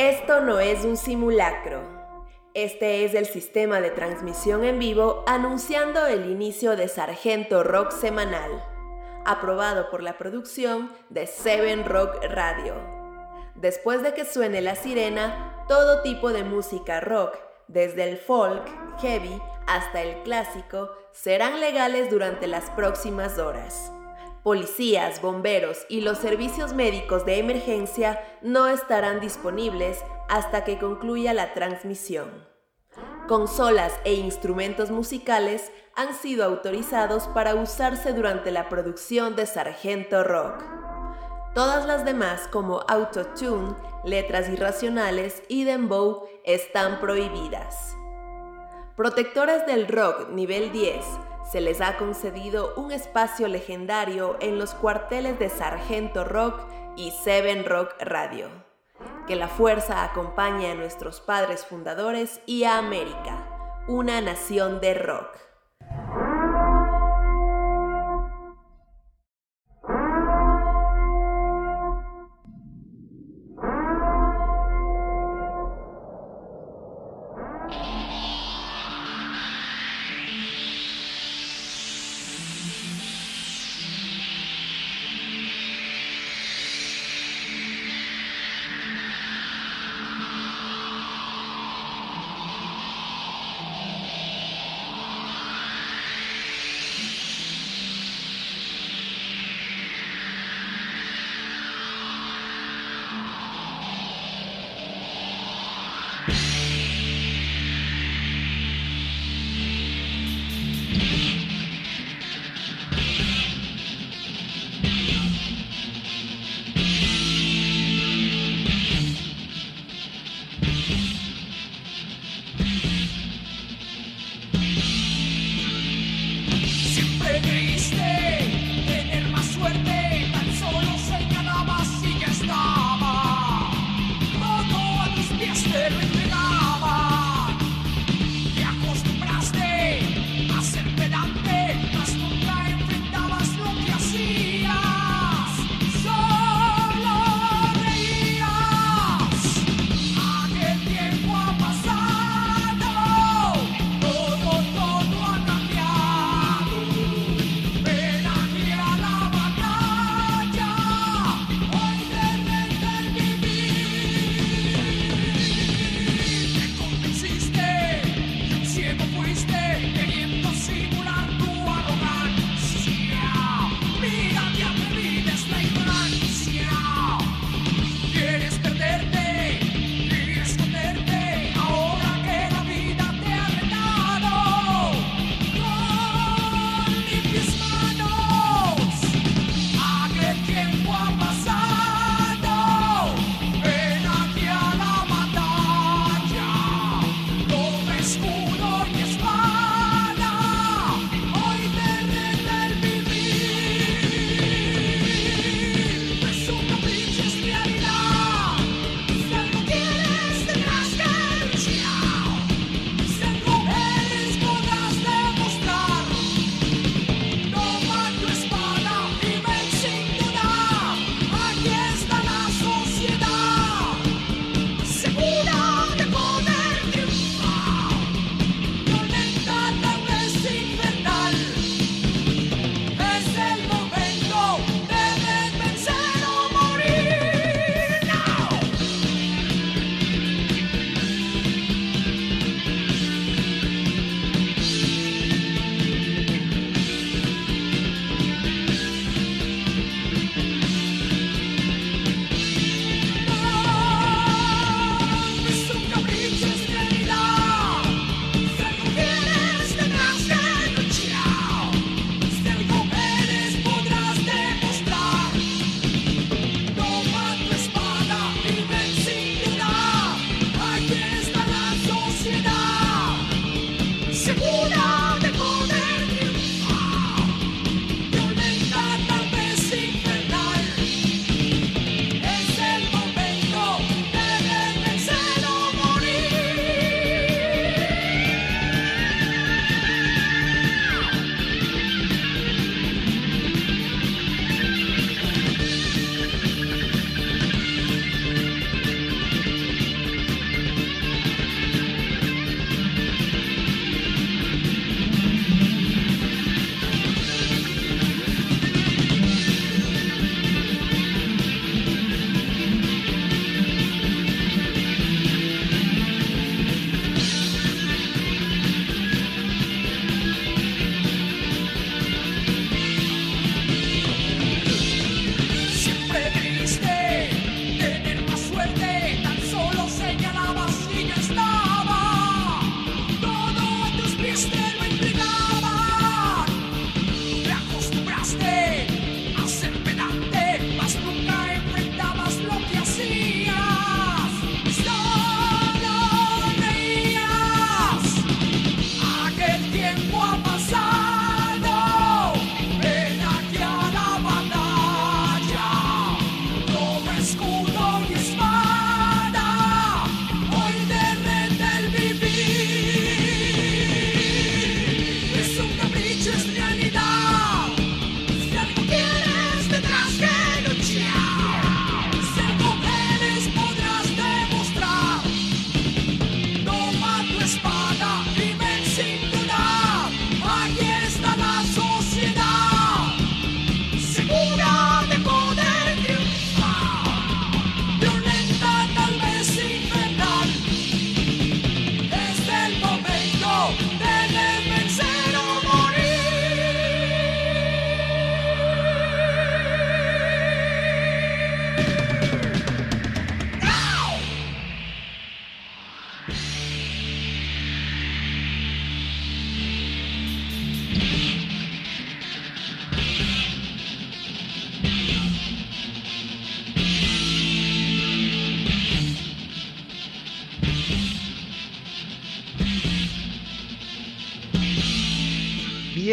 Esto no es un simulacro. Este es el sistema de transmisión en vivo anunciando el inicio de Sargento Rock Semanal, aprobado por la producción de Seven Rock Radio. Después de que suene la sirena, todo tipo de música rock, desde el folk, heavy hasta el clásico, serán legales durante las próximas horas. Policías, bomberos y los servicios médicos de emergencia no estarán disponibles hasta que concluya la transmisión. Consolas e instrumentos musicales han sido autorizados para usarse durante la producción de Sargento Rock. Todas las demás, como autotune, letras irracionales y dembow, están prohibidas. Protectores del rock nivel 10 se les ha concedido un espacio legendario en los cuarteles de Sargento Rock y Seven Rock Radio. Que la fuerza acompañe a nuestros padres fundadores y a América, una nación de rock.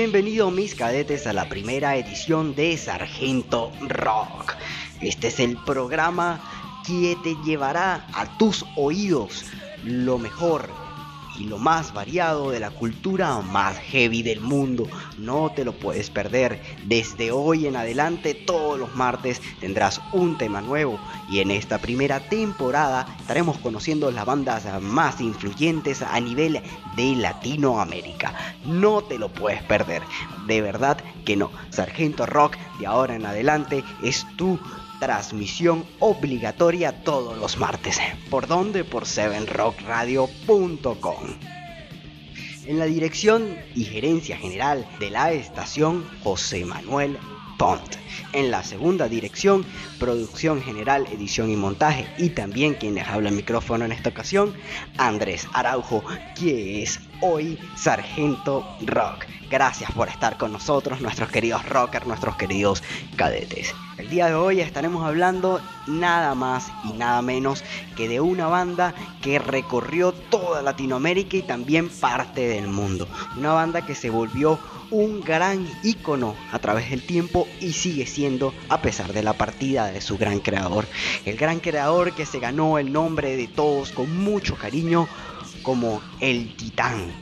Bienvenidos mis cadetes a la primera edición de Sargento Rock. Este es el programa que te llevará a tus oídos lo mejor y lo más variado de la cultura más heavy del mundo. No te lo puedes perder. Desde hoy en adelante, todos los martes tendrás un tema nuevo y en esta primera temporada estaremos conociendo las bandas más influyentes a nivel de Latinoamérica. No te lo puedes perder. De verdad que no. Sargento Rock de ahora en adelante es tu transmisión obligatoria todos los martes. ¿Por dónde? Por 7rockradio.com. En la dirección y gerencia general de la estación, José Manuel Pont. En la segunda dirección, producción general, edición y montaje. Y también quien les habla el micrófono en esta ocasión, Andrés Araujo, que es hoy Sargento Rock. Gracias por estar con nosotros, nuestros queridos rockers, nuestros queridos cadetes. El día de hoy estaremos hablando nada más y nada menos que de una banda que recorrió toda Latinoamérica y también parte del mundo. Una banda que se volvió un gran ícono a través del tiempo y sigue siendo a pesar de la partida de su gran creador. El gran creador que se ganó el nombre de todos con mucho cariño como El Titán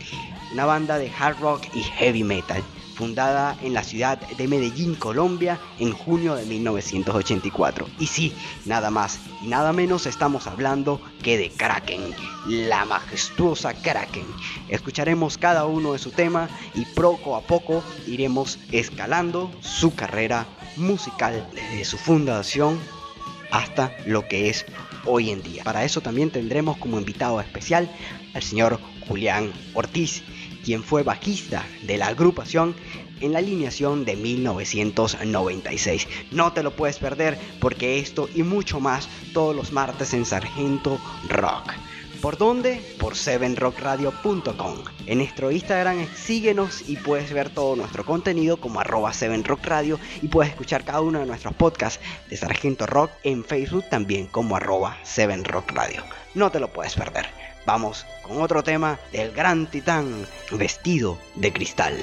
una banda de hard rock y heavy metal, fundada en la ciudad de Medellín, Colombia, en junio de 1984. Y sí, nada más y nada menos estamos hablando que de Kraken, la majestuosa Kraken. Escucharemos cada uno de su tema y poco a poco iremos escalando su carrera musical desde su fundación hasta lo que es hoy en día. Para eso también tendremos como invitado especial al señor Julián Ortiz, quien fue bajista de la agrupación en la alineación de 1996. No te lo puedes perder porque esto y mucho más todos los martes en Sargento Rock. ¿Por dónde? Por 7rockradio.com. En nuestro Instagram síguenos y puedes ver todo nuestro contenido como arroba 7rockradio y puedes escuchar cada uno de nuestros podcasts de Sargento Rock en Facebook también como arroba 7rockradio. No te lo puedes perder. Vamos con otro tema del gran titán vestido de cristal.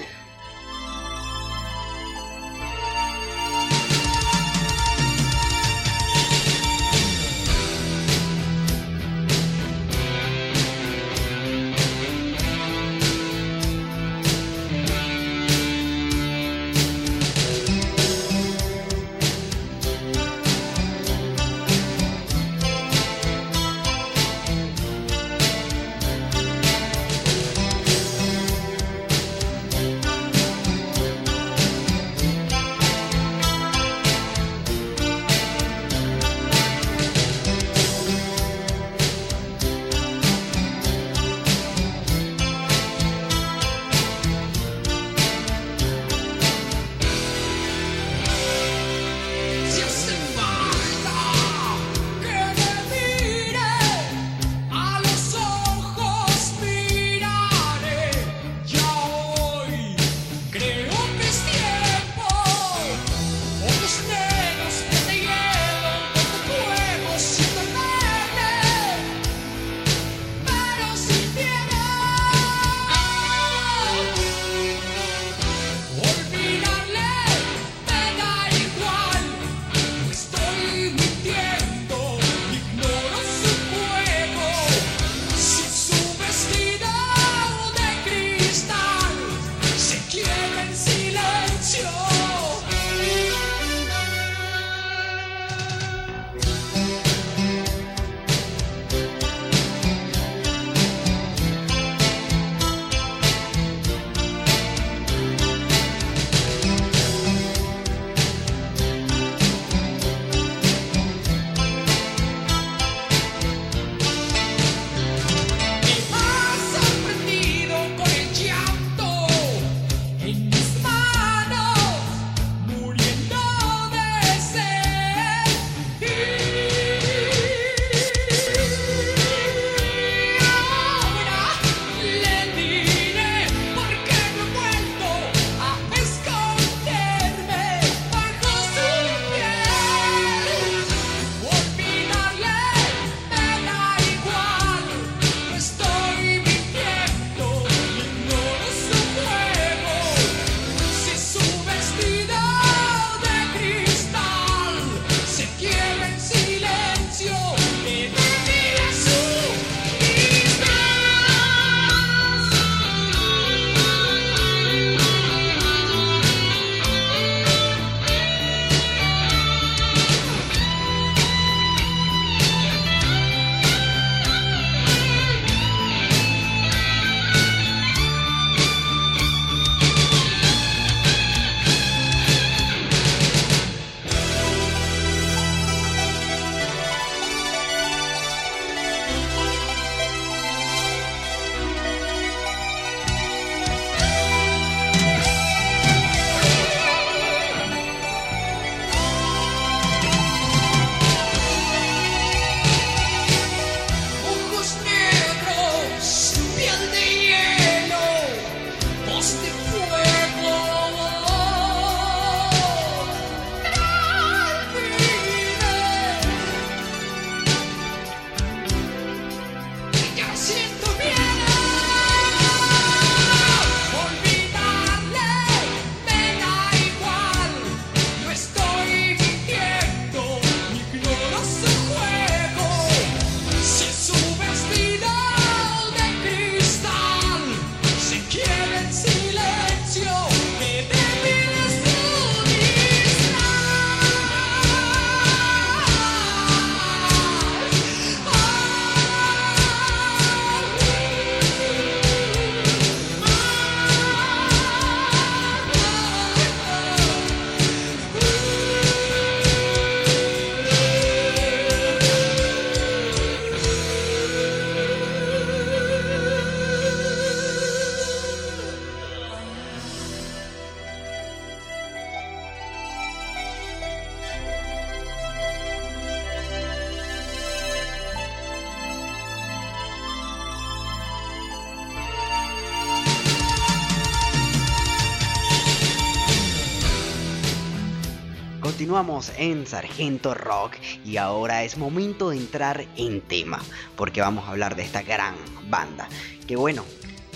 Continuamos en Sargento Rock y ahora es momento de entrar en tema, porque vamos a hablar de esta gran banda, que bueno,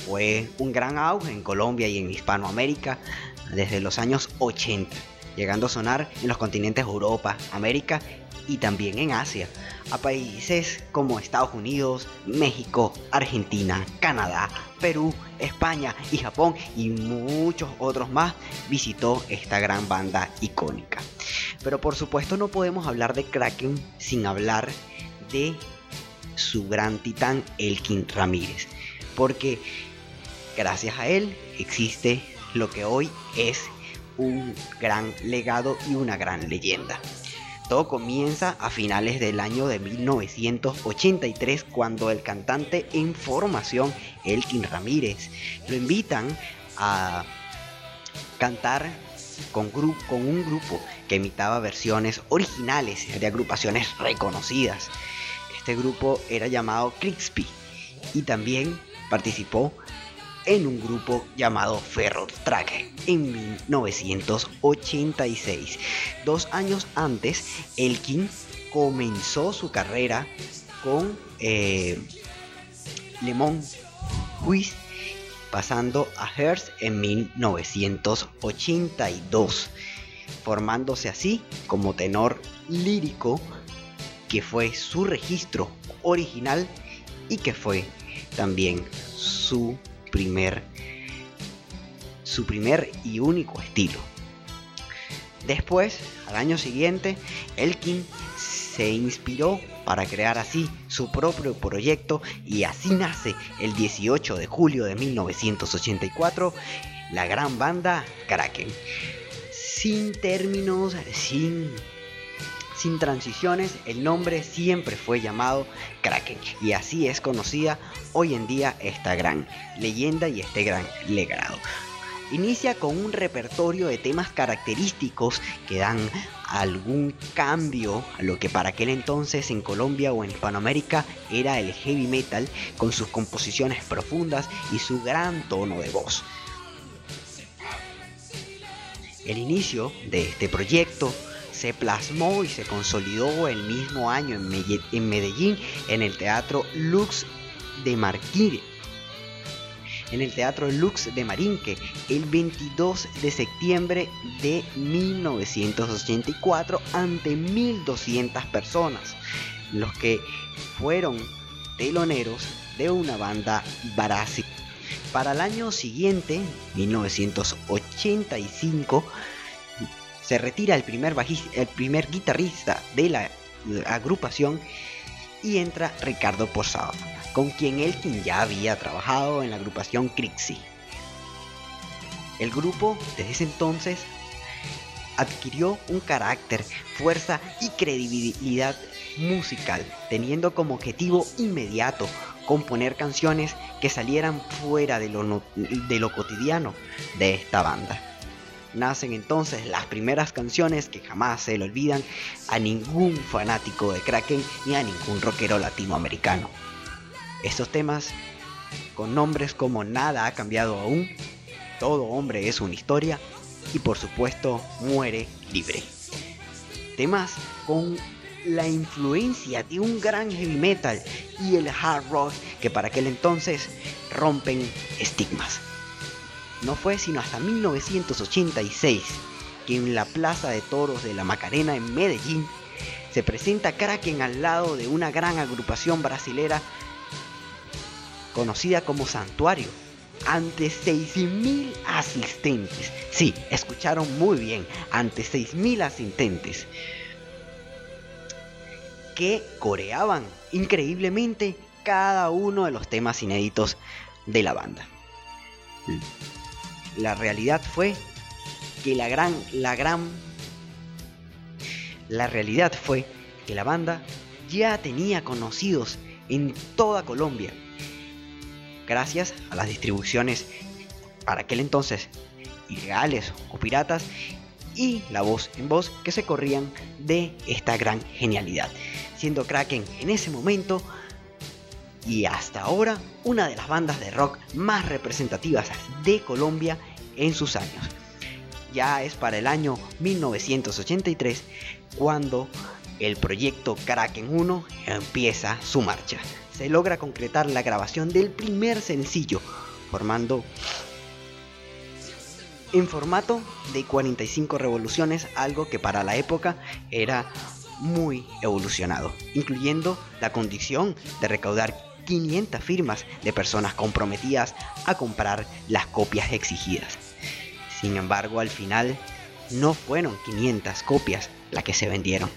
fue un gran auge en Colombia y en Hispanoamérica desde los años 80, llegando a sonar en los continentes Europa, América y también en Asia, a países como Estados Unidos, México, Argentina, Canadá, Perú, España y Japón y muchos otros más visitó esta gran banda icónica. Pero por supuesto no podemos hablar de Kraken sin hablar de su gran titán Elkin Ramírez, porque gracias a él existe lo que hoy es un gran legado y una gran leyenda. Todo comienza a finales del año de 1983 cuando el cantante en formación, Elkin Ramírez, lo invitan a cantar con, un grupo que imitaba versiones originales de agrupaciones reconocidas. Este grupo era llamado Crixpy y también participó en un grupo llamado Ferro Track en 1986. Dos años antes, Elkin comenzó su carrera con eh, Lemon Quiz pasando a Hearst en 1982, formándose así como tenor lírico, que fue su registro original y que fue también su primer su primer y único estilo. Después, al año siguiente, Elkin se inspiró para crear así su propio proyecto y así nace el 18 de julio de 1984 la gran banda Kraken. Sin términos, sin sin transiciones, el nombre siempre fue llamado Kraken y así es conocida hoy en día esta gran leyenda y este gran legado. Inicia con un repertorio de temas característicos que dan algún cambio a lo que para aquel entonces en Colombia o en Hispanoamérica era el heavy metal con sus composiciones profundas y su gran tono de voz. El inicio de este proyecto se plasmó y se consolidó el mismo año en Medellín en el Teatro Lux de Marquire en el Teatro Lux de Marinque el 22 de septiembre de 1984 ante 1200 personas, los que fueron teloneros de una banda Brasil. Para el año siguiente, 1985, se retira el primer, el primer guitarrista de la agrupación y entra Ricardo Posada con quien Elkin ya había trabajado en la agrupación Crixie. El grupo desde ese entonces adquirió un carácter, fuerza y credibilidad musical, teniendo como objetivo inmediato componer canciones que salieran fuera de lo, de lo cotidiano de esta banda. Nacen entonces las primeras canciones que jamás se le olvidan a ningún fanático de Kraken ni a ningún rockero latinoamericano. Estos temas, con nombres como Nada ha cambiado aún, Todo hombre es una historia y por supuesto Muere libre. Temas con la influencia de un gran heavy metal y el hard rock que para aquel entonces rompen estigmas. No fue sino hasta 1986 que en la Plaza de Toros de la Macarena en Medellín se presenta Kraken al lado de una gran agrupación brasilera conocida como Santuario, ante 6.000 asistentes. Sí, escucharon muy bien, ante 6.000 asistentes que coreaban increíblemente cada uno de los temas inéditos de la banda. La realidad fue que la gran, la gran, la realidad fue que la banda ya tenía conocidos en toda Colombia gracias a las distribuciones para aquel entonces ilegales o piratas y la voz en voz que se corrían de esta gran genialidad, siendo Kraken en ese momento y hasta ahora una de las bandas de rock más representativas de Colombia en sus años. ya es para el año 1983 cuando el proyecto Kraken 1 empieza su marcha. Se logra concretar la grabación del primer sencillo, formando en formato de 45 revoluciones, algo que para la época era muy evolucionado, incluyendo la condición de recaudar 500 firmas de personas comprometidas a comprar las copias exigidas. Sin embargo, al final no fueron 500 copias las que se vendieron.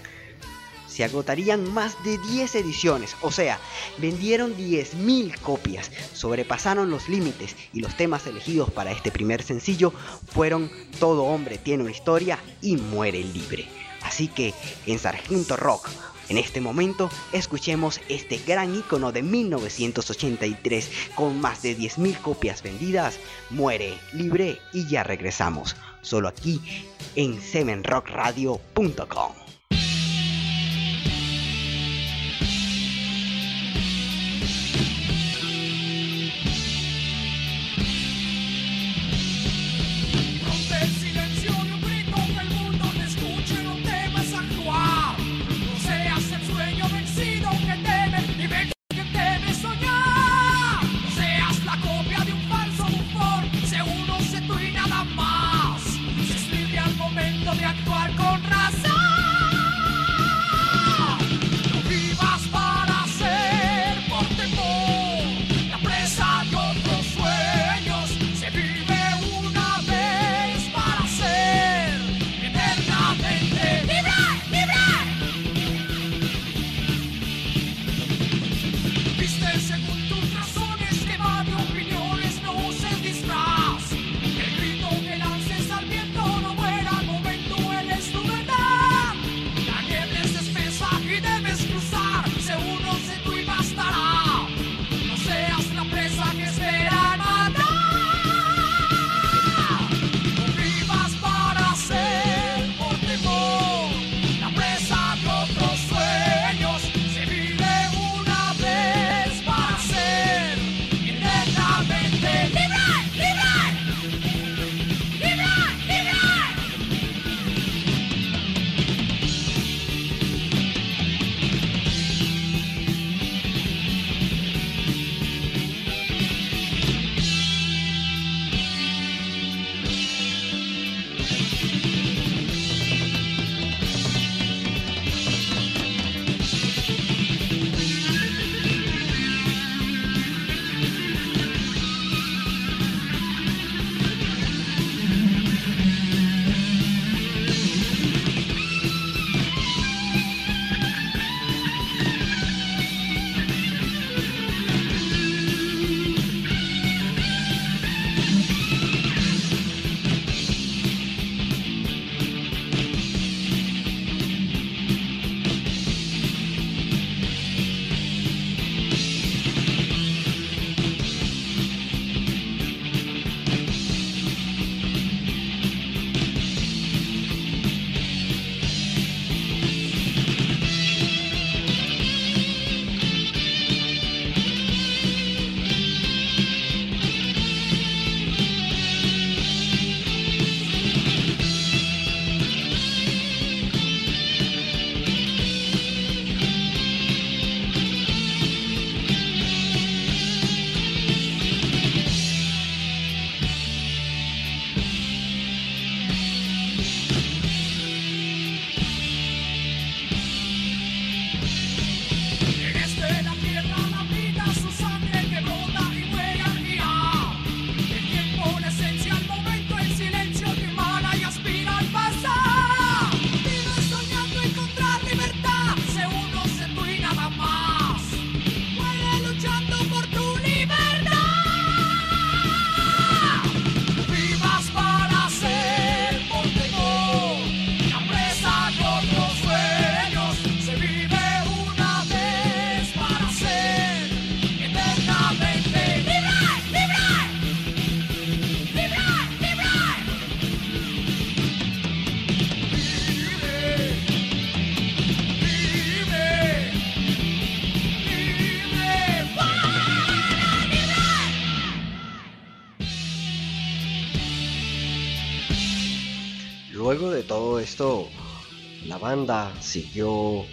Se agotarían más de 10 ediciones, o sea, vendieron 10.000 copias, sobrepasaron los límites y los temas elegidos para este primer sencillo fueron Todo hombre tiene una historia y muere libre. Así que en Sargento Rock, en este momento, escuchemos este gran icono de 1983 con más de 10.000 copias vendidas. Muere libre y ya regresamos. Solo aquí en semenrockradio.com. esto, la banda siguió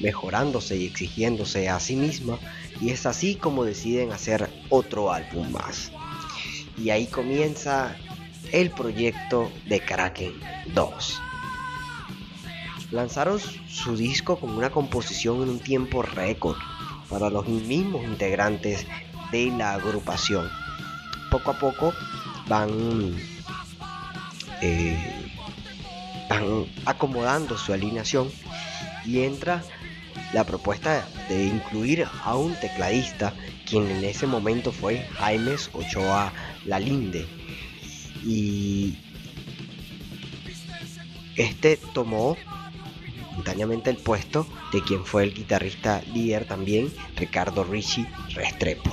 mejorándose y exigiéndose a sí misma y es así como deciden hacer otro álbum más. Y ahí comienza el proyecto de Kraken 2. Lanzaron su disco con una composición en un tiempo récord para los mismos integrantes de la agrupación. Poco a poco van, eh, van acomodando su alineación y entra la propuesta de incluir a un tecladista, quien en ese momento fue Jaimes Ochoa Lalinde. Y este tomó momentáneamente el puesto de quien fue el guitarrista líder también, Ricardo Ricci Restrepo.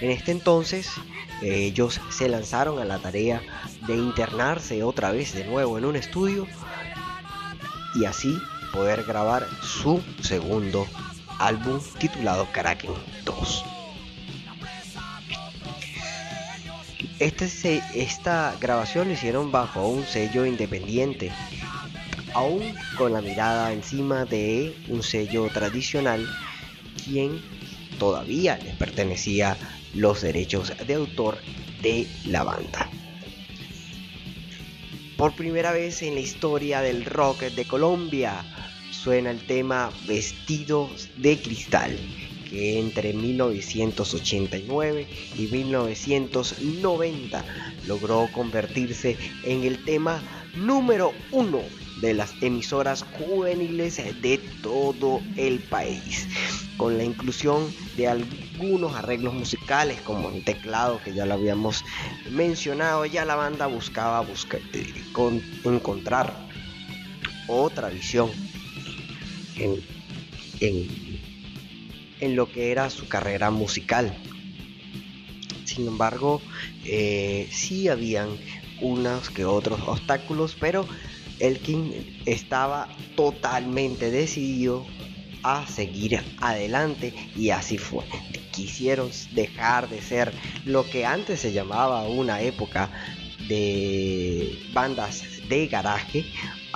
En este entonces, ellos se lanzaron a la tarea de internarse otra vez de nuevo en un estudio y así poder grabar su segundo álbum titulado Kraken 2. Este, esta grabación lo hicieron bajo un sello independiente, aún con la mirada encima de un sello tradicional, quien todavía les pertenecía los derechos de autor de la banda. Por primera vez en la historia del rock de Colombia, suena el tema Vestidos de Cristal, que entre 1989 y 1990 logró convertirse en el tema número uno de las emisoras juveniles de todo el país, con la inclusión de algunos arreglos musicales como el teclado que ya lo habíamos mencionado, ya la banda buscaba buscar, encontrar otra visión en, en, lo que era su carrera musical. Sin embargo, eh, sí habían unos que otros obstáculos, pero Elkin estaba totalmente decidido a seguir adelante y así fue. Quisieron dejar de ser lo que antes se llamaba una época de bandas de garaje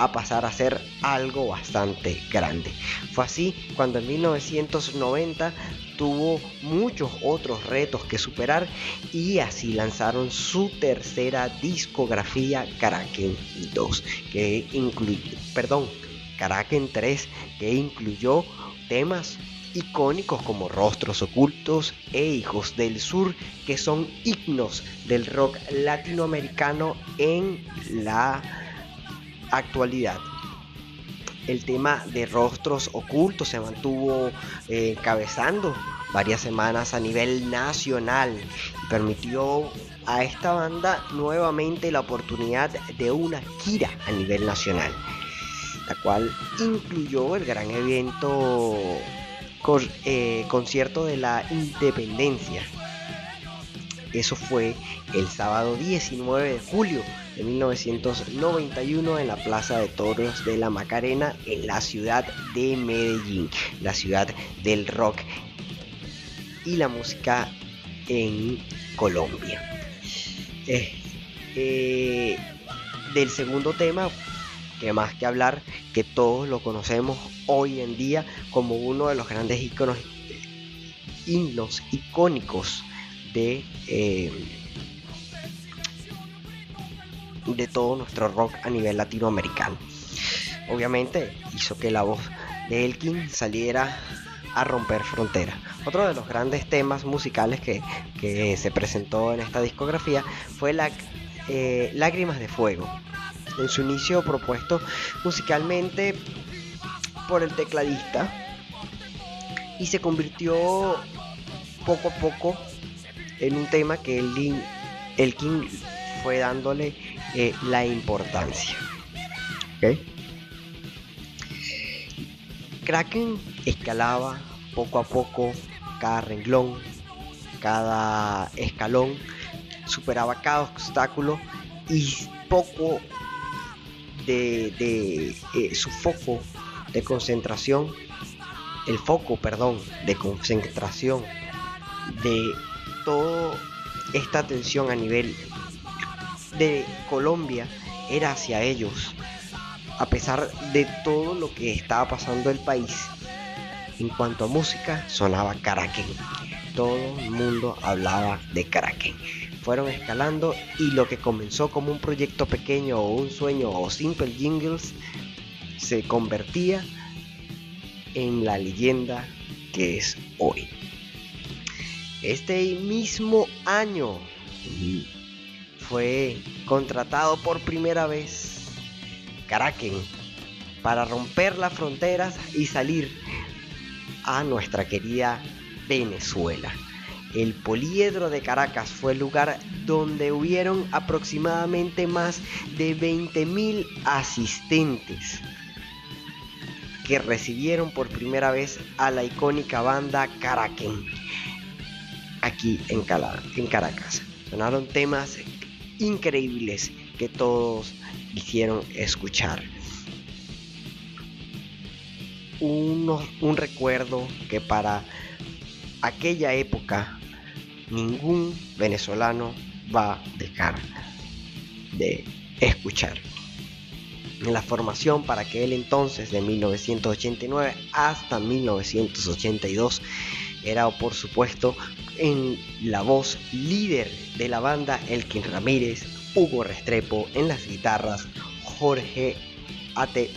a pasar a ser algo bastante grande. Fue así cuando en 1990 tuvo muchos otros retos que superar y así lanzaron su tercera discografía Kraken 2, que incluye, perdón, Kraken 3, que incluyó temas icónicos como Rostros Ocultos e Hijos del Sur, que son himnos del rock latinoamericano en la actualidad. El tema de rostros ocultos se mantuvo eh, encabezando varias semanas a nivel nacional y permitió a esta banda nuevamente la oportunidad de una gira a nivel nacional, la cual incluyó el gran evento eh, concierto de la independencia. Eso fue el sábado 19 de julio de 1991 en la Plaza de Toros de la Macarena en la ciudad de Medellín, la ciudad del rock y la música en Colombia. Eh, eh, del segundo tema, que más que hablar, que todos lo conocemos hoy en día como uno de los grandes iconos, himnos icónicos de eh, de todo nuestro rock a nivel latinoamericano. Obviamente hizo que la voz de Elkin saliera a romper fronteras. Otro de los grandes temas musicales que, se presentó en esta discografía fue la, eh, Lágrimas de Fuego. En su inicio propuesto musicalmente por el tecladista y se convirtió poco a poco en un tema que el Elkin fue dándole eh, la importancia. Kraken escalaba poco a poco cada renglón, cada escalón, superaba cada obstáculo y poco de, eh, su foco de concentración, el foco, perdón, de concentración de toda esta atención a nivel de Colombia era hacia ellos, a pesar de todo lo que estaba pasando el país. En cuanto a música, sonaba Caraquén. Todo el mundo hablaba de Caraquén. Fueron escalando y lo que comenzó como un proyecto pequeño o un sueño o simple jingles se convertía en la leyenda que es hoy. Este mismo año fue contratado por primera vez Kraken para romper las fronteras y salir a nuestra querida Venezuela. El poliedro de Caracas fue el lugar donde hubieron aproximadamente más de 20.000 asistentes que recibieron por primera vez a la icónica banda Caraquén aquí en, en Caracas. Sonaron temas increíbles que todos hicieron escuchar. un recuerdo que para aquella época ningún venezolano va a dejar de escuchar en la formación para aquel entonces de 1989 hasta 1982 era por supuesto en la voz líder de la banda Elkin Ramírez, Hugo Restrepo en las guitarras, Jorge Ate,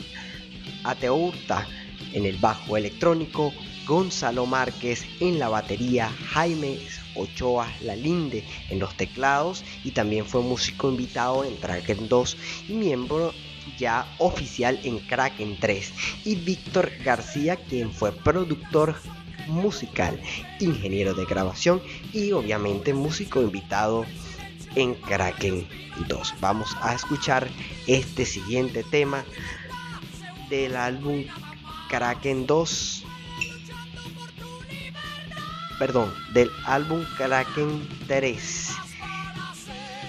Ateurta en el bajo electrónico, Gonzalo Márquez en la batería, Jaime Ochoa Lalinde en los teclados y también fue músico invitado en Kraken 2 y miembro ya oficial en Kraken 3 y Víctor García quien fue productor musical, ingeniero de grabación y obviamente músico invitado en Kraken 2. Vamos a escuchar este siguiente tema del álbum Kraken 2. Perdón, del álbum Kraken 3.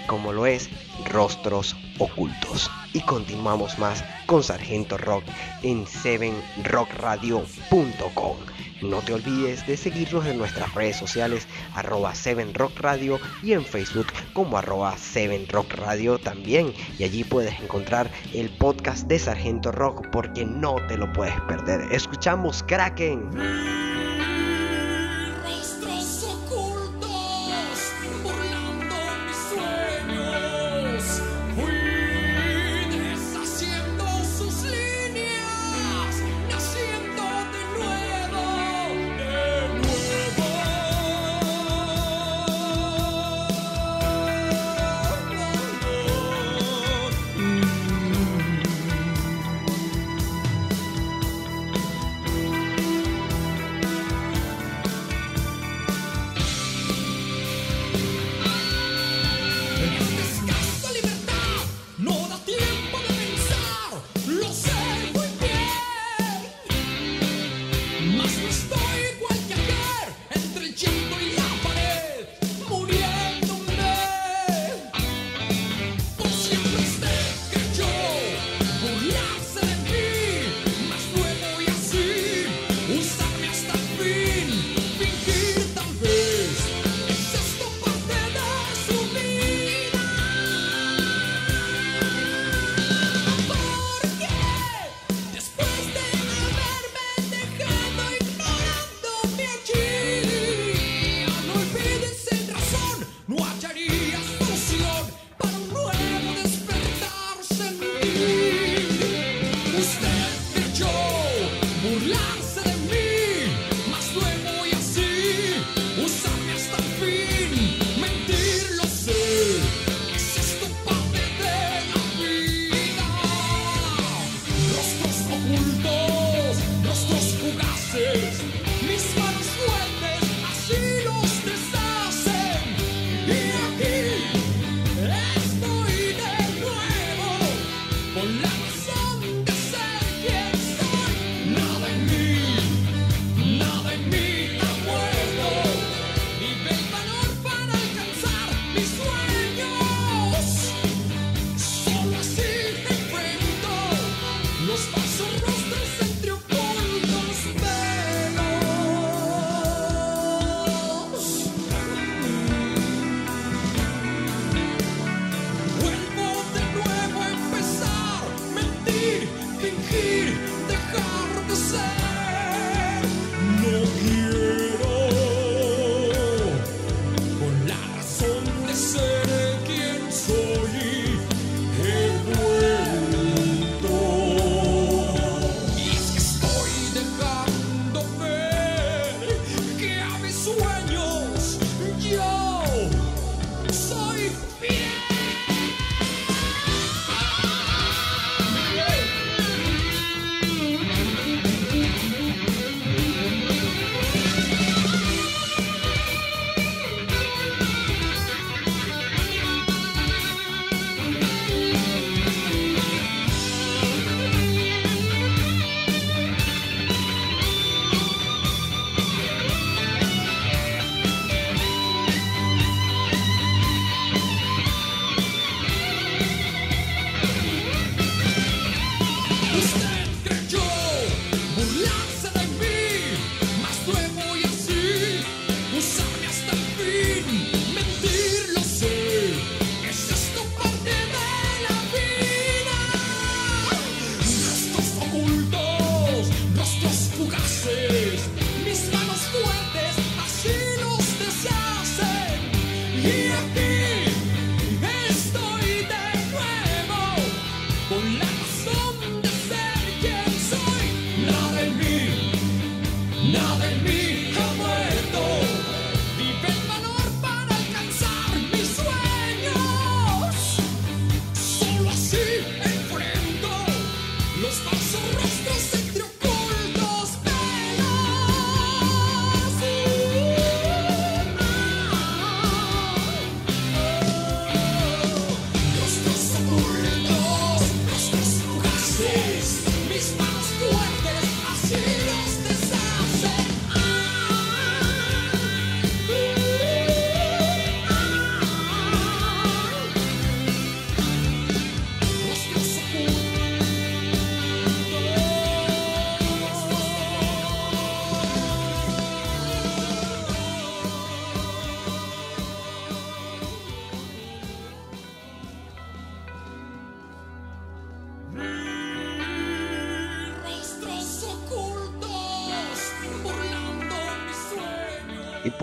Como lo es Rostros Ocultos. Y continuamos más con Sargento Rock en 7rockradio.com. No te olvides de seguirnos en nuestras redes sociales arroba 7rock radio y en Facebook como arroba 7rock radio también. Y allí puedes encontrar el podcast de Sargento Rock porque no te lo puedes perder. Escuchamos Kraken.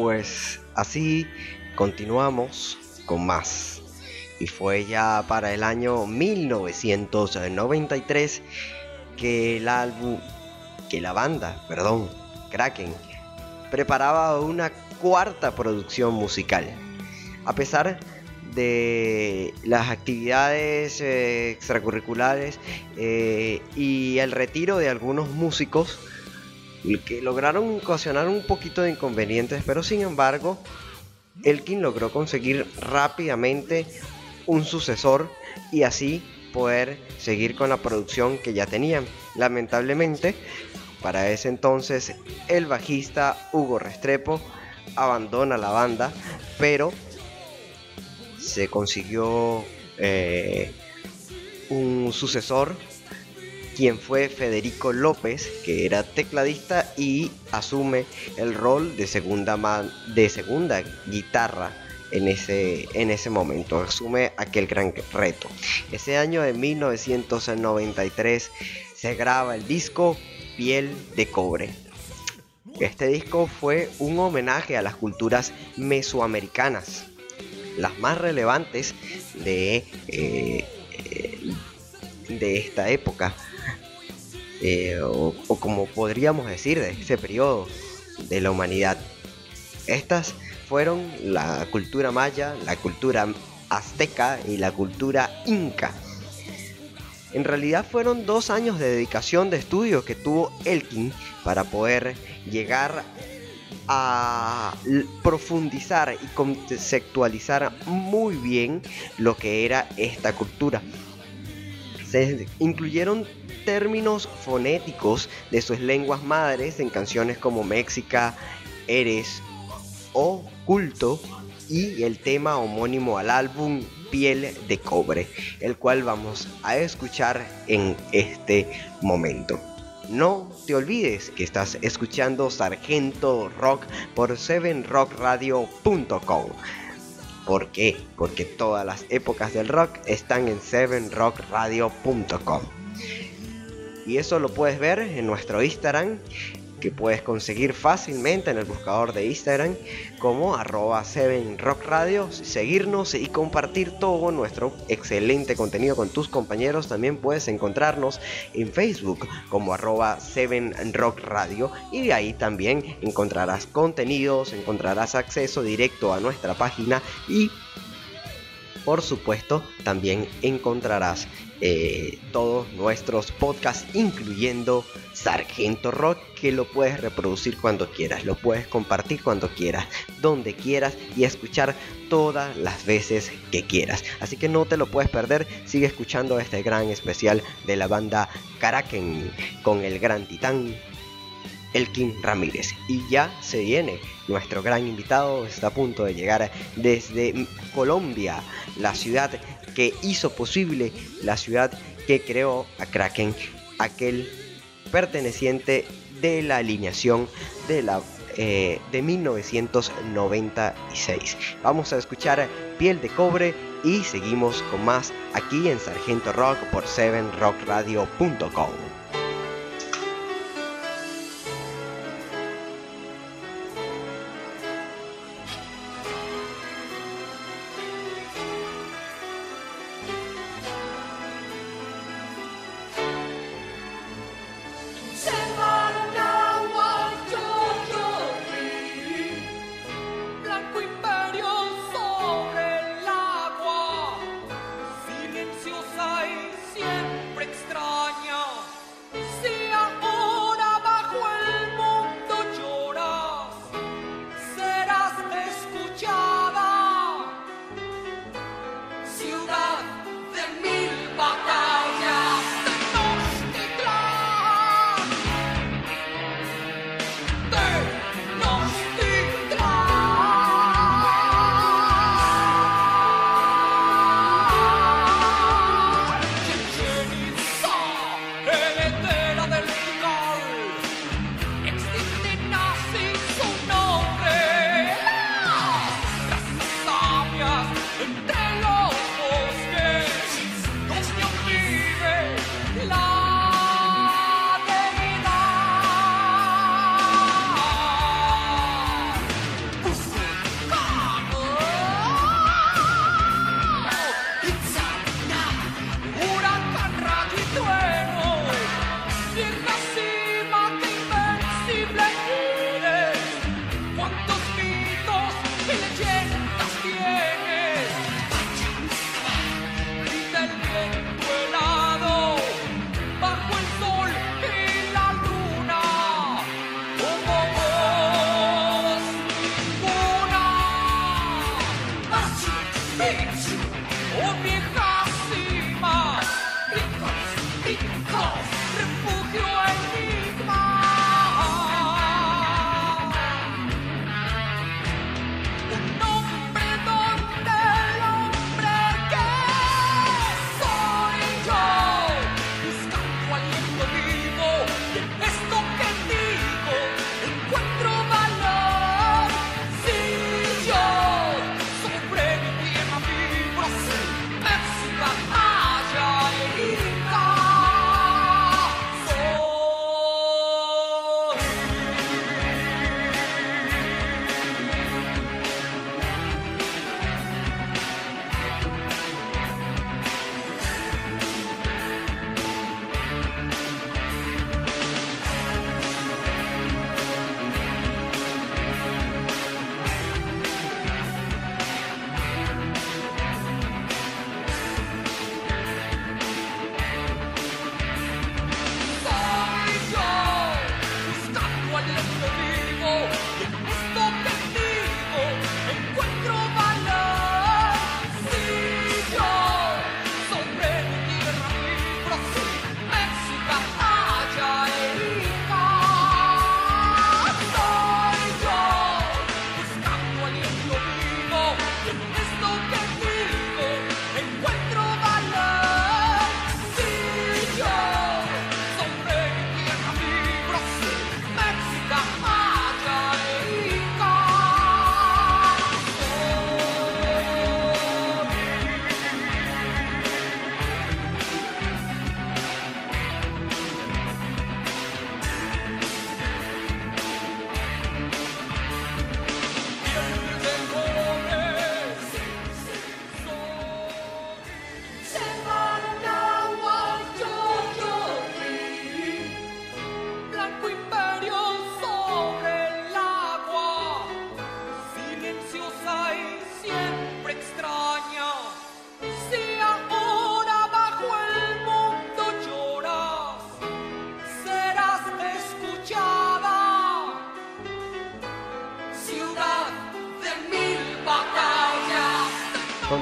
Pues así continuamos con más. Y fue ya para el año 1993 que el álbum, que la banda, perdón, Kraken, preparaba una cuarta producción musical. A pesar de las actividades eh, extracurriculares eh, y el retiro de algunos músicos que lograron ocasionar un poquito de inconvenientes, pero sin embargo, Elkin logró conseguir rápidamente un sucesor y así poder seguir con la producción que ya tenían. Lamentablemente, para ese entonces, el bajista Hugo Restrepo abandona la banda, pero se consiguió eh, un sucesor, quien fue Federico López, que era tecladista y asume el rol de segunda, de segunda guitarra en ese, en ese momento, asume aquel gran reto. Ese año de 1993 se graba el disco Piel de Cobre. Este disco fue un homenaje a las culturas mesoamericanas, las más relevantes de, eh, de esta época, eh, o, como podríamos decir, de este periodo de la humanidad. Estas fueron la cultura maya, la cultura azteca y la cultura inca. En realidad fueron dos años de dedicación de estudio que tuvo Elkin para poder llegar a profundizar y conceptualizar muy bien lo que era esta cultura. Se incluyeron términos fonéticos de sus lenguas madres en canciones como México, Eres o Culto y el tema homónimo al álbum Piel de Cobre, el cual vamos a escuchar en este momento. No te olvides que estás escuchando Sargento Rock por 7rockradio.com. ¿Por qué? Porque todas las épocas del rock están en 7rockradio.com. Y eso lo puedes ver en nuestro Instagram que puedes conseguir fácilmente en el buscador de Instagram como arroba 7rockradio, seguirnos y compartir todo nuestro excelente contenido con tus compañeros. También puedes encontrarnos en Facebook como arroba 7rockradio y de ahí también encontrarás contenidos, encontrarás acceso directo a nuestra página y por supuesto también encontrarás eh, todos nuestros podcasts, incluyendo Sargento Rock, que lo puedes reproducir cuando quieras, lo puedes compartir cuando quieras, donde quieras y escuchar todas las veces que quieras. Así que no te lo puedes perder, sigue escuchando este gran especial de la banda Karaken con el gran titán Elkin Ramírez. Y ya se viene, nuestro gran invitado está a punto de llegar desde Colombia, la ciudad que hizo posible la ciudad que creó a Kraken, aquel perteneciente de la alineación de la eh, de 1996. Vamos a escuchar Piel de Cobre y seguimos con más aquí en Sargento Rock por 7rockradio.com.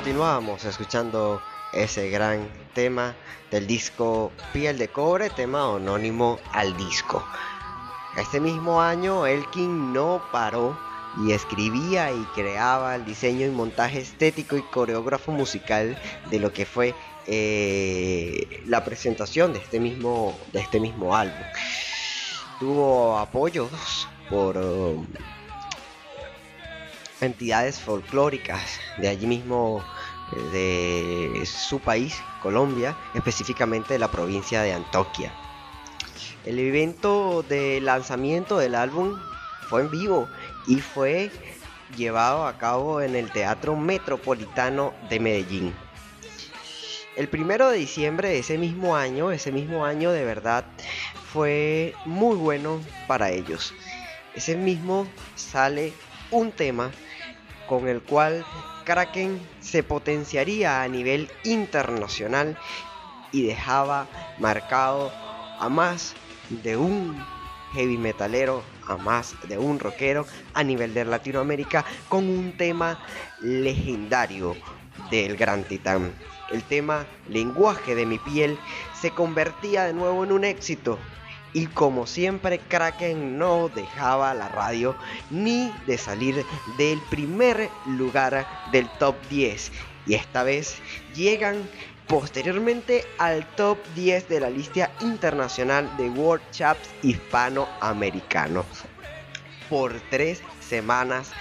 Continuamos escuchando ese gran tema del disco Piel de Cobre, tema anónimo al disco. Este mismo año Elkin no paró y escribía y creaba el diseño y montaje estético y coreógrafo musical de lo que fue eh, la presentación de este mismo, de este mismo álbum. Tuvo apoyos por um, entidades folclóricas de allí mismo de su país, Colombia, específicamente de la provincia de Antoquia. El evento de lanzamiento del álbum fue en vivo y fue llevado a cabo en el Teatro Metropolitano de Medellín. El primero de diciembre de ese mismo año, ese mismo año de verdad, fue muy bueno para ellos. Ese mismo sale un tema con el cual Kraken se potenciaría a nivel internacional y dejaba marcado a más de un heavy metalero, a más de un rockero a nivel de Latinoamérica con un tema legendario del Gran Titán. El tema Lenguaje de mi piel se convertía de nuevo en un éxito y como siempre, Kraken no dejaba la radio ni de salir del primer lugar del top 10. Y esta vez llegan posteriormente al top 10 de la lista internacional de World Chaps hispanoamericanos por tres semanas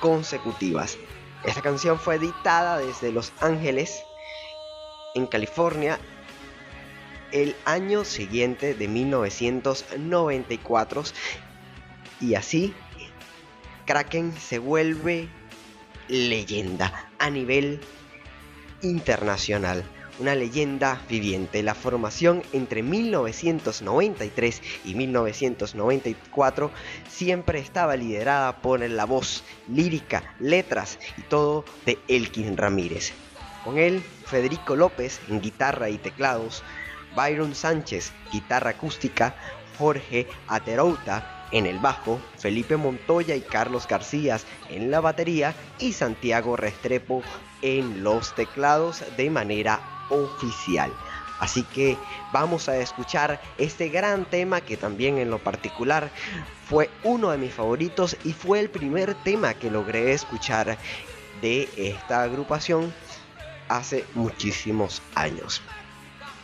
consecutivas. Esta canción fue editada desde Los Ángeles, en California, el año siguiente de 1994 y así Kraken se vuelve leyenda a nivel internacional. Una leyenda viviente. La formación entre 1993 y 1994 siempre estaba liderada por la voz lírica, letras y todo de Elkin Ramírez. Con él, Federico López en guitarra y teclados, Byron Sánchez, guitarra acústica, Jorge Aterouta en el bajo, Felipe Montoya y Carlos García en la batería y Santiago Restrepo en los teclados de manera oficial. Así que vamos a escuchar este gran tema que también en lo particular fue uno de mis favoritos y fue el primer tema que logré escuchar de esta agrupación hace muchísimos años.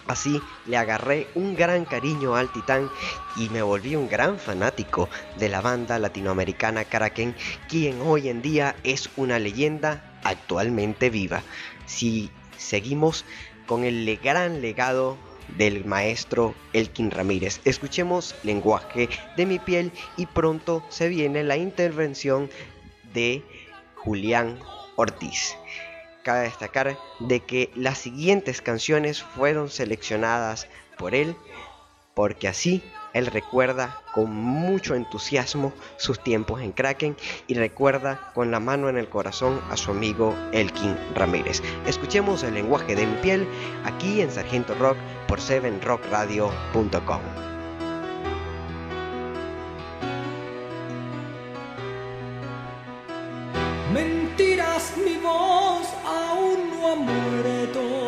Así le agarré un gran cariño al Titán y me volví un gran fanático de la banda latinoamericana Kraken, quien hoy en día es una leyenda actualmente viva. Si seguimos con el gran legado del maestro Elkin Ramírez. Escuchemos lenguaje de mi piel y pronto se viene la intervención de Julián Ortiz. Cabe destacar de que las siguientes canciones fueron seleccionadas por él porque así él recuerda con mucho entusiasmo sus tiempos en Kraken y recuerda con la mano en el corazón a su amigo Elkin Ramírez. Escuchemos el lenguaje de mi piel aquí en Sargento Rock por 7rockradio.com. muerto.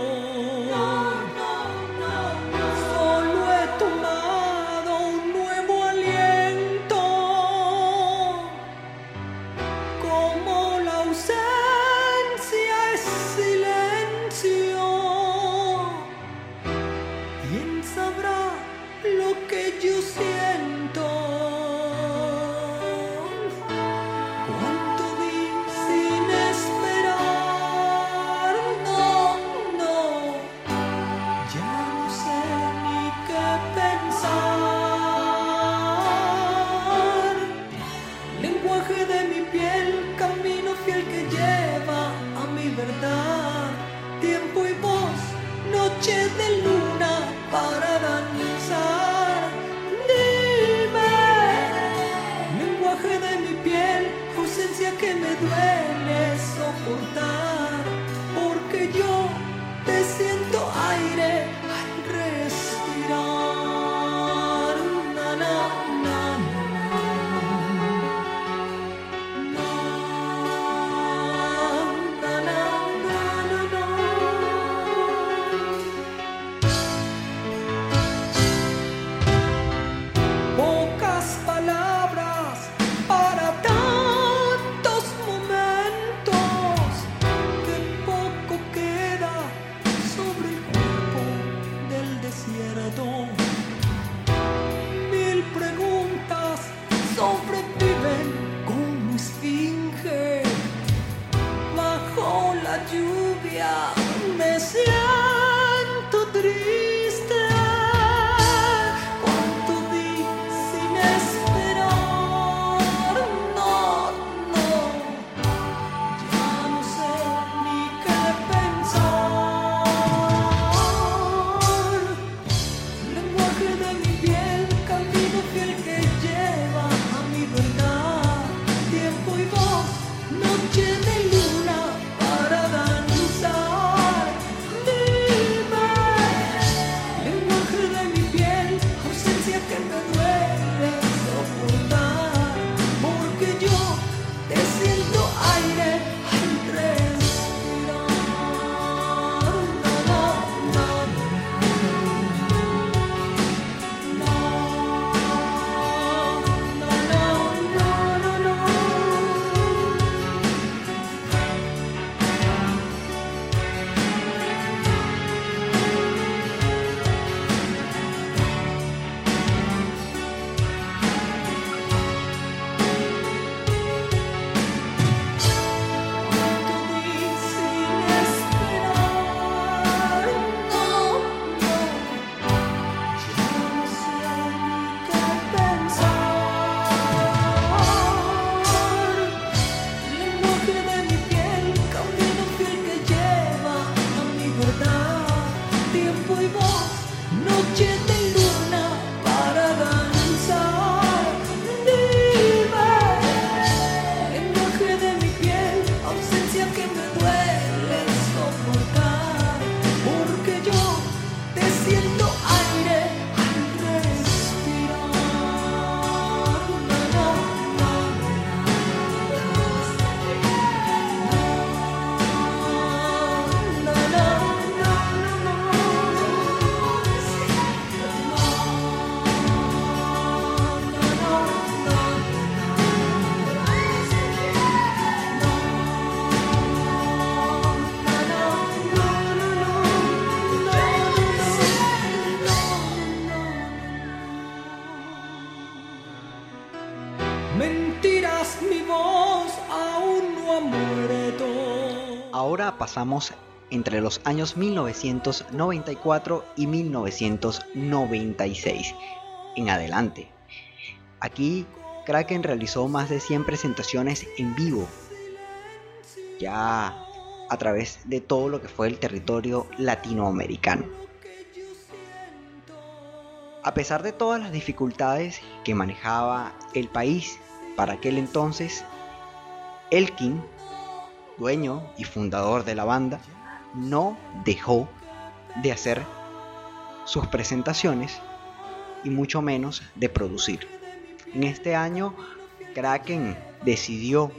Entre los años 1994 y 1996 en adelante. Aquí Kraken realizó más de 100 presentaciones en vivo, ya a través de todo lo que fue el territorio latinoamericano. A pesar de todas las dificultades que manejaba el país para aquel entonces, Elkin, dueño y fundador de la banda, no dejó de hacer sus presentaciones y mucho menos de producir. En este año, Kraken decidió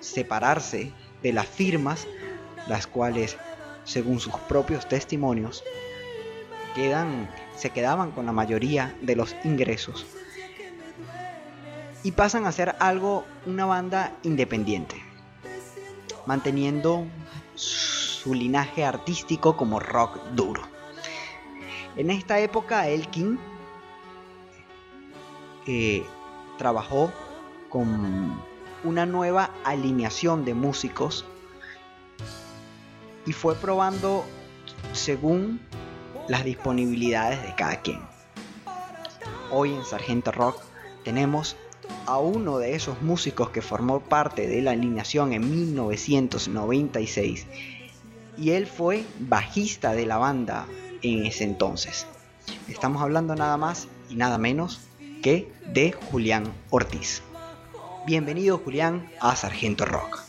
separarse de las firmas, las cuales, según sus propios testimonios, quedan, se quedaban con la mayoría de los ingresos y pasan a ser algo, una banda independiente, manteniendo su linaje artístico como rock duro. En esta época Elkin eh, trabajó con una nueva alineación de músicos y fue probando según las disponibilidades de cada quien. Hoy en Sargento Rock tenemos a uno de esos músicos que formó parte de la alineación en 1996 y él fue bajista de la banda en ese entonces. Estamos hablando nada más y nada menos que de Julián Ortiz. Bienvenido Julián a Sargento Rock.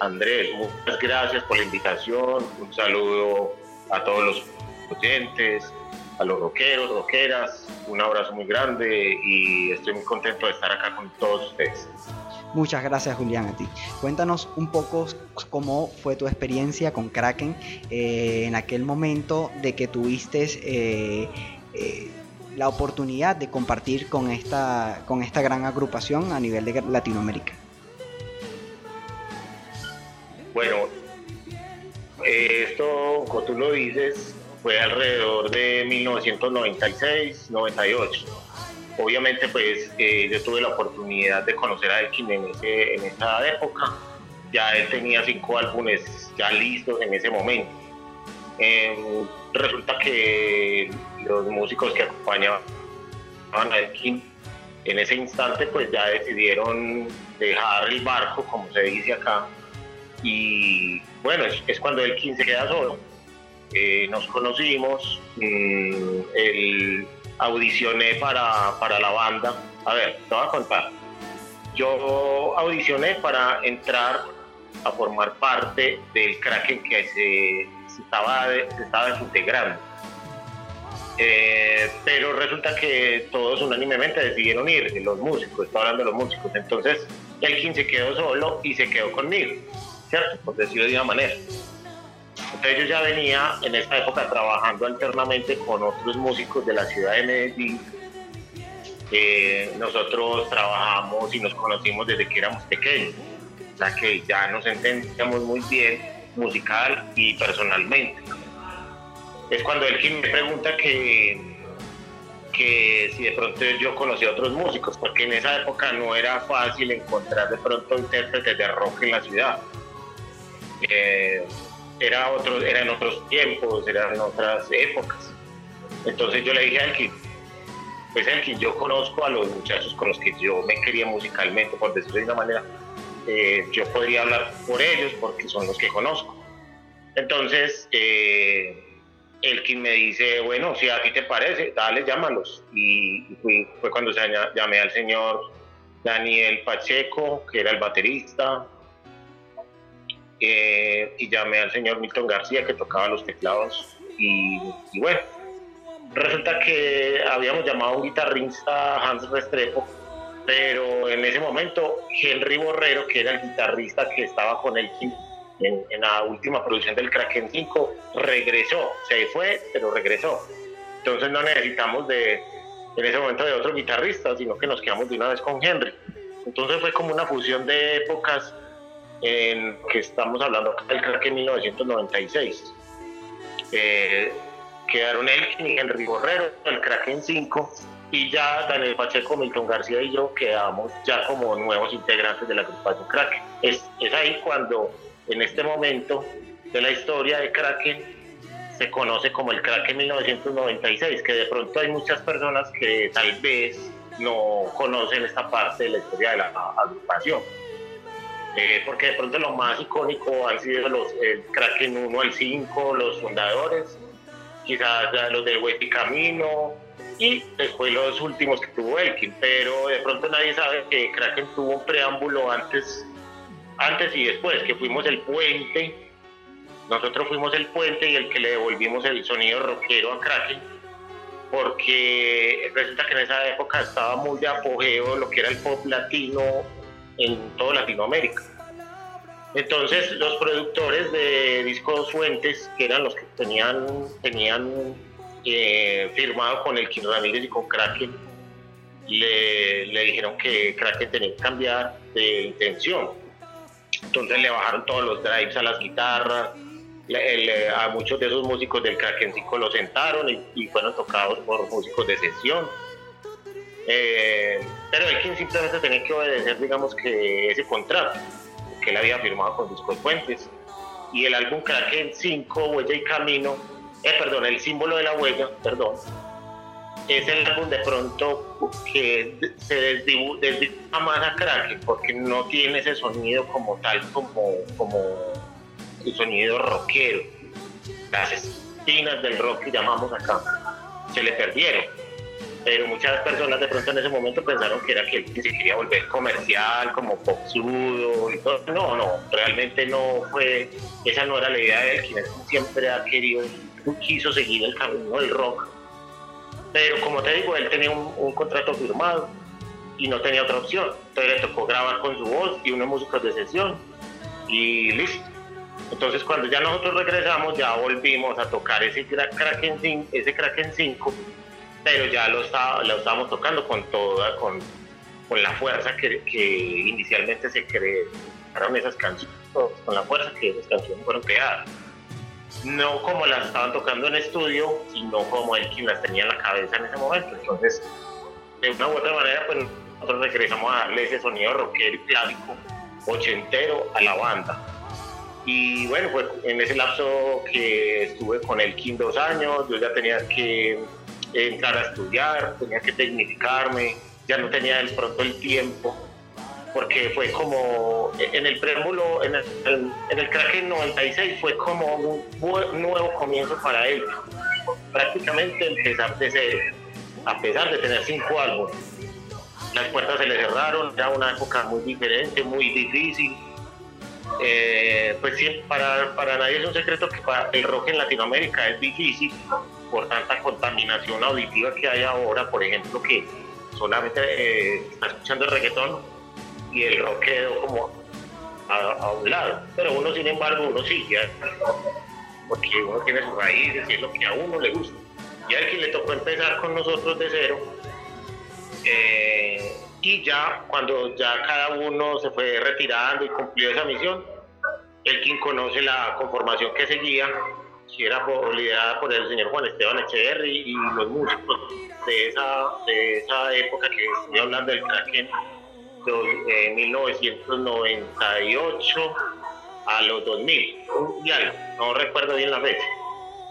Andrés, muchas gracias por la invitación. Un saludo a todos los oyentes, a los rockeros, rockeras. Un abrazo muy grande y estoy muy contento de estar acá con todos ustedes. Muchas gracias Julián a ti. Cuéntanos un poco cómo fue tu experiencia con Kraken eh, en aquel momento de que tuviste eh, eh, la oportunidad de compartir con esta, con esta gran agrupación a nivel de Latinoamérica. Bueno, esto, como tú lo dices, fue alrededor de 1996, 98. Obviamente, pues eh, yo tuve la oportunidad de conocer a Elkin en, ese, en esa época. Ya él tenía cinco álbumes ya listos en ese momento. Em, resulta que los músicos que acompañaban a Elkin en ese instante, pues ya decidieron dejar el barco, como se dice acá, y bueno, es, cuando Elkin se queda solo. Nos conocimos, mm, el, audicioné para, para la banda. A ver, te voy a contar. Yo audicioné para entrar a formar parte del Kraken que se, estaba, se estaba desintegrando. Eh, pero resulta que todos unánimemente decidieron ir, los músicos, estoy hablando de los músicos. Entonces, Elkin se quedó solo y se quedó conmigo, ¿cierto? Por decirlo de una manera. Entonces yo ya venía en esa época trabajando alternamente con otros músicos de la ciudad de Medellín. nosotros trabajamos y nos conocimos desde que éramos pequeños, o sea que ya nos entendíamos muy bien musical y personalmente. Es cuando él me pregunta que, que si de pronto yo conocía a otros músicos, porque en esa época no era fácil encontrar de pronto intérpretes de rock en la ciudad. Eh, era otro, eran otros tiempos, eran otras épocas. Entonces yo le dije a Elkin, pues Elkin, yo conozco a los muchachos con los que yo me quería musicalmente, por decirlo de una manera, eh, yo podría hablar por ellos porque son los que conozco. Entonces, eh, Elkin me dice, bueno, si a ti te parece, dale, llámalos. Y, fue cuando se llamé al señor Daniel Pacheco, que era el baterista, eh, y llamé al señor Milton García que tocaba los teclados y, bueno, resulta que habíamos llamado a un guitarrista Hans Restrepo, pero en ese momento Henry Borrero, que era el guitarrista que estaba con él en, en la última producción del Kraken 5, regresó, se fue, pero regresó. Entonces no necesitamos de, en ese momento de otro guitarrista, sino que nos quedamos de una vez con Henry. Entonces fue como una fusión de épocas en que estamos hablando del crack en 1996. Eh, quedaron él y Henry Borrero, el crack en 5, y ya Daniel Pacheco, Milton García y yo quedamos ya como nuevos integrantes de la agrupación Kraken. Es, es ahí cuando, en este momento de la historia de Kraken, se conoce como el Kraken 1996, que de pronto hay muchas personas que tal vez no conocen esta parte de la historia de la agrupación. Eh, porque de pronto lo más icónico han sido los el Kraken 1 al 5, los fundadores, quizás ya los del Huepi Camino, y después los últimos que tuvo Elkin, pero de pronto nadie sabe que Kraken tuvo un preámbulo antes, antes y después, que fuimos el puente, nosotros fuimos el puente y el que le devolvimos el sonido rockero a Kraken, porque resulta que en esa época estaba muy de apogeo lo que era el pop latino en toda Latinoamérica. Entonces los productores de discos fuentes, que eran los que tenían, tenían eh, firmado con el Kino Ramírez y con Kraken, le, le, dijeron que Kraken tenía que cambiar de intención. Entonces le bajaron todos los drives a las guitarras, a muchos de esos músicos del Kraken 5 los sentaron y fueron tocados por músicos de sesión. Eh, pero Elkin simplemente tenía que obedecer, digamos, que ese contrato que él había firmado con Discos Fuentes. Y el álbum Kraken 5, Huella y Camino, eh, perdón, el símbolo de la huella, perdón, es el álbum de pronto que se desdibuja más a Kraken porque no tiene ese sonido como tal, como, como el sonido rockero. Las espinas del rock que llamamos acá se le perdieron pero muchas personas de pronto en ese momento pensaron que era que él se quería volver comercial, como popsudo y todo. No, no, realmente no fue, esa no era la idea de él, quien siempre ha querido, quiso seguir el camino del rock. Pero como te digo, él tenía un, contrato firmado y no tenía otra opción. Entonces le tocó grabar con su voz y unos músicos de sesión y listo. Entonces cuando ya nosotros regresamos, ya volvimos a tocar ese Kraken, ese Kraken 5 pero ya lo, está, lo estábamos tocando con toda, con, la fuerza que, inicialmente se crearon esas canciones, con la fuerza que esas canciones fueron creadas. No como las estaban tocando en estudio, sino como él quien las tenía en la cabeza en ese momento. Entonces, de una u otra manera, pues nosotros regresamos a darle ese sonido rockero y clásico, ochentero a la banda. Y bueno, pues en ese lapso que estuve con el Kim dos años, yo ya tenía que entrar a estudiar, tenía que tecnificarme, ya no tenía de pronto el tiempo, porque fue como en el preámbulo, en el, en el Kraken 96 fue como un nuevo comienzo para él, prácticamente empezar de cero, a pesar de tener cinco álbumes. Las puertas se le cerraron, era una época muy diferente, muy difícil. Eh, pues sí, para, para nadie es un secreto que para el rock en Latinoamérica es difícil, por tanta contaminación auditiva que hay ahora, por ejemplo, que solamente eh, está escuchando el reggaetón y el rock quedó como a, un lado. Pero uno, sin embargo, uno sigue, porque uno tiene sus raíces y es lo que a uno le gusta. Y a que le tocó empezar con nosotros de cero, eh, y ya cuando ya cada uno se fue retirando y cumplió esa misión, el quien conoce la conformación que seguía que era por, liderada por el señor Juan Esteban Echeverry y los músicos de esa, de esa época que estoy hablando del Kraken, de 1998 a los 2000, y no recuerdo bien la fecha.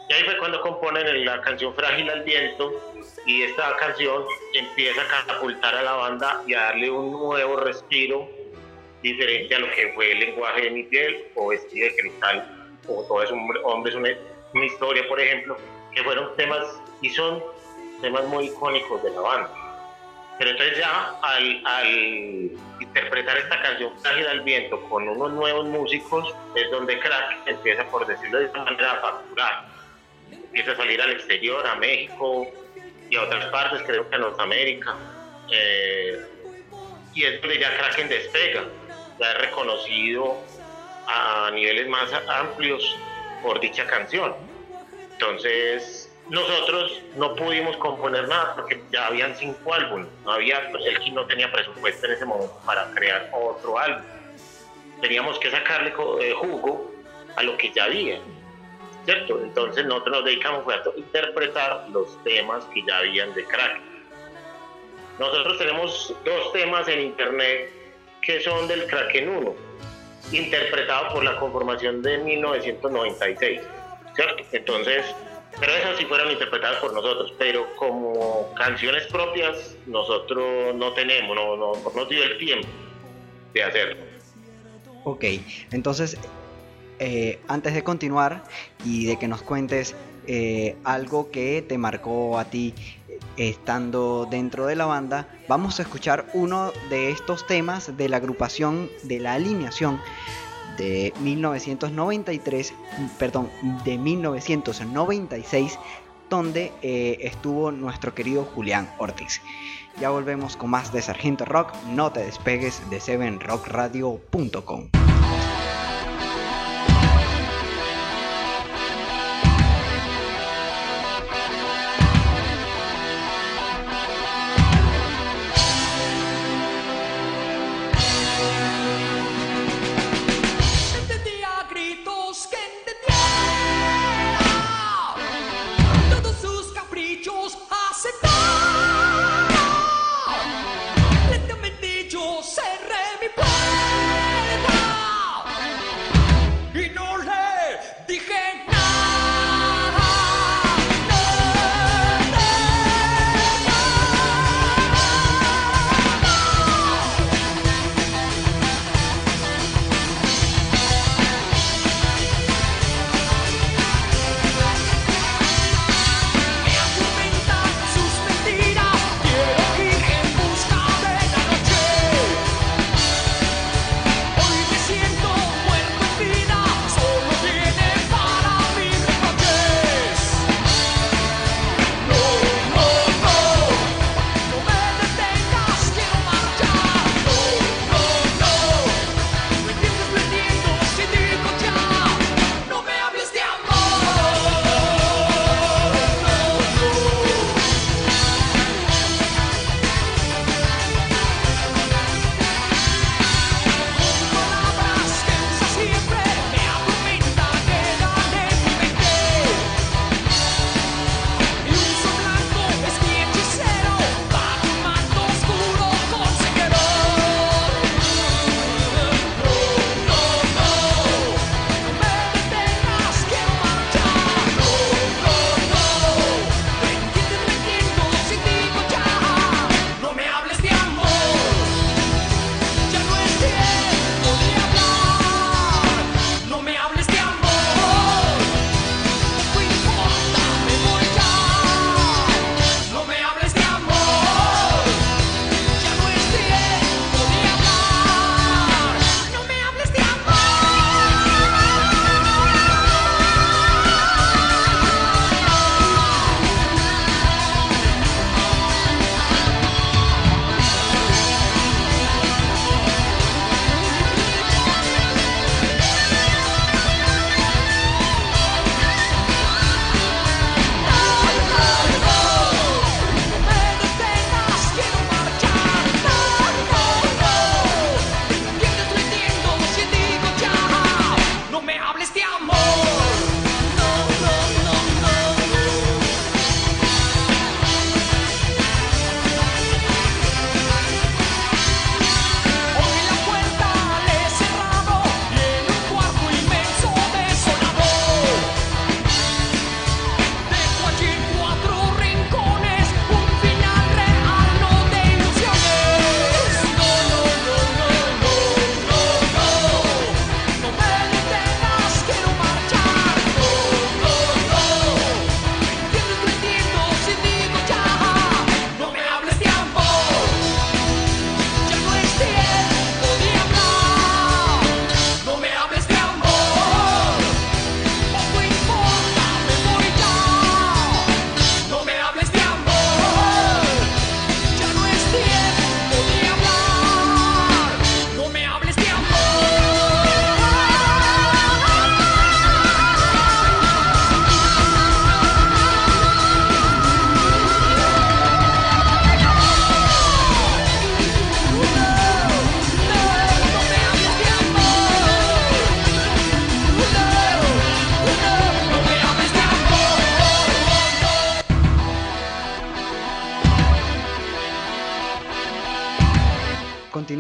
Y ahí fue cuando componen la canción Frágil al Viento y esta canción empieza a catapultar a la banda y a darle un nuevo respiro diferente a lo que fue el lenguaje de mi piel o vestido de cristal o todo es un hombre es una, una, historia, por ejemplo, que fueron temas y son temas muy icónicos de la banda. Pero entonces ya al, interpretar esta canción Frágil al Viento con unos nuevos músicos es donde Crack empieza, por decirlo de esta manera, a facturar. Empieza a salir al exterior, a México y a otras partes, creo que a Norteamérica. Eh, y es donde ya Kraken despega, ya es reconocido a niveles más amplios por dicha canción. Entonces, nosotros no pudimos componer nada porque ya habían cinco álbumes, no había, pues el no tenía presupuesto en ese momento para crear otro álbum. Teníamos que sacarle eh, jugo a lo que ya había, ¿cierto? Entonces nosotros nos dedicamos a interpretar los temas que ya habían de crack. Nosotros tenemos dos temas en internet que son del Kraken 1, interpretado por la conformación de 1996, ¿cierto? Entonces, pero esas sí fueron interpretadas por nosotros, pero como canciones propias nosotros no tenemos, no, no, no nos dio el tiempo de hacerlo. Ok, entonces, eh, antes de continuar y de que nos cuentes eh, algo que te marcó a ti estando dentro de la banda, vamos a escuchar uno de estos temas de la agrupación de la alineación de 1993, perdón, de 1996, donde eh, estuvo nuestro querido Julián Ortiz. Ya volvemos con más de Sargento Rock, no te despegues de 7rockradio.com.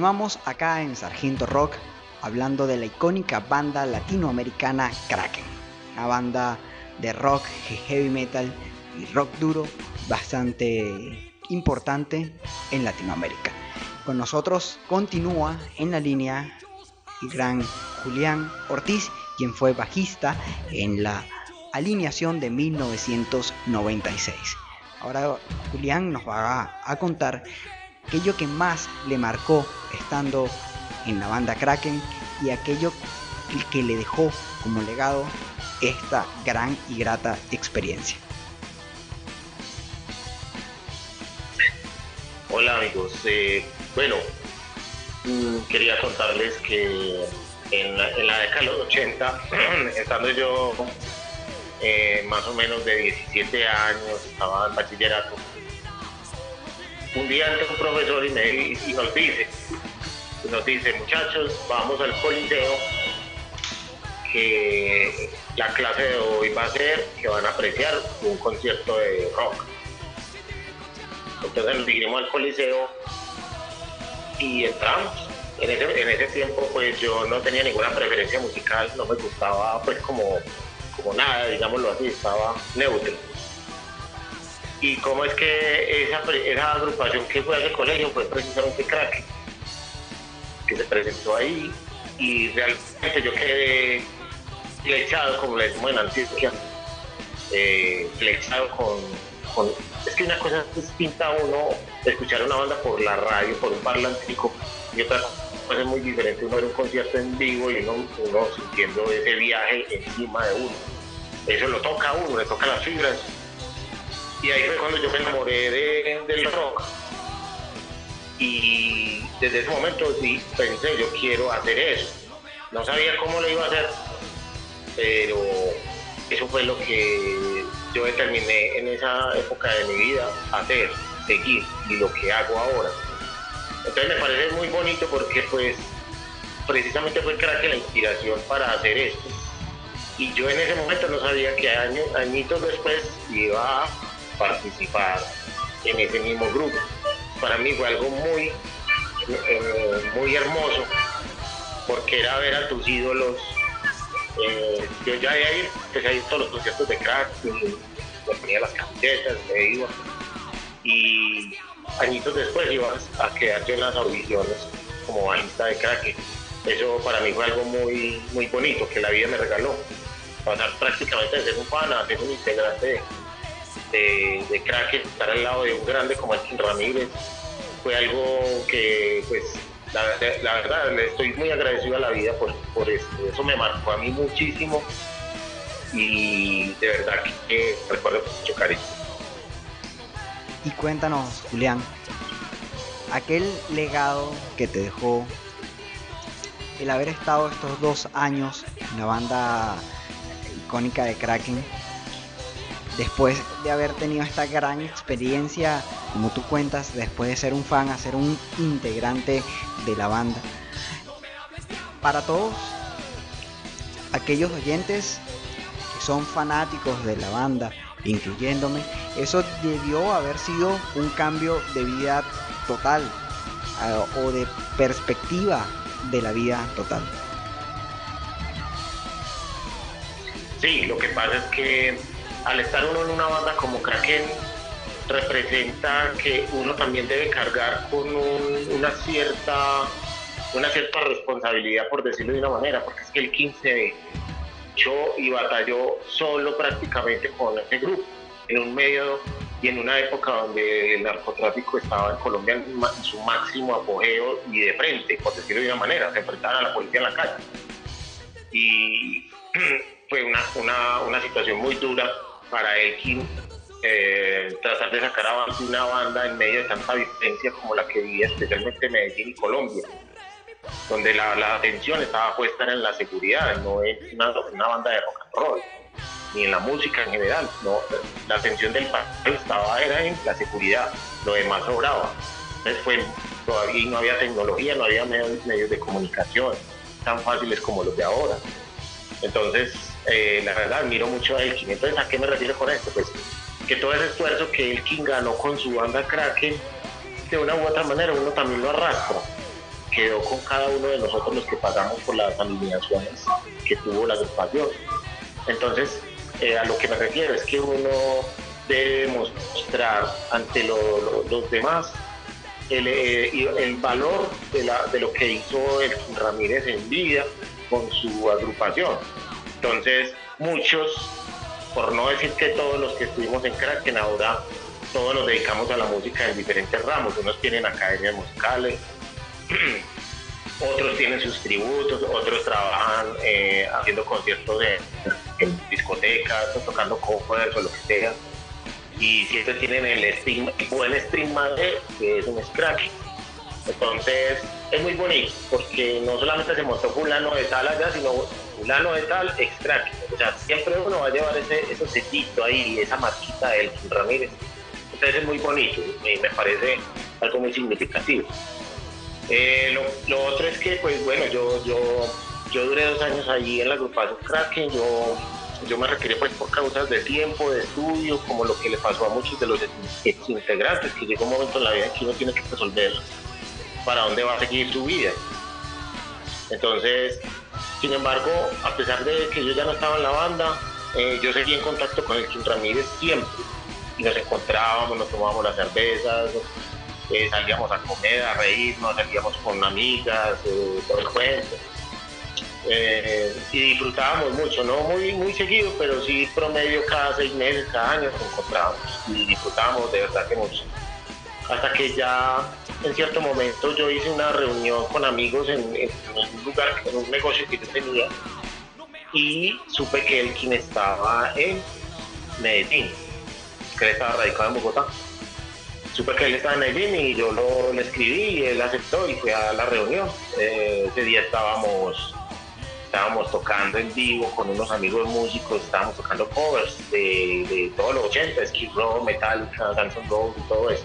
Continuamos acá en Sargento Rock hablando de la icónica banda latinoamericana Kraken, una banda de rock, heavy metal y rock duro bastante importante en Latinoamérica. Con nosotros continúa en la línea el gran Julián Ortiz, quien fue bajista en la alineación de 1996. Ahora Julián nos va a, contar aquello que más le marcó estando en la banda Kraken y aquello que le dejó como legado esta gran y grata experiencia. Hola amigos, eh, bueno, mm, quería contarles que en la, década de los 80, estando yo eh, más o menos de 17 años, estaba en bachillerato, un día entra un profesor y nos dice, nos dice, muchachos, vamos al coliseo, que la clase de hoy va a ser que van a apreciar un concierto de rock. Entonces nos dirigimos al coliseo y entramos. En ese, en ese tiempo pues yo no tenía ninguna preferencia musical, no me gustaba pues como, como nada, digámoslo así, estaba neutro. Y cómo es que esa, esa agrupación que fue a ese colegio fue precisamente Crack que se presentó ahí y realmente yo quedé flechado, como le decimos en Antioquia, eh, flechado con, Es que una cosa distinta a uno escuchar una banda por la radio, por un parlantico, y otra cosa es muy diferente uno ver un concierto en vivo y uno, uno sintiendo ese viaje encima de uno. Eso lo toca a uno, le toca las fibras. Y ahí fue cuando yo me enamoré del rock y desde ese momento sí pensé, yo quiero hacer eso. No sabía cómo lo iba a hacer, pero eso fue lo que yo determiné en esa época de mi vida hacer, seguir y lo que hago ahora. Entonces me parece muy bonito porque pues precisamente fue crack la inspiración para hacer esto. Y yo en ese momento no sabía que años, añitos después iba participar en ese mismo grupo para mí fue algo muy, eh, muy hermoso, porque era ver a tus ídolos. Eh, yo ya había ido, empecé a todos los conciertos de crack, me ponía las camisetas, me iba. Y añitos después iba a quedar yo en las audiciones como bajista de crack. Eso para mí fue algo muy, muy bonito que la vida me regaló. Pasar prácticamente de ser un fan a ser un integrante de, de estar al lado de un grande como Elkin Ramírez, fue algo que, pues, la, verdad, le estoy muy agradecido a la vida por, por eso. Eso me marcó a mí muchísimo y de verdad que recuerdo mucho cariño. Y cuéntanos, Julián, aquel legado que te dejó el haber estado estos dos años en la banda icónica de Kraken después de haber tenido esta gran experiencia, como tú cuentas, después de ser un fan a ser un integrante de la banda. Para todos aquellos oyentes que son fanáticos de la banda, incluyéndome, eso debió haber sido un cambio de vida total o de perspectiva de la vida total. Sí, lo que pasa es que al estar uno en una banda como Kraken, representa que uno también debe cargar con una cierta una cierta responsabilidad, por decirlo de una manera, porque es que el 15 echó y batalló solo prácticamente con ese grupo, en un medio y en una época donde el narcotráfico estaba en Colombia en, su máximo apogeo y de frente, por decirlo de una manera, se enfrentaban a la policía en la calle. Y fue una, una, una situación muy dura para Elkin eh, tratar de sacar avance una banda en medio de tanta violencia como la que vivía especialmente Medellín y Colombia, donde la, atención estaba puesta en la seguridad, no en una, banda de rock and roll, ni en la música en general, no, la atención del país estaba era en la seguridad, lo demás sobraba. Después todavía no había tecnología, no había medios, medios de comunicación tan fáciles como los de ahora. Entonces, eh, la verdad admiro mucho a Elkin. Entonces, ¿a qué me refiero con esto? Pues que todo ese esfuerzo que Elkin ganó con su banda Kraken, de una u otra manera uno también lo arrastra. quedó con cada uno de nosotros los que pagamos por las alineaciones que tuvo la agrupación. Entonces, eh, a lo que me refiero es que uno debe mostrar ante lo- lo- los demás el, eh, valor de, de lo que hizo el Ramírez en vida con su agrupación. Entonces, muchos, por no decir que todos los que estuvimos en Kraken ahora, todos nos dedicamos a la música en diferentes ramos. Unos tienen academias musicales, otros tienen sus tributos, otros trabajan eh, haciendo conciertos en discotecas, tocando covers o lo que sea. Y siempre tienen el, estigma, el buen estigma de que es un scratch. Entonces es muy bonito porque no solamente se montó fulano de tal allá, sino fulano de tal extract. O sea, siempre uno va a llevar ese, ese sellito ahí, esa marquita de Elkin Ramírez. Entonces es muy bonito y me parece algo muy significativo. Eh, lo, lo otro es que, pues bueno, yo, yo, yo duré dos años allí en la agrupación Kraken, yo, yo me retiré pues por causas de tiempo, de estudio, como lo que le pasó a muchos de los ex integrantes, que llega un momento en la vida en que uno tiene que resolver para dónde va a seguir su vida. Entonces, sin embargo, a pesar de que yo ya no estaba en la banda, eh, yo seguí en contacto con el Kim Ramírez siempre. Y nos encontrábamos, nos tomábamos las cervezas, eh, salíamos a comer, a reírnos, salíamos con amigas, eh, todo el cuento. Eh, y disfrutábamos mucho, no muy, muy seguido, pero sí promedio cada seis meses, cada año nos encontrábamos y disfrutábamos de verdad que mucho. Hasta que ya en cierto momento yo hice una reunión con amigos en, un lugar, en un negocio que yo tenía y supe que él quien estaba en Medellín, que él estaba radicado en Bogotá. Supe que él estaba en Medellín y yo lo, le escribí y él aceptó y fue a la reunión. Eh, ese día estábamos estábamos tocando en vivo con unos amigos músicos, estábamos tocando covers de, de todos los 80, Skid Row, Metallica, Guns N' Roses y todo eso.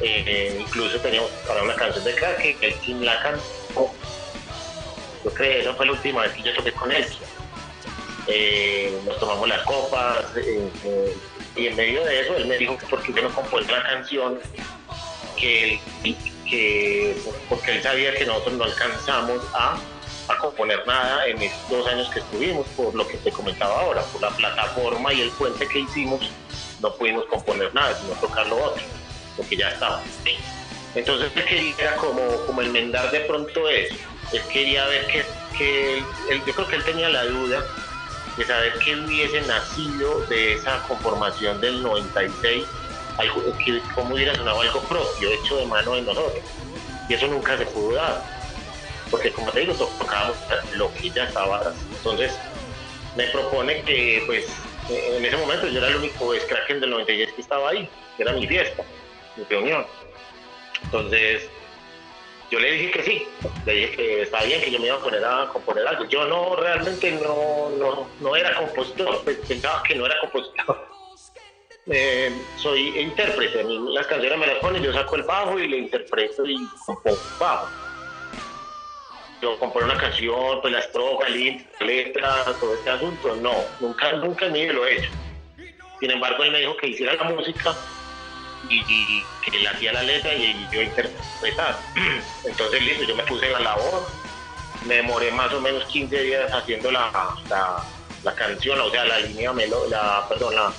Eh, incluso teníamos para una canción de crack que el Tim la cantó. Yo creo que esa fue la última vez que yo toqué con él. Eh, nos tomamos las copas eh, y en medio de eso él me dijo que porque yo no compuso la canción que, que porque él sabía que nosotros no alcanzamos a, a componer nada en esos dos años que estuvimos por lo que te comentaba ahora por la plataforma y el puente que hicimos no pudimos componer nada sino tocar lo otro porque ya estaba entonces él quería como, como enmendar de pronto eso él quería ver que, que él- yo creo que él tenía la duda de saber que hubiese nacido de esa conformación del 96, algo, que cómo hubiera sonado algo propio, hecho de mano de nosotros. Y eso nunca se pudo dar, porque como te digo, to- tocábamos lo que ya estaba. Entonces, me propone que, pues, en ese momento yo era el único Kraken del 96 que estaba ahí, que era mi fiesta, reunión. Entonces, yo le dije que sí, le dije que está bien, que yo me iba a poner a componer algo. Yo no, realmente no, no, no era compositor, pues, pensaba que no era compositor. Eh, soy intérprete, las canciones me las ponen, yo saco el bajo y le interpreto y compongo bajo. Yo compongo una canción, pues la estrofa, el letra, todo este asunto, no, nunca, nunca vida lo he hecho. Sin embargo, él me dijo que hiciera la música y, que él hacía la letra y yo interpretar. Entonces, listo, yo me puse la labor, me demoré más o menos 15 días haciendo la, la, canción, o sea, la línea melo, la, perdón, la,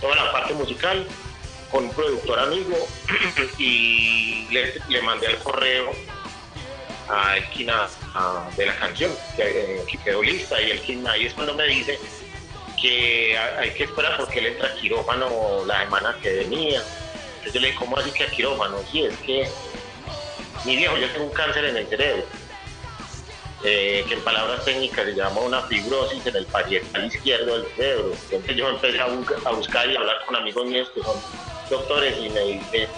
toda la parte musical con un productor amigo y le, le mandé el correo a Elkin de la canción que, eh, que quedó lista y Elkin ahí es cuando me dice que ha- hay que esperar porque él entra quirófano la semana que venía. Entonces yo le dije, ¿cómo así que a quirófano? Sí, es que mi viejo, yo tengo un cáncer en el cerebro, eh, que en palabras técnicas se llama una fibrosis en el parietal izquierdo del cerebro. Entonces yo empecé a, bu- a buscar y hablar con amigos míos que son doctores y me dice,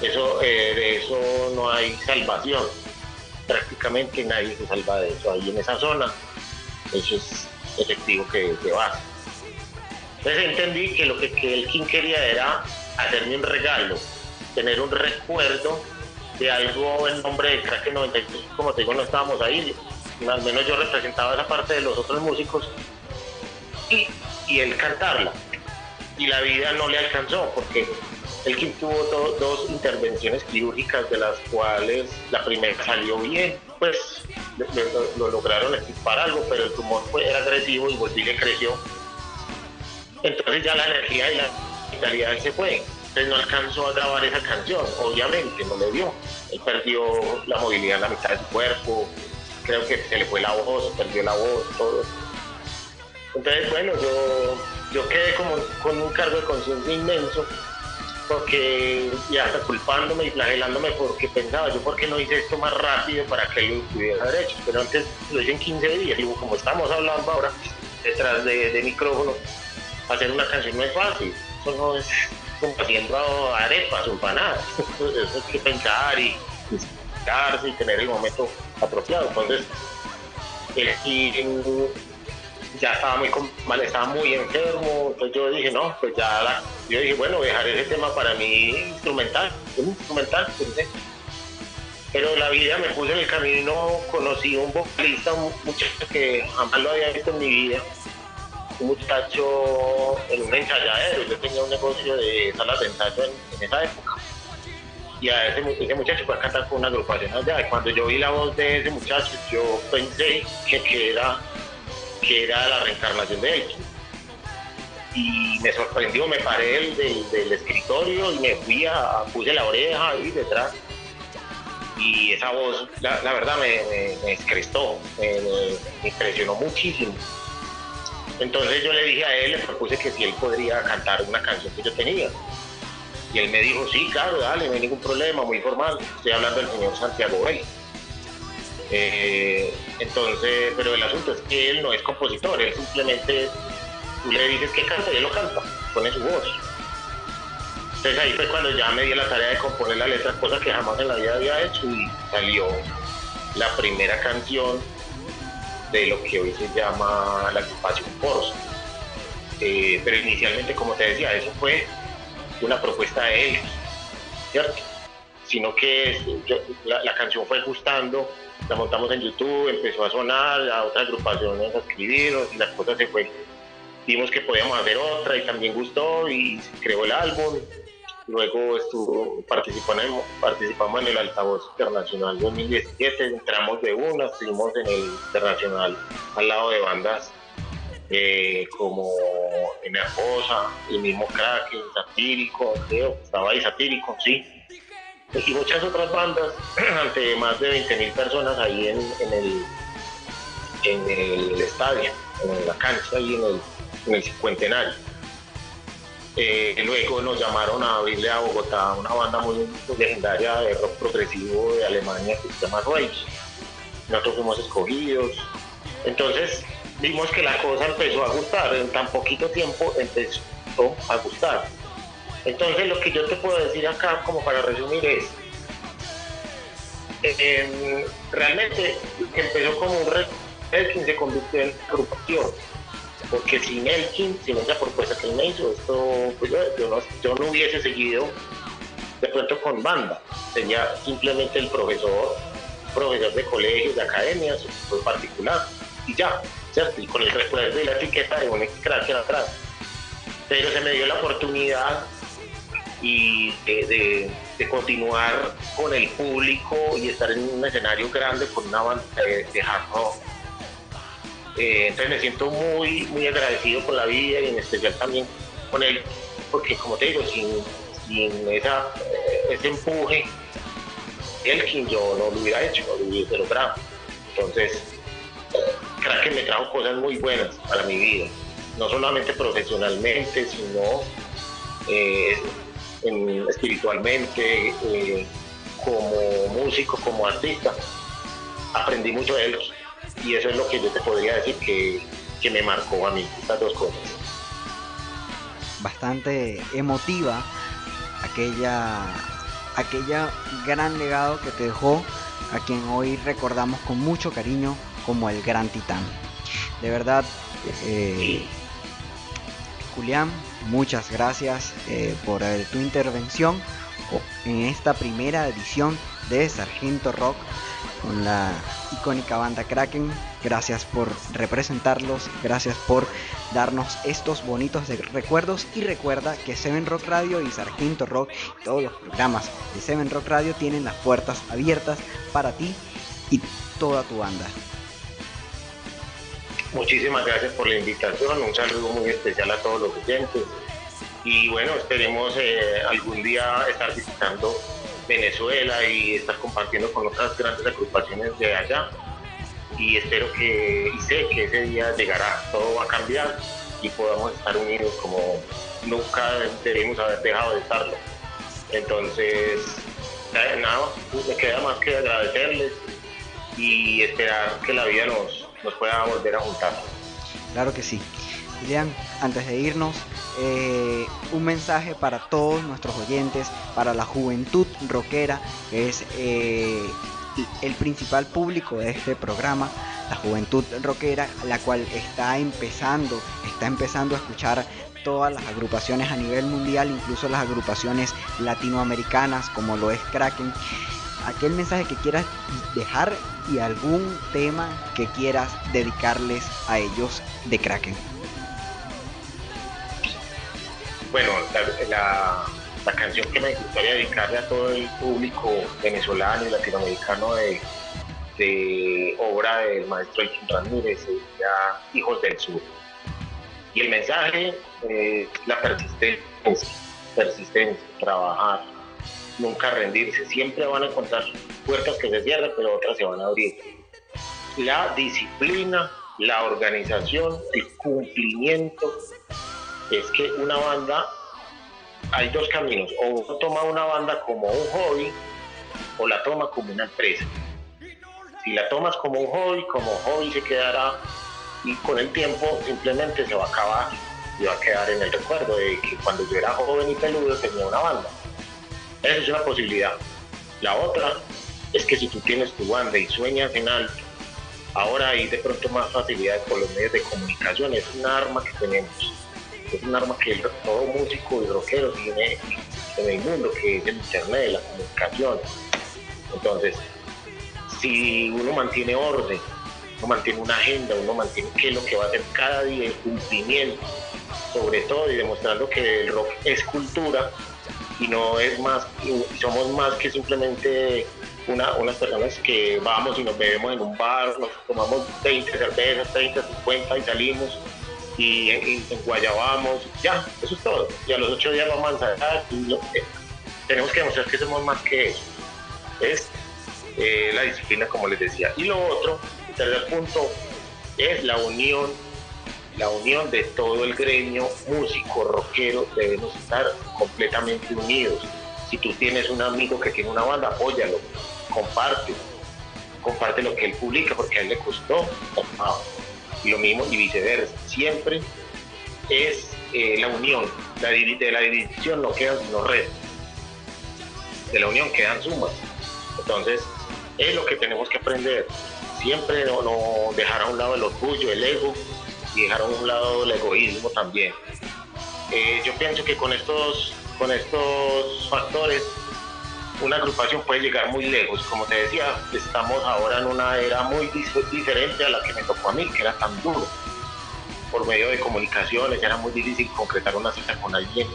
eso, eh, de eso no hay salvación. Prácticamente nadie se salva de eso ahí en esa zona. Eso es efectivo que, que vas. Entonces entendí que lo que, que el King quería era hacerme un regalo, tener un recuerdo de algo en nombre de Crack 96. Como te digo, no estábamos ahí, al menos yo representaba esa parte de los otros músicos y, y él cantarla. Y la vida no le alcanzó porque Elkin tuvo do- dos intervenciones quirúrgicas de las cuales la primera salió bien, pues lo, lo- lo lograron extirpar algo, pero el tumor fue, era agresivo y volví y le creció. Entonces ya la energía y la vitalidad se fue. Entonces no alcanzó a grabar esa canción, obviamente no le dio. Él perdió la movilidad en la mitad de su cuerpo, creo que se le fue la voz, perdió la voz, todo. Entonces, bueno, yo, yo quedé como con un cargo de conciencia inmenso, porque y hasta culpándome y flagelándome porque pensaba, yo por qué no hice esto más rápido para que lo pudiera haber hecho, pero antes lo hice en 15 días, y como estamos hablando ahora detrás de, micrófono, hacer una canción no es fácil, eso no es como haciendo arepas o empanadas, eso hay que pensar y y tener el momento apropiado, entonces el King ya estaba muy mal, estaba muy enfermo, entonces yo dije, no, pues ya yo dije, bueno, dejar ese tema para mí instrumental, instrumental, pensé. Pero la vida me puso en el camino, conocí un vocalista, un muchacho que jamás lo había visto en mi vida, un muchacho en un ensayadero, yo tenía un negocio de salas de ensayo en, esa época. Y a ese muchacho fue a cantar con una agrupación allá. Y cuando yo vi la voz de ese muchacho, yo pensé que, que era que era la reencarnación de Elkin. Y me sorprendió, me paré del, escritorio y me fui a, puse la oreja ahí detrás. Y esa voz, la, verdad, me, me, me- me impresionó muchísimo. Entonces yo le dije a él, le propuse que si él podría cantar una canción que yo tenía. Y él me dijo, sí, claro, dale, no hay ningún problema, muy formal. Estoy hablando del señor Santiago Rey. Eh, entonces, pero el asunto es que él no es compositor, él simplemente, tú le dices que canta y él lo canta, pone su voz. Entonces ahí fue cuando ya me di la tarea de componer la letra, cosa que jamás en la vida había hecho y salió la primera canción de lo que hoy se llama la agrupación Poros. Eh, pero inicialmente, como te decía, eso fue una propuesta de él, ¿cierto? Sino que la, canción fue gustando, la montamos en YouTube, empezó a sonar, a otras agrupaciones a escribirnos y la cosa se fue. Vimos que podíamos hacer otra y también gustó y se creó el álbum. Luego estuvo, el- participamos en el Altavoz Internacional 2017, entramos de una, estuvimos en el Internacional al lado de bandas eh, como Enervosa, el mismo Kraken, Satírico, creo, estaba ahí Satírico, sí, y muchas otras bandas ante más de 20.000 personas ahí en, en el, estadio, en la cancha y en el, en cincuentenario. Eh, luego nos llamaron a abrirle a Bogotá una banda muy legendaria de rock progresivo de Alemania que se llama Rage. Nosotros fuimos escogidos. Entonces vimos que la cosa empezó a gustar, en tan poquito tiempo empezó a gustar. Entonces lo que yo te puedo decir acá, como para resumir, es, eh, realmente empezó como un red, Elkin se convirtió en agrupación, porque sin Elkin, sin esa propuesta que él me hizo, esto, pues, yo, no, yo no hubiese seguido de pronto con banda, sería simplemente el profesor, profesor de colegios, de academias, pues, particular, y ya, ¿cierto? Y con el recuerdo de la etiqueta de un ex cracker atrás. Pero se me dio la oportunidad y de, continuar con el público y estar en un escenario grande con una banda de, de rock. Eh, entonces me siento muy, muy agradecido con la vida y en especial también con él, porque como te digo, sin, sin esa, ese empuje, quien yo no lo hubiera hecho, no lo hubiese logrado. Entonces, creo que me trajo cosas muy buenas para mi vida, no solamente profesionalmente, sino eh, en- espiritualmente, eh, como músico, como artista. Aprendí mucho de él y eso es lo que yo te podría decir que, que me marcó a mí, estas dos cosas. bastante emotiva aquella aquella gran legado que te dejó a quien hoy recordamos con mucho cariño como el gran titán de verdad eh, Julián muchas gracias eh, por tu intervención en esta primera edición de Sargento Rock con la icónica banda Kraken. Gracias por representarlos, gracias por darnos estos bonitos recuerdos y recuerda que Seven Rock Radio y Sargento Rock y todos los programas de Seven Rock Radio tienen las puertas abiertas para ti y toda tu banda. Muchísimas gracias por la invitación, un saludo muy especial a todos los oyentes y bueno, esperemos eh, algún día estar visitando Venezuela y estar compartiendo con otras grandes agrupaciones de allá y espero que, sé que ese día llegará, todo va a cambiar y podamos estar unidos como nunca debemos haber dejado de estarlo. Entonces, eh, nada, me queda más que agradecerles y esperar que la vida nos, nos pueda volver a juntar. Claro que sí. Julián, antes de irnos, eh, un mensaje para todos nuestros oyentes, para la juventud rockera, que es eh, el principal público de este programa, la juventud rockera, la cual está empezando, está empezando a escuchar todas las agrupaciones a nivel mundial, incluso las agrupaciones latinoamericanas como lo es Kraken. Aquel mensaje que quieras dejar y algún tema que quieras dedicarles a ellos de Kraken. Bueno, la, canción que me gustaría dedicarle a todo el público venezolano y latinoamericano de, de obra del maestro Elkin Ramírez, sería Hijos del Sur. Y el mensaje es la persistencia, persistencia, trabajar, nunca rendirse. Siempre van a encontrar puertas que se cierran, pero otras se van a abrir. La disciplina, la organización, el cumplimiento. Es que una banda, hay dos caminos. O uno toma una banda como un hobby o la toma como una empresa. Si la tomas como un hobby, como hobby se quedará y con el tiempo simplemente se va a acabar y va a quedar en el recuerdo de que cuando yo era joven y peludo tenía una banda. Esa es una posibilidad. La otra es que si tú tienes tu banda y sueñas en alto, ahora hay de pronto más facilidades por los medios de comunicación, es un arma que tenemos, es un arma que todo músico y rockero tiene en el mundo, que es el internet, la comunicación. Entonces, si uno mantiene orden, uno mantiene una agenda, uno mantiene qué es lo que va a hacer cada día, el cumplimiento, sobre todo y demostrando que el rock es cultura y no es más, somos más que simplemente una, unas personas que vamos y nos bebemos en un bar, nos tomamos 20 cervezas, 30, 50 y salimos y, y enguayabamos, ya, eso es todo. Y a los ocho días vamos a ensayar y lo- eh, tenemos que demostrar que somos más que eso. Es eh, la disciplina, como les decía. Y lo otro, el tercer punto, es la unión, la unión de todo el gremio músico, rockero, debemos estar completamente unidos. Si tú tienes un amigo que tiene una banda, apóyalo, comparte, comparte lo que él publica porque a él le costó, ah, y lo mismo y viceversa. Siempre es eh, la unión, la de la división no quedan sino redes, de la unión quedan sumas. Entonces, es lo que tenemos que aprender. Siempre no, no dejar a un lado el orgullo, el ego y dejar a un lado el egoísmo también. Eh, yo pienso que con estos, con estos factores una agrupación puede llegar muy lejos. Como te decía, estamos ahora en una era muy diferente a la que me tocó a mí, que era tan duro. Por medio de comunicaciones era muy difícil concretar una cita con alguien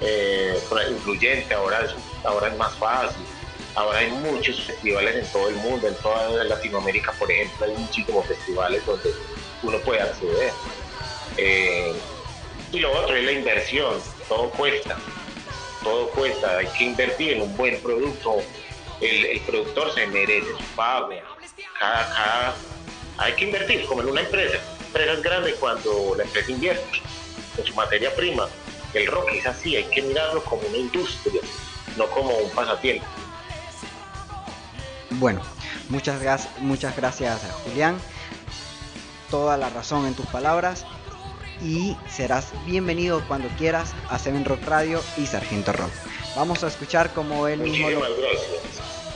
eh, influyente, ahora es, ahora es más fácil. Ahora hay muchos festivales en todo el mundo, en toda Latinoamérica, por ejemplo, hay muchísimos festivales donde uno puede acceder. Eh, y lo otro es la inversión, todo cuesta, todo cuesta, hay que invertir en un buen producto, el, productor se merece su pago, cada, cada, hay que invertir, como en una empresa, empresa es grande cuando la empresa invierte en su materia prima, el rock es así, hay que mirarlo como una industria, no como un pasatiempo. Bueno, muchas, muchas gracias Julián toda la razón en tus palabras y serás bienvenido cuando quieras a Seven Rock Radio y Sargento Rock. Vamos a escuchar como él mismo lo...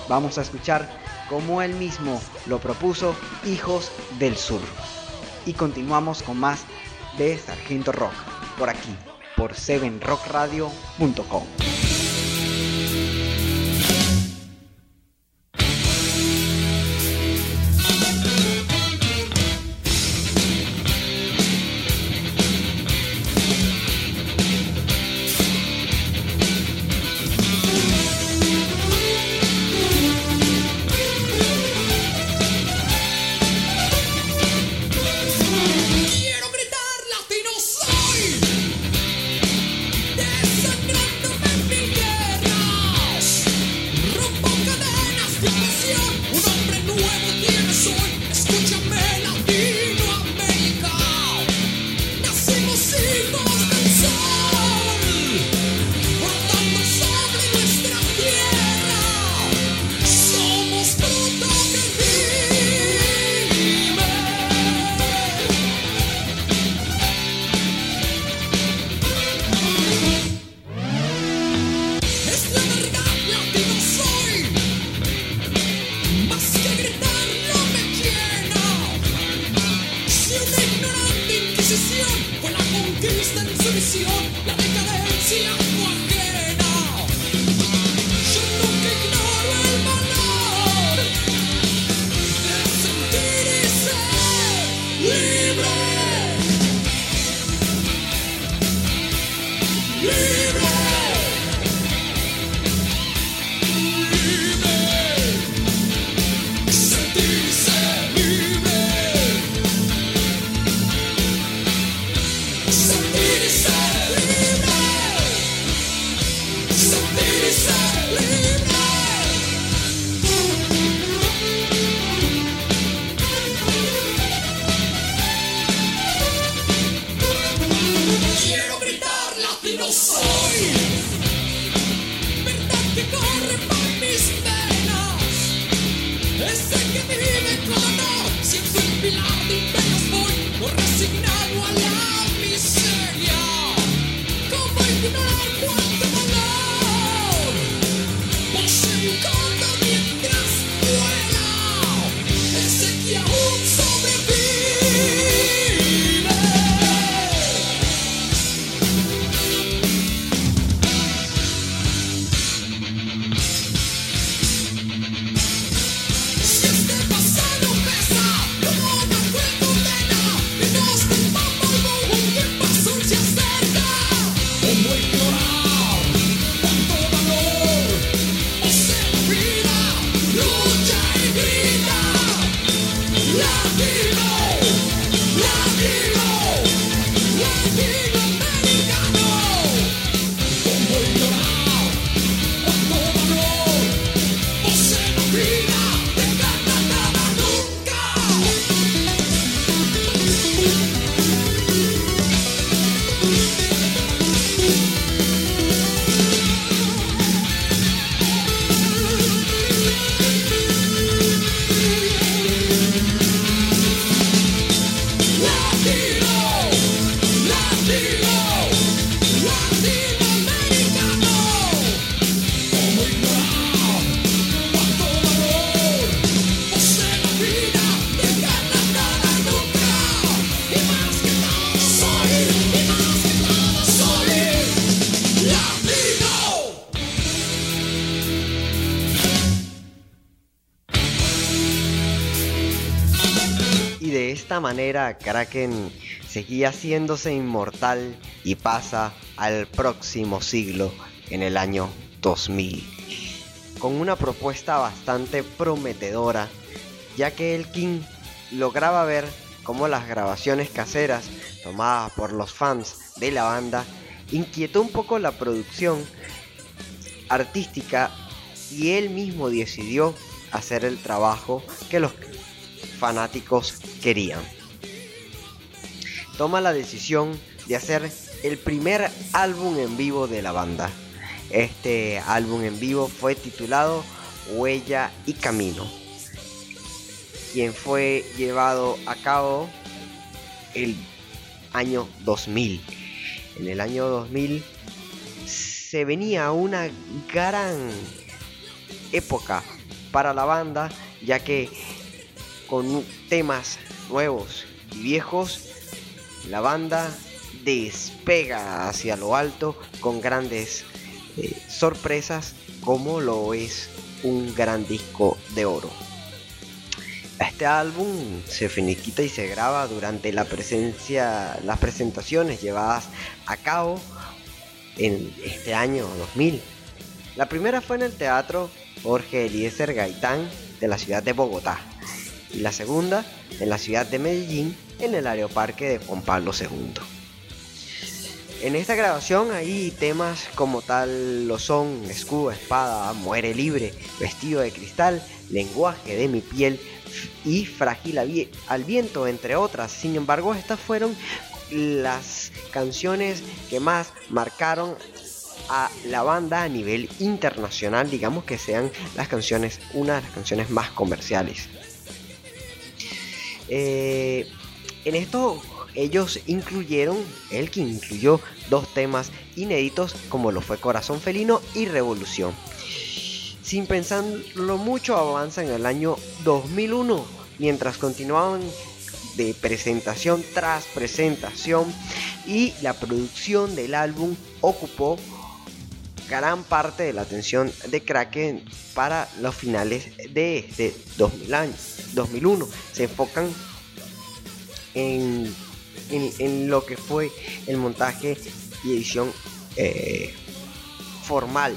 Vamos a escuchar como él mismo lo propuso Hijos del Sur. Y continuamos con más de Sargento Rock por aquí por 7rockradio.com. manera Kraken seguía haciéndose inmortal y pasa al próximo siglo en el año 2000. Con una propuesta bastante prometedora, ya que Elkin lograba ver cómo las grabaciones caseras tomadas por los fans de la banda inquietó un poco la producción artística y él mismo decidió hacer el trabajo que los fanáticos querían. Toma la decisión de hacer el primer álbum en vivo de la banda. Este álbum en vivo fue titulado Huella y Camino, quien fue llevado a cabo el año 2000. En el año 2000 se venía una gran época para la banda, ya que con temas nuevos y viejos, la banda despega hacia lo alto con grandes eh, sorpresas como lo es un gran disco de oro. Este álbum se finiquita y se graba durante la presencia, las presentaciones llevadas a cabo en este año 2000. La primera fue en el teatro Jorge Eliezer Gaitán de la ciudad de Bogotá y la segunda en la ciudad de Medellín en el Aeroparque de Juan Pablo II. En esta grabación hay temas como tal lo son Escudo, Espada, Muere Libre, Vestido de Cristal, Lenguaje de mi piel y Frágil al viento, entre otras. Sin embargo, estas fueron las canciones que más marcaron a la banda a nivel internacional, digamos que sean las canciones, una de las canciones más comerciales. Eh, en esto ellos incluyeron, el que incluyó dos temas inéditos como lo fue Corazón Felino y Revolución. Sin pensarlo mucho avanza en el año 2001, mientras continuaban de presentación tras presentación y la producción del álbum ocupó gran parte de la atención de Kraken para los finales de este 2000 año, 2001. Se enfocan en, en- lo que fue el montaje y edición eh, formal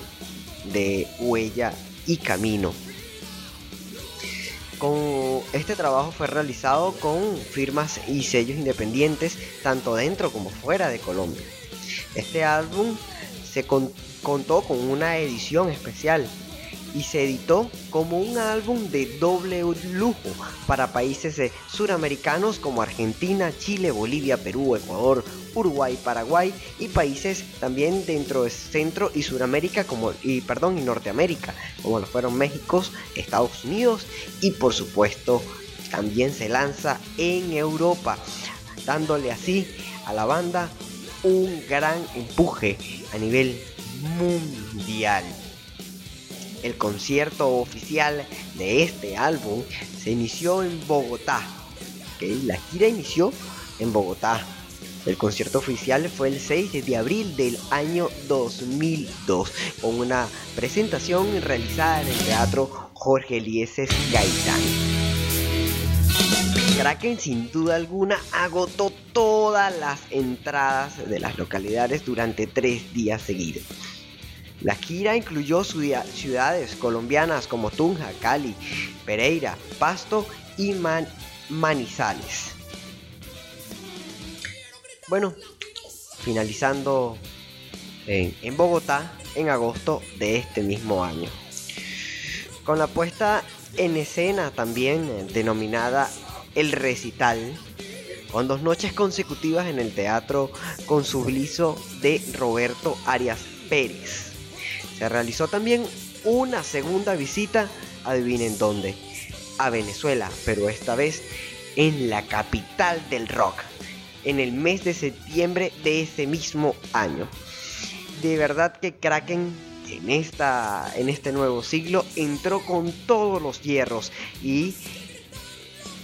de Huella y Camino. Con este trabajo fue realizado con firmas y sellos independientes tanto dentro como fuera de Colombia. Este álbum se con- contó con una edición especial y se editó como un álbum de doble lujo para países eh, suramericanos como Argentina, Chile, Bolivia, Perú, Ecuador, Uruguay, Paraguay y países también dentro de Centro y Suramérica como y perdón y Norteamérica como lo fueron México, Estados Unidos y por supuesto también se lanza en Europa dándole así a la banda un gran empuje a nivel mundial. El concierto oficial de este álbum se inició en Bogotá. La gira inició en Bogotá. El concierto oficial fue el 6 de abril del año 2002 con una presentación realizada en el Teatro Jorge Elieses Gaitán. Kraken sin duda alguna agotó todas las entradas de las localidades durante tres días seguidos. La gira incluyó ciudad- ciudades colombianas como Tunja, Cali, Pereira, Pasto y Man- Manizales. Bueno, finalizando en, Bogotá en agosto de este mismo año. Con la puesta en escena también eh, denominada El Recital, con dos noches consecutivas en el teatro con sublizo de Roberto Arias Pérez. Realizó también una segunda visita, adivinen dónde, a Venezuela, pero esta vez en la capital del rock, en el mes de septiembre de ese mismo año. De verdad que Kraken en, esta, en este nuevo siglo entró con todos los hierros y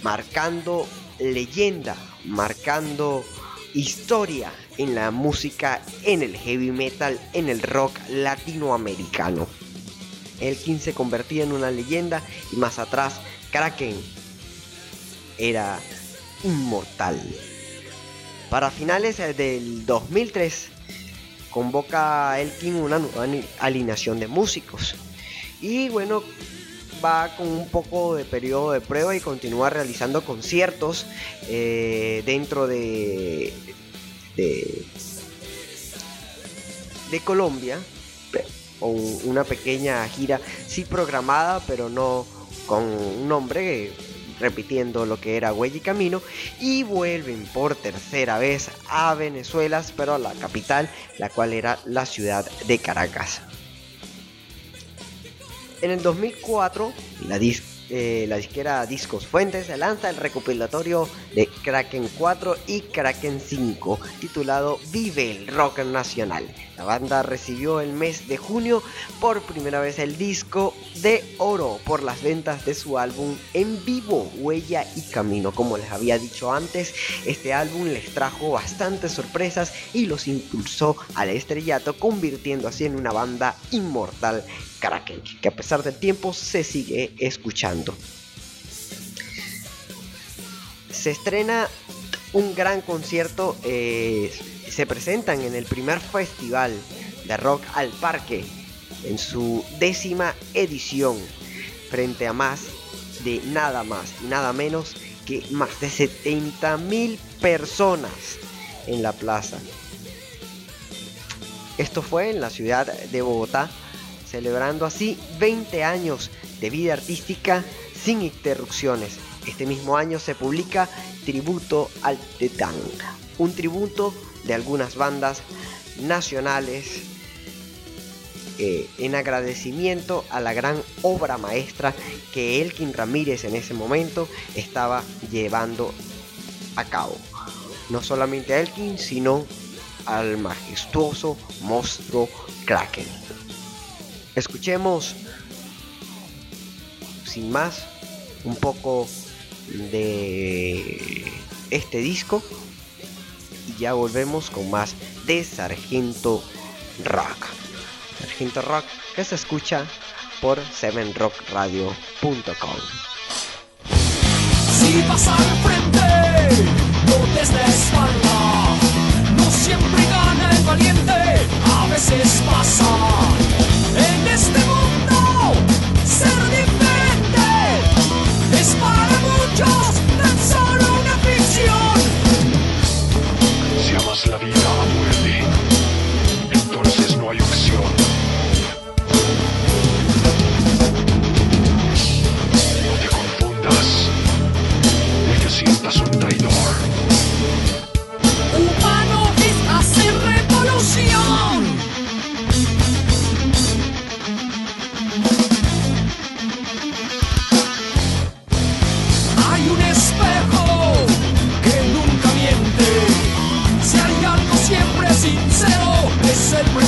marcando leyenda, marcando historia en la música, en el heavy metal, en el rock latinoamericano. Elkin se convertía en una leyenda y más atrás Kraken era inmortal. Para finales del 2003 convoca Elkin una nueva alineación de músicos. Y bueno, va con un poco de periodo de prueba y continúa realizando conciertos eh, dentro de, de, Colombia. O una pequeña gira, sí programada, pero no con un nombre repitiendo lo que era Huella y Camino. Y vuelven por tercera vez a Venezuela, pero a la capital, la cual era la ciudad de Caracas. En el 2004, la, dis- eh, la disquera Discos Fuentes lanza el recopilatorio de Kraken 4 y Kraken 5, titulado Vive el Rock Nacional. La banda recibió el mes de junio por primera vez el disco de oro por las ventas de su álbum en vivo, Huella y Camino. Como les había dicho antes, este álbum les trajo bastantes sorpresas y los impulsó al estrellato, convirtiendo así en una banda inmortal Kraken, que a pesar del tiempo se sigue escuchando. Se estrena un gran concierto, eh, se presentan en el primer festival de rock al parque, en su décima edición, frente a más de nada más y nada menos que más de 70 mil personas en la plaza. Esto fue en la ciudad de Bogotá, celebrando así 20 años de vida artística sin interrupciones. Este mismo año se publica Tributo al Tetán, un tributo de algunas bandas nacionales eh, en agradecimiento a la gran obra maestra que Elkin Ramírez en ese momento estaba llevando a cabo. No solamente a Elkin, sino al majestuoso monstruo Kraken. Escuchemos, sin más, un poco de este disco ya volvemos con más de Sargento Rock. Sargento Rock que se escucha por 7rockradio.com. Si vas al frente, no des la espalda. No siempre gana el valiente, a veces pasa. En este mundo, ser diferente es para muchos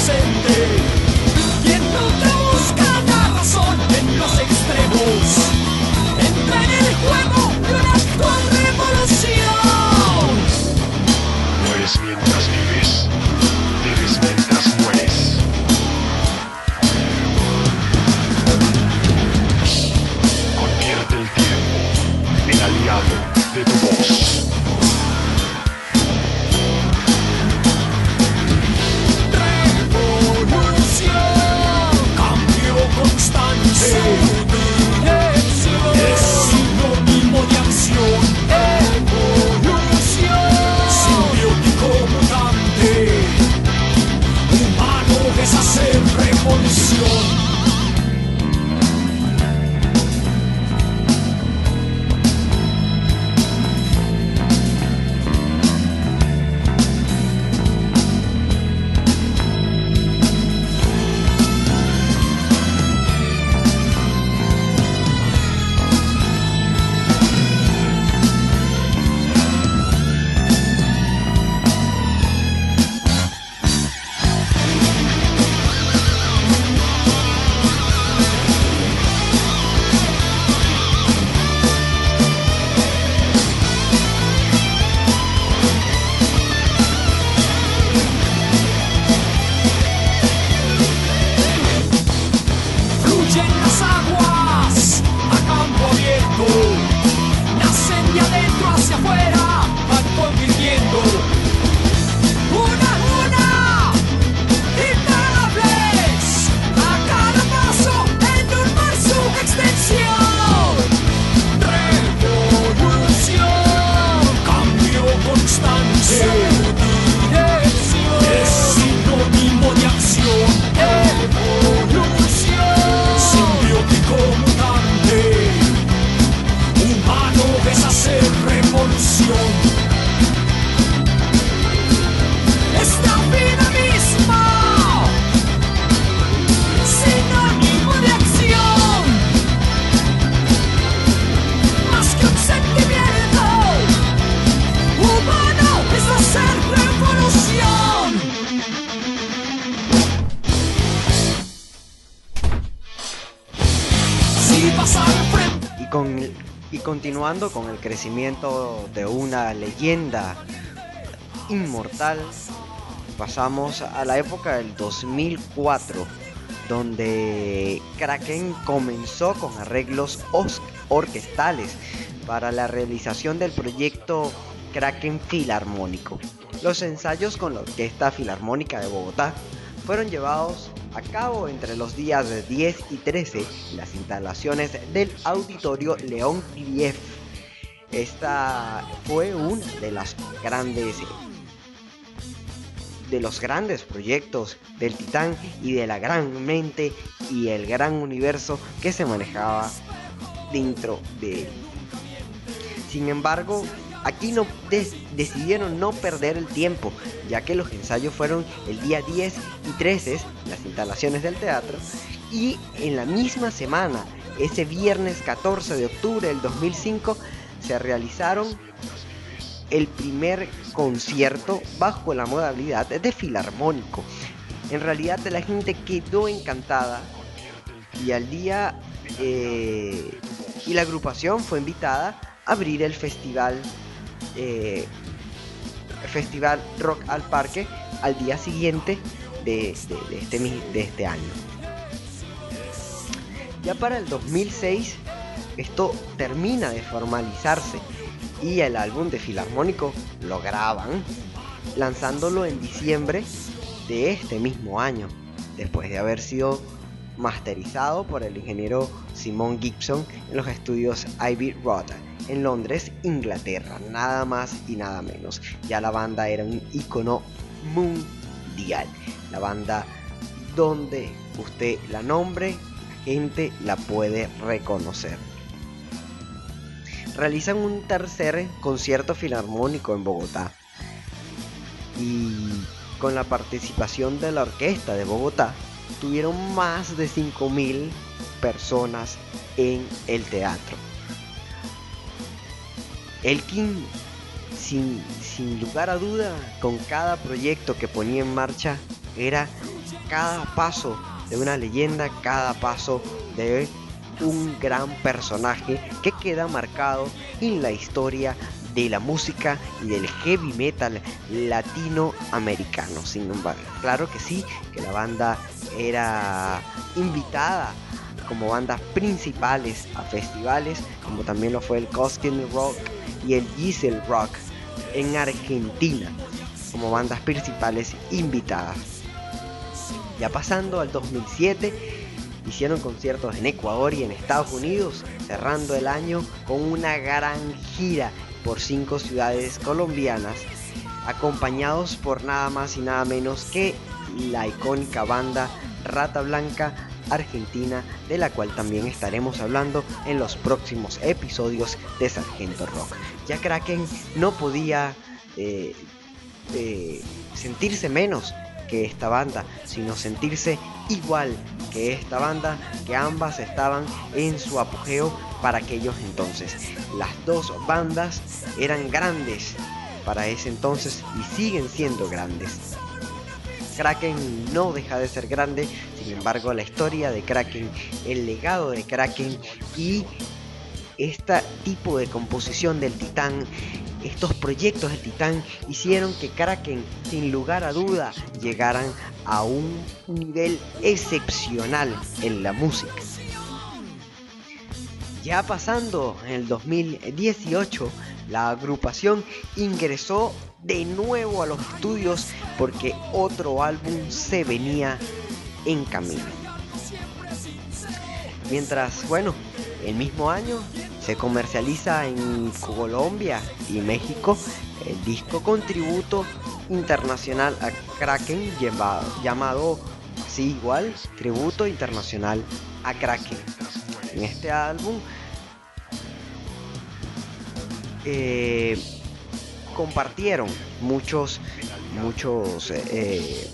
presente. Crecimiento de una leyenda inmortal, pasamos a la época del 2004, donde Kraken comenzó con arreglos os- orquestales para la realización del proyecto Kraken Filarmónico. Los ensayos con la Orquesta Filarmónica de Bogotá fueron llevados a cabo entre los días de 10 y 13 en las instalaciones del Auditorio León Grieff. Esta fue una de las grandes de los grandes proyectos del Titán y de la gran mente y el gran universo que se manejaba dentro de él. Sin embargo, aquí no decidieron no perder el tiempo, ya que los ensayos fueron el día 10 y 13 en las instalaciones del teatro y en la misma semana, ese viernes 14 de octubre del 2005, se realizaron el primer concierto bajo la modalidad de filarmónico. En realidad la gente quedó encantada y al día eh, y la agrupación fue invitada a abrir el festival eh, festival Rock al Parque al día siguiente de, de- este, de este año. Ya para el 2006 esto termina de formalizarse y el álbum de Filarmónico lo graban lanzándolo en diciembre de este mismo año, después de haber sido masterizado por el ingeniero Simon Gibson en los estudios Ivy Road en Londres, Inglaterra, nada más y nada menos. Ya la banda era un icono mundial, la banda donde usted la nombre, la gente la puede reconocer. Realizan un tercer concierto filarmónico en Bogotá y con la participación de la orquesta de Bogotá tuvieron más de 5.000 personas en el teatro. Elkin, sin, sin lugar a duda, con cada proyecto que ponía en marcha, era cada paso de una leyenda, cada paso de un gran personaje que queda marcado en la historia de la música y del heavy metal latinoamericano. Sin embargo, claro que sí, que la banda era invitada como bandas principales a festivales, como también lo fue el Coskin Rock y el Diesel Rock en Argentina, como bandas principales invitadas. Ya pasando al 2007, hicieron conciertos en Ecuador y en Estados Unidos, cerrando el año con una gran gira por cinco ciudades colombianas, acompañados por nada más y nada menos que la icónica banda Rata Blanca Argentina, de la cual también estaremos hablando en los próximos episodios de Sargento Rock. Ya Kraken no podía eh, eh, sentirse menos esta banda, sino sentirse igual que esta banda, que ambas estaban en su apogeo para aquellos entonces. Las dos bandas eran grandes para ese entonces y siguen siendo grandes. Kraken no deja de ser grande, sin embargo la historia de Kraken, el legado de Kraken y este tipo de composición del Titán, estos proyectos del Titán hicieron que Kraken sin lugar a duda llegaran a un nivel excepcional en la música. Ya pasando en el 2018, la agrupación ingresó de nuevo a los estudios porque otro álbum se venía en camino. Mientras, bueno, el mismo año se comercializa en Colombia y México el disco con tributo internacional a Kraken llamado así igual, tributo internacional a Kraken. En este álbum eh, compartieron muchos, muchos eh, eh,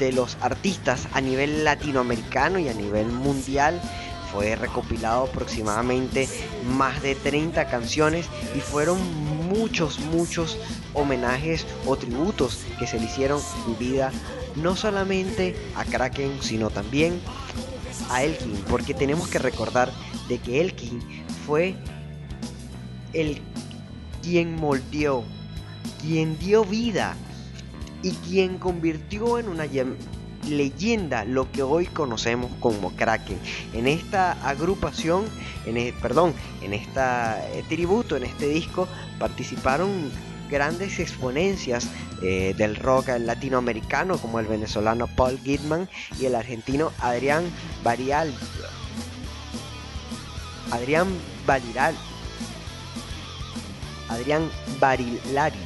de los artistas a nivel latinoamericano y a nivel mundial. Fue recopilado aproximadamente más de 30 canciones y fueron muchos, muchos homenajes o tributos que se le hicieron en vida no solamente a Kraken, sino también a Elkin, porque tenemos que recordar de que Elkin fue el quien moldeó, quien dio vida y quien convirtió en una leyenda lo que hoy conocemos como Kraken. En esta agrupación, en e- perdón, en esta eh, tributo, en este disco, participaron grandes exponencias eh, del rock latinoamericano como el venezolano Paul Gitman y el argentino Adrián Barial. Adrián Baliral. Adrián Barilari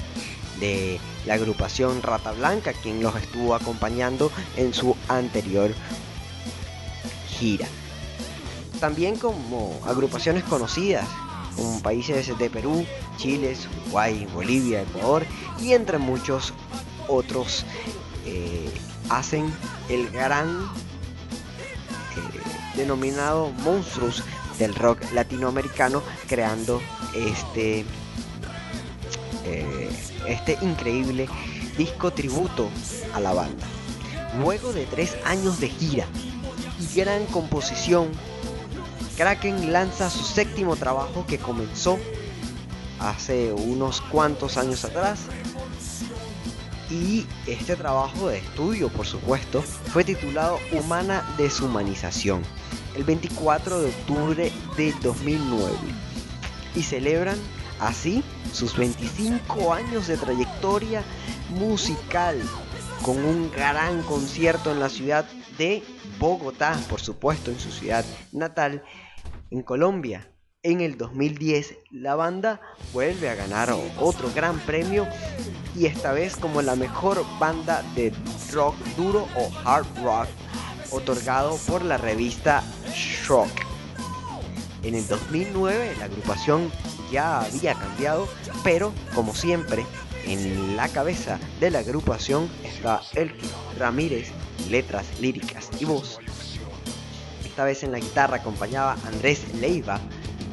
de la agrupación Rata Blanca, quien los estuvo acompañando en su anterior gira. También como agrupaciones conocidas, como países de Perú, Chile, Uruguay, Bolivia, Ecuador y entre muchos otros eh, hacen el gran eh, denominado monstruos del rock latinoamericano creando este eh, este increíble disco tributo a la banda. Luego de tres años de gira y gran composición Kraken lanza su séptimo trabajo que comenzó hace unos cuantos años atrás. Y este trabajo de estudio, por supuesto, fue titulado Humana Deshumanización, el 24 de octubre de 2009. Y celebran así sus 25 años de trayectoria musical con un gran concierto en la ciudad de Bogotá, por supuesto, en su ciudad natal, en Colombia. En el 2010 la banda vuelve a ganar otro gran premio y esta vez como la mejor banda de rock duro o hard rock otorgado por la revista Shock. En el 2009 la agrupación ya había cambiado, pero como siempre en la cabeza de la agrupación está Elkin Ramírez, letras, líricas y voz. Esta vez en la guitarra acompañaba Andrés Leiva,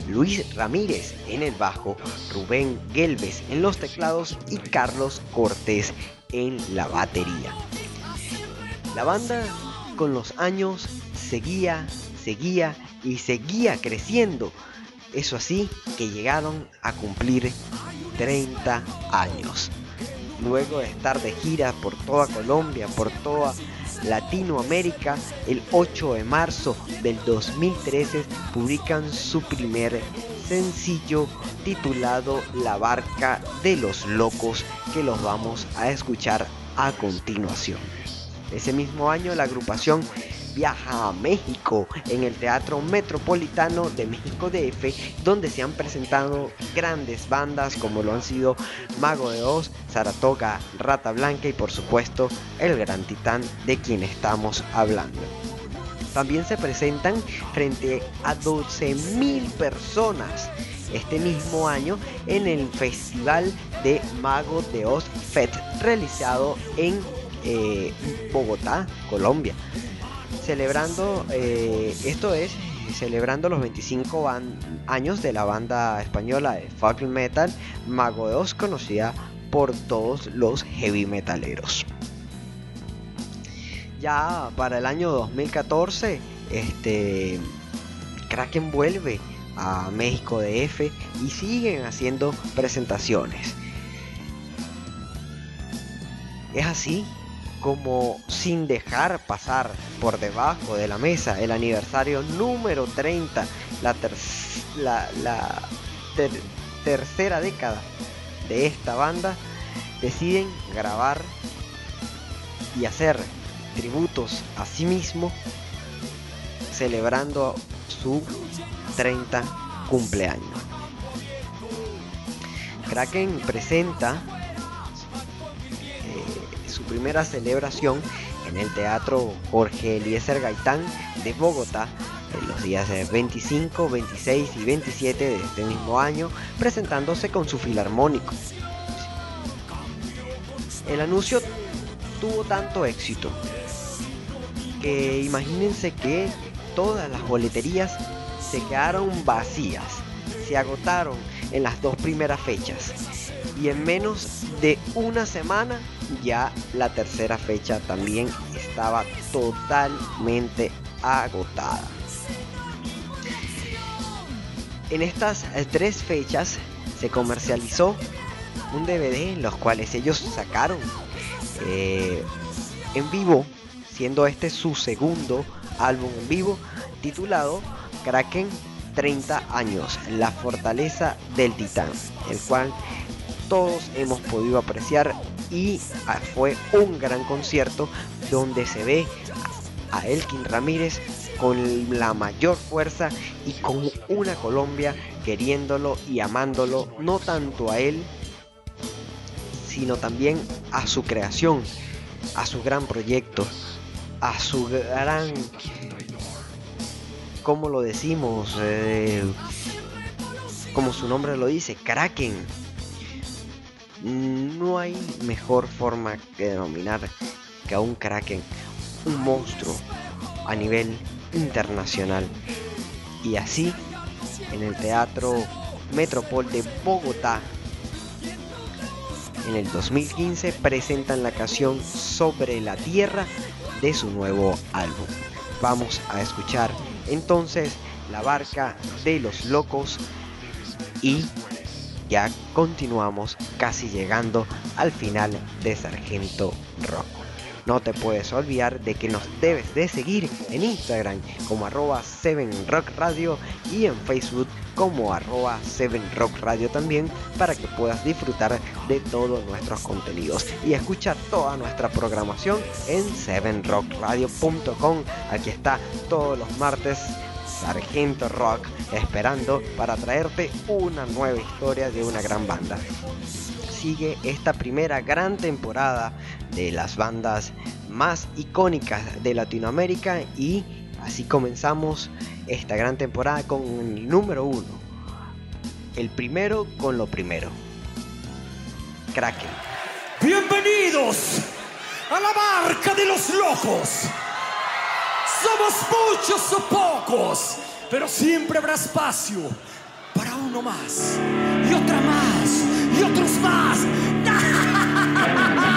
Luis Ramírez en el bajo, Rubén Gelbes en los teclados y Carlos Cortés en la batería. La banda con los años seguía, seguía y seguía creciendo. Eso así que llegaron a cumplir 30 años. Luego de estar de gira por toda Colombia, por toda Latinoamérica, el 8 de marzo del 2013 publican su primer sencillo titulado La Barca de los Locos que los vamos a escuchar a continuación. Ese mismo año la agrupación viaja a México en el Teatro Metropolitano de México DF, donde se han presentado grandes bandas como lo han sido Mago de Oz, Saratoga, Rata Blanca y por supuesto el Gran Titán de quien estamos hablando. También se presentan frente a 12.000 personas este mismo año en el Festival de Mago de Oz Fest realizado en eh, Bogotá, Colombia celebrando, eh, esto es, celebrando los 25 años de la banda española de folk metal Mago de conocida por todos los heavy metaleros. Ya para el año 2014, este Kraken vuelve a México DF y siguen haciendo presentaciones. Es así como sin dejar pasar por debajo de la mesa el aniversario número 30, la, tercera década de esta banda, deciden grabar y hacer tributos a sí mismo celebrando su 30 cumpleaños. Kraken presenta primera celebración en el Teatro Jorge Eliezer Gaitán de Bogotá en los días 25, 26 y 27 de este mismo año, presentándose con su filarmónico. El anuncio tuvo tanto éxito que imagínense que todas las boleterías se quedaron vacías, se agotaron en las dos primeras fechas y en menos de una semana ya la tercera fecha también estaba totalmente agotada. En estas tres fechas se comercializó un DVD en los cuales ellos sacaron eh, en vivo, siendo este su segundo álbum en vivo, titulado Kraken 30 años, la fortaleza del titán, el cual todos hemos podido apreciar y ah, fue un gran concierto donde se ve a Elkin Ramírez con la mayor fuerza y con una Colombia queriéndolo y amándolo no tanto a él sino también a su creación, a su gran proyecto, a su gran, como lo decimos, eh, como su nombre lo dice, Kraken no hay mejor forma que denominar que a un Kraken un monstruo a nivel internacional. Y así, en el Teatro Metropol de Bogotá, en el 2015 presentan la canción Sobre la Tierra de su nuevo álbum. Vamos a escuchar entonces La Barca de los Locos y ya continuamos casi llegando al final de Sargento Rock. No te puedes olvidar de que nos debes de seguir en Instagram como arroba 7rock radio y en Facebook como arroba 7rock radio también para que puedas disfrutar de todos nuestros contenidos y escuchar toda nuestra programación en 7rockradio.com. Aquí está todos los martes Sargento Rock esperando para traerte una nueva historia de una gran banda. Sigue esta primera gran temporada de las bandas más icónicas de Latinoamérica y así comenzamos esta gran temporada con el número uno. El primero con lo primero. Kraken. Bienvenidos a la barca de los locos. Somos muchos o pocos, pero siempre habrá espacio para uno más y otra más y otros más.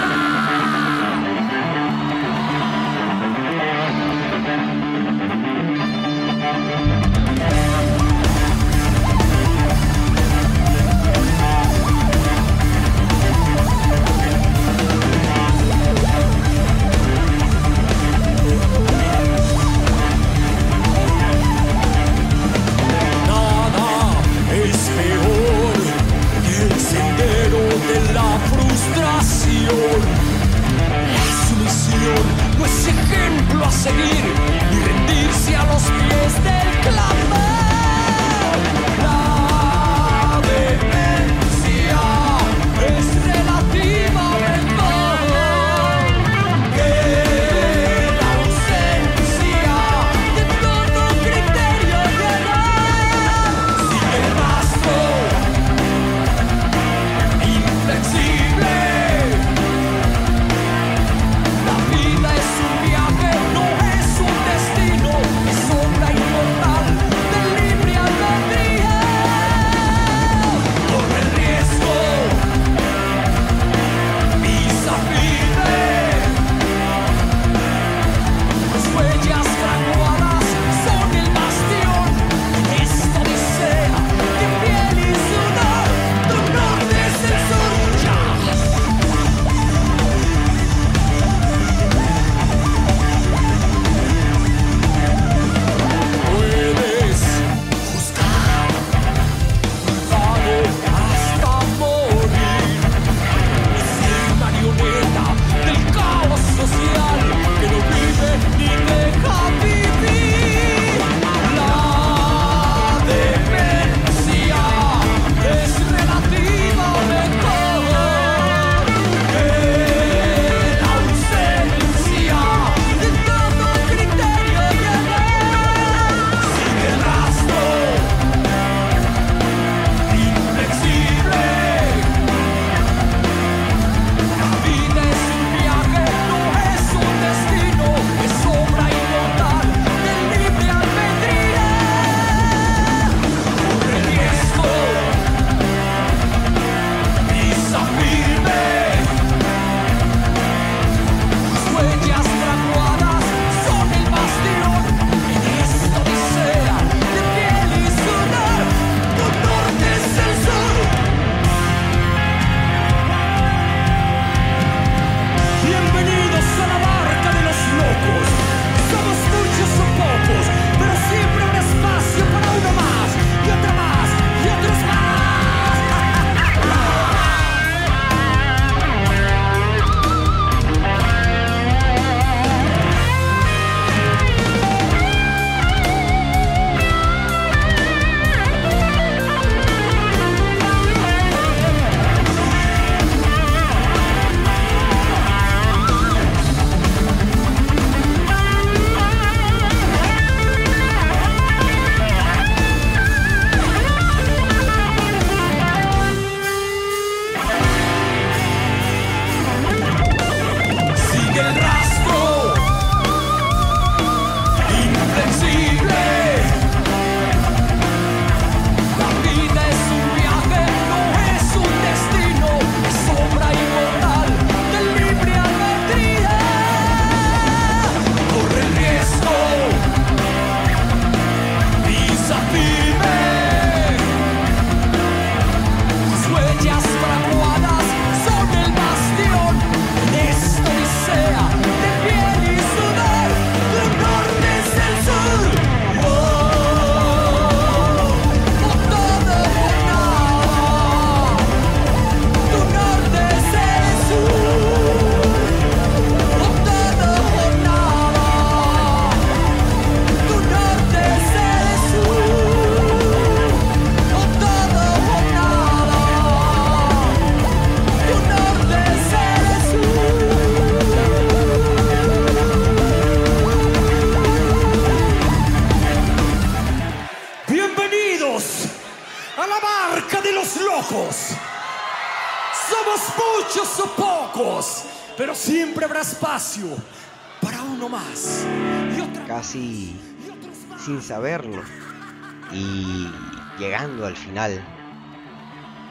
final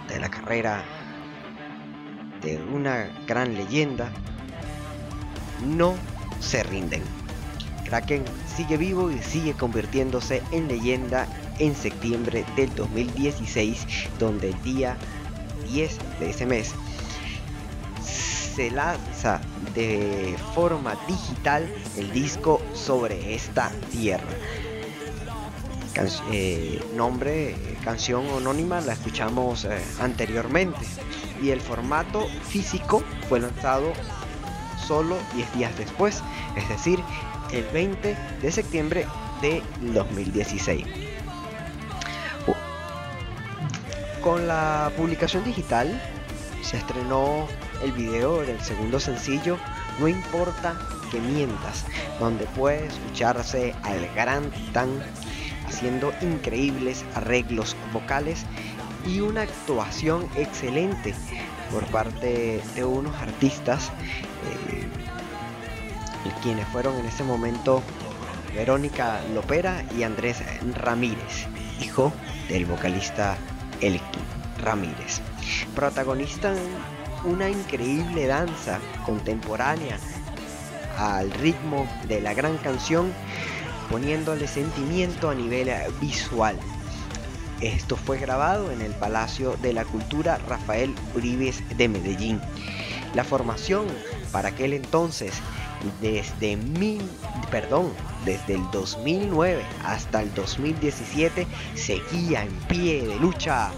de la carrera de una gran leyenda, no se rinden. Kraken sigue vivo y sigue convirtiéndose en leyenda en septiembre del 2016, donde el día 10 de ese mes se lanza de forma digital el disco sobre esta tierra. Can- eh, nombre, canción anónima la escuchamos eh, anteriormente y el formato físico fue lanzado solo 10 días después, es decir, el 20 de septiembre de 2016. U- Con la publicación digital se estrenó el video del segundo sencillo No importa que mientas, donde puede escucharse al gran titán haciendo increíbles arreglos vocales y una actuación excelente por parte de unos artistas eh, quienes fueron en ese momento Verónica Lopera y Andrés Ramírez, hijo del vocalista Elkin Ramírez. Protagonistan una increíble danza contemporánea al ritmo de la gran canción, poniéndole sentimiento a nivel eh, visual. Esto fue grabado en el Palacio de la Cultura Rafael Uribes de Medellín. La formación para aquel entonces, desde mil, perdón, desde el 2009 hasta el 2017, seguía en pie de lucha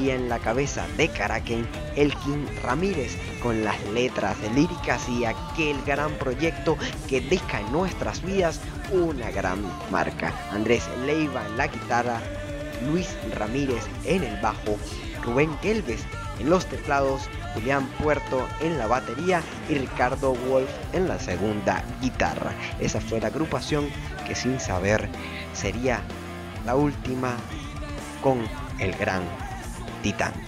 y en la cabeza de Caraquén, Elkin Ramírez, con las letras líricas y aquel gran proyecto que deja en nuestras vidas una gran marca. Andrés Leiva en la guitarra, Luis Ramírez en el bajo, Rubén Kelves en los teclados, Julián Puerto en la batería y Ricardo Wolf en la segunda guitarra. Esa fue la agrupación que sin saber sería la última con el gran Titán.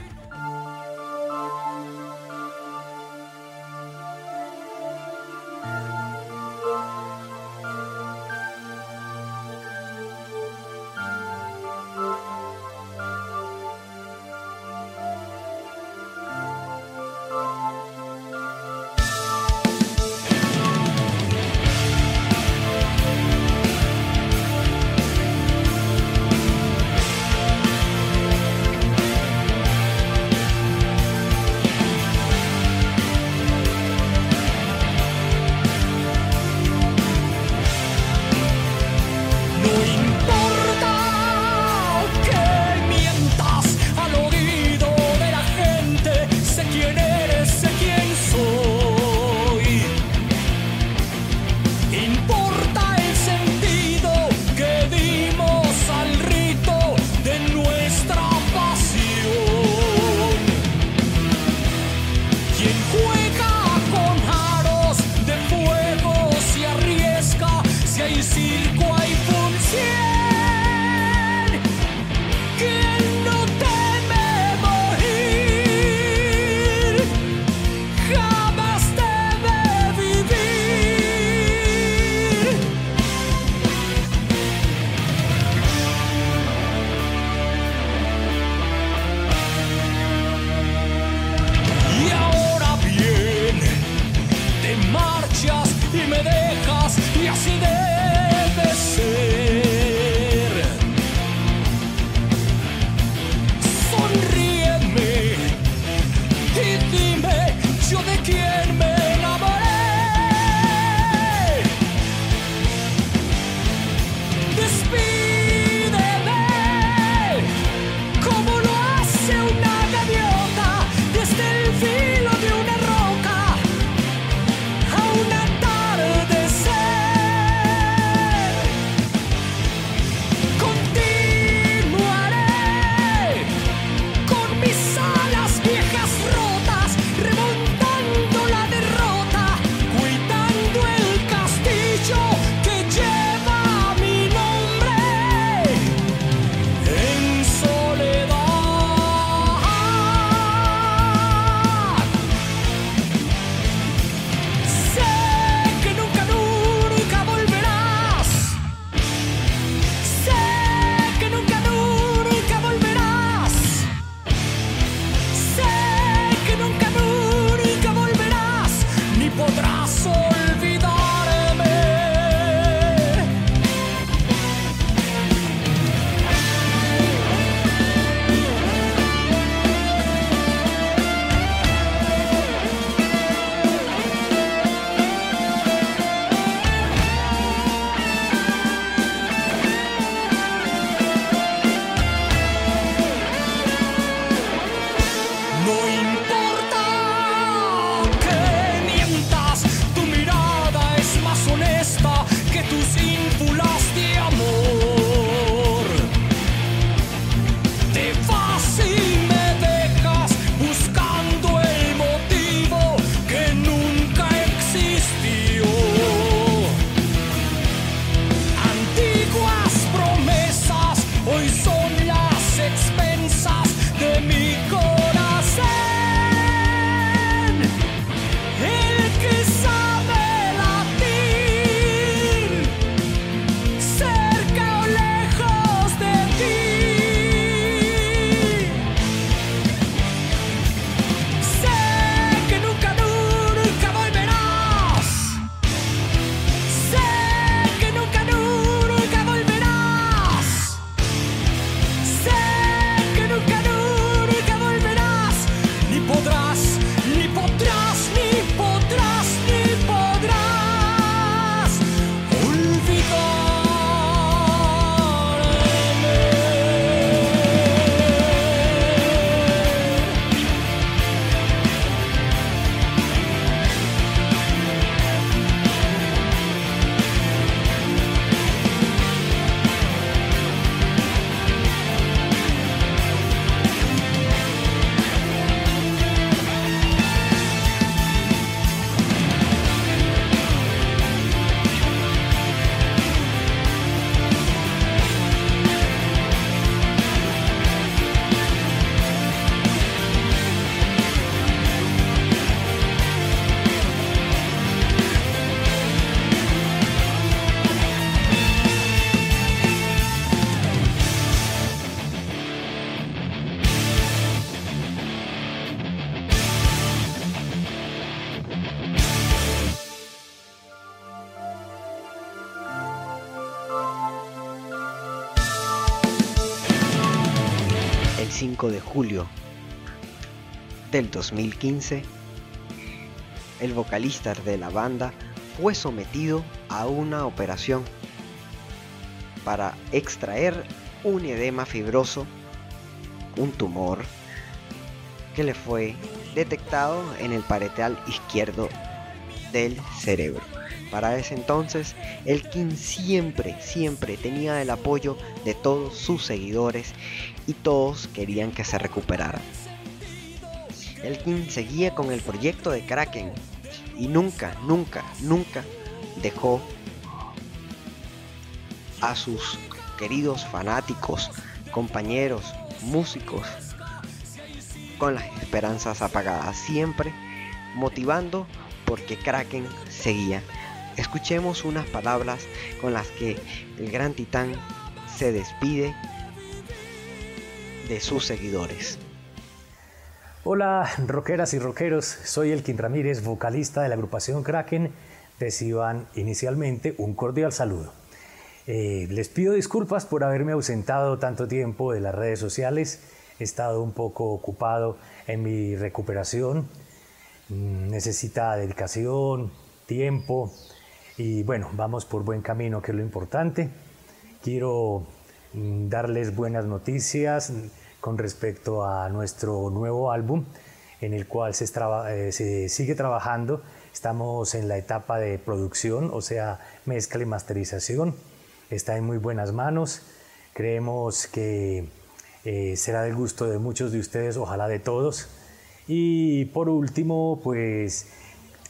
Del 2015, el vocalista de la banda fue sometido a una operación para extraer un edema fibroso, un tumor que le fue detectado en el paretal izquierdo del cerebro. Para ese entonces, el King siempre, siempre tenía el apoyo de todos sus seguidores y todos querían que se recuperara. El King seguía con el proyecto de Kraken y nunca, nunca, nunca dejó a sus queridos fanáticos, compañeros, músicos, con las esperanzas apagadas, siempre motivando porque Kraken seguía. Escuchemos unas palabras con las que el gran titán se despide de sus seguidores. Hola, rockeras y rockeros. Soy Elkin Ramírez, vocalista de la agrupación Kraken. Reciban inicialmente un cordial saludo. Eh, les pido disculpas por haberme ausentado tanto tiempo de las redes sociales. He estado un poco ocupado en mi recuperación. Mm, necesita dedicación, tiempo y bueno, vamos por buen camino, que es lo importante. Quiero mm, darles buenas noticias con respecto a nuestro nuevo álbum en el cual se, eh, se, sigue trabajando. Estamos en la etapa de producción, o sea, mezcla y masterización. Está en muy buenas manos. Creemos que eh, será del gusto de muchos de ustedes, ojalá de todos. Y por último, pues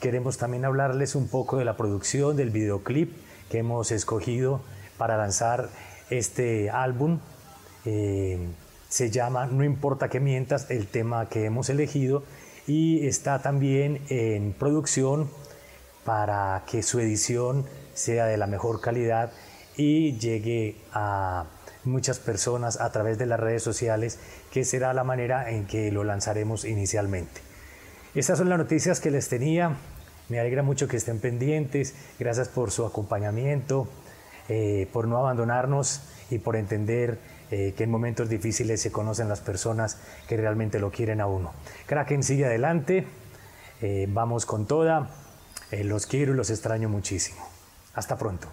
queremos también hablarles un poco de la producción del videoclip que hemos escogido para lanzar este álbum. Eh, se llama No importa que mientas, el tema que hemos elegido, y está también en producción para que su edición sea de la mejor calidad y llegue a muchas personas a través de las redes sociales, que será la manera en que lo lanzaremos inicialmente. Estas son las noticias que les tenía. Me alegra mucho que estén pendientes. Gracias por su acompañamiento, eh, por no abandonarnos y por entender eh, que en momentos difíciles se conocen las personas que realmente lo quieren a uno. Kraken sigue adelante, eh, vamos con toda, eh, los quiero y los extraño muchísimo. Hasta pronto.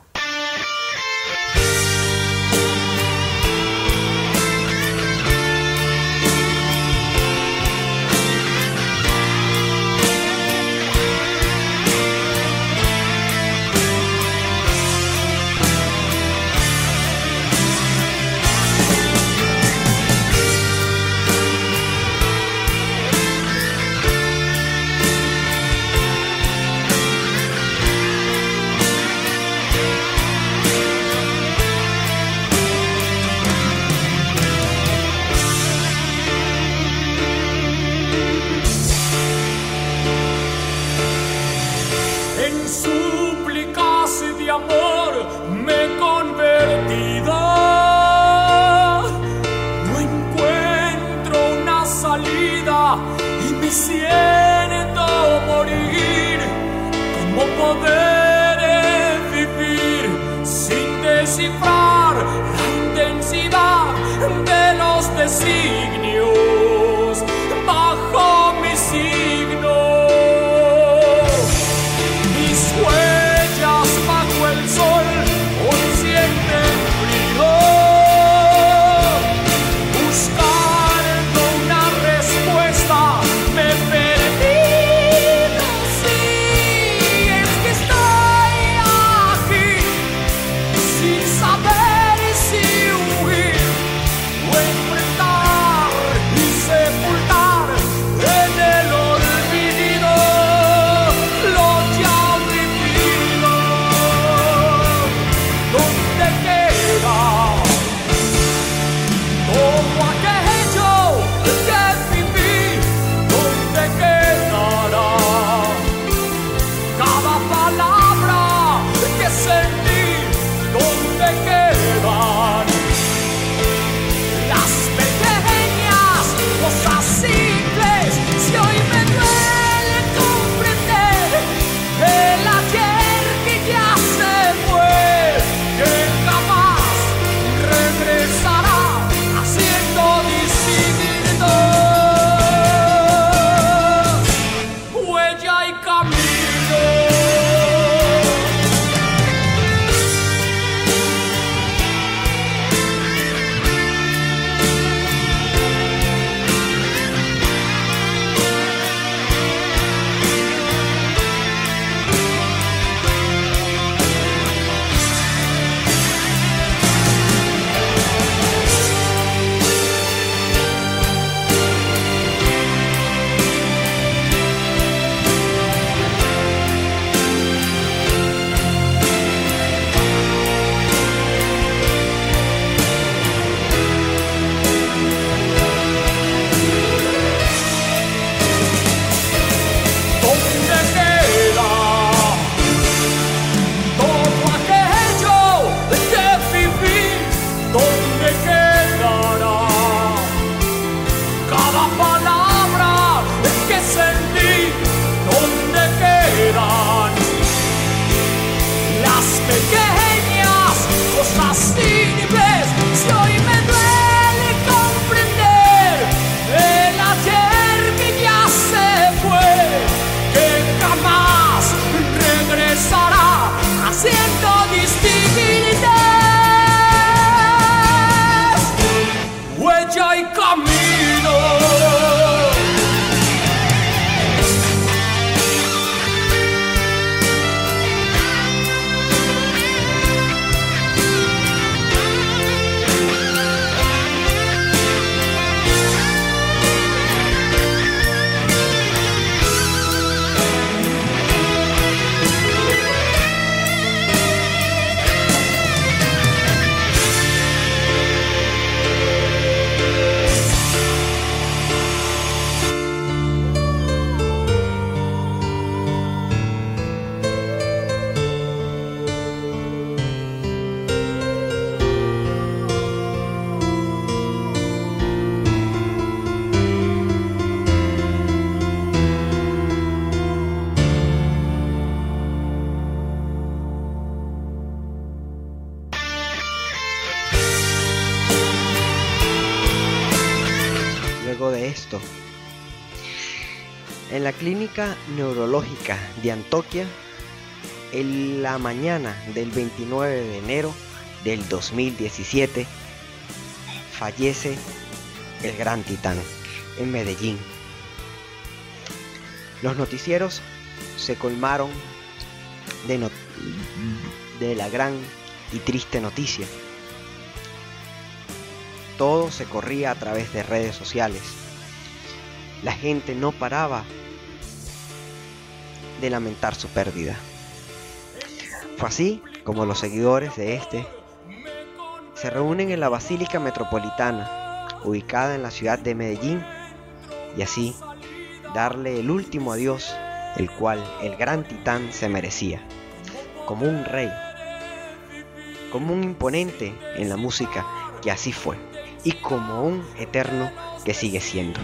En la mañana del 29 de enero del 2017, fallece el gran titán en Medellín. Los noticieros se colmaron de la gran y triste noticia. Todo se corría a través de redes sociales. La gente no paraba de lamentar su pérdida. Fue así como los seguidores de este se reúnen en la Basílica Metropolitana, ubicada en la ciudad de Medellín, y así darle el último adiós, el cual el gran titán se merecía, como un rey, como un imponente en la música que así fue, y como un eterno que sigue siendo.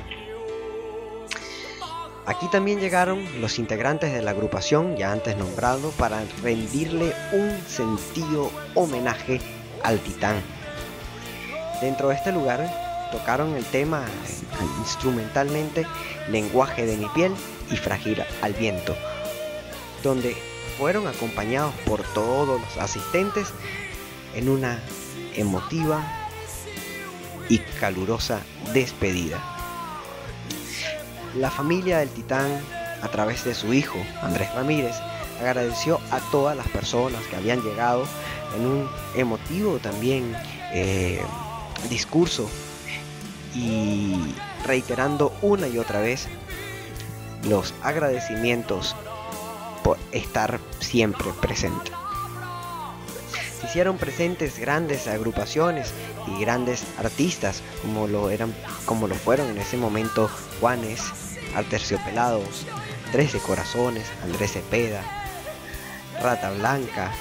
Aquí también llegaron los integrantes de la agrupación ya antes nombrado para rendirle un sentido homenaje al titán. Dentro de este lugar tocaron el tema eh, instrumentalmente Lenguaje de mi piel y Frágil al viento, donde fueron acompañados por todos los asistentes en una emotiva y calurosa despedida. La familia del titán, a través de su hijo, Andrés Ramírez, agradeció a todas las personas que habían llegado en un emotivo también eh, discurso y reiterando una y otra vez los agradecimientos por estar siempre presente. Hicieron presentes grandes agrupaciones y grandes artistas como lo eran como lo fueron en ese momento Juanes, Arterciopelados, Trece Corazones, Andrés Cepeda, Rata Blanca,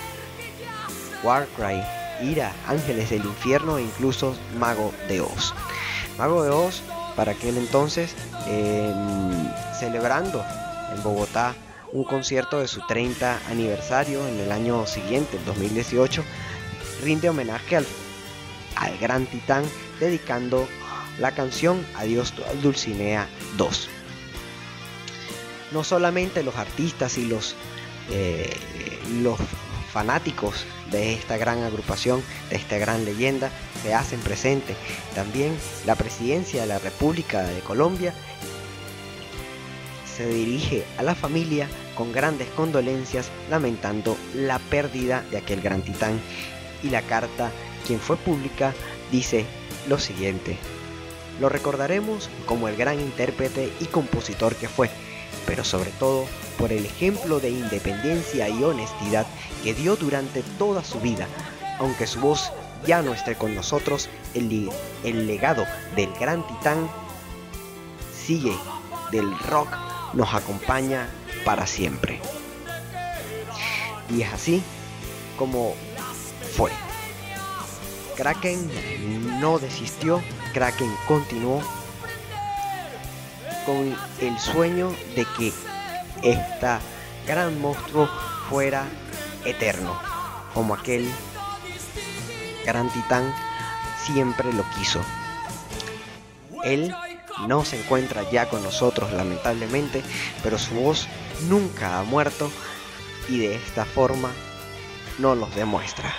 Warcry, Ira, Ángeles del Infierno e incluso Mago de Oz. Mago de Oz para aquel entonces em, celebrando en Bogotá un concierto de su 30 aniversario en el año siguiente, el 2018, rinde homenaje al, al gran titán dedicando la canción Adiós Dulcinea 2. No solamente los artistas y los, eh, los fanáticos de esta gran agrupación, de esta gran leyenda, se hacen presente. También la presidencia de la República de Colombia se dirige a la familia con grandes condolencias, lamentando la pérdida de aquel gran titán. Y la carta, quien fue pública, dice lo siguiente. Lo recordaremos como el gran intérprete y compositor que fue, pero sobre todo por el ejemplo de independencia y honestidad que dio durante toda su vida. Aunque su voz ya no esté con nosotros, el, legado del gran titán sigue del rock, nos acompaña para siempre. Y es así como fue. Kraken no desistió, Kraken continuó con el sueño de que esta gran monstruo fuera eterno, como aquel gran titán siempre lo quiso. Él no se encuentra ya con nosotros lamentablemente, pero su voz nunca ha muerto y de esta forma nos los demuestra.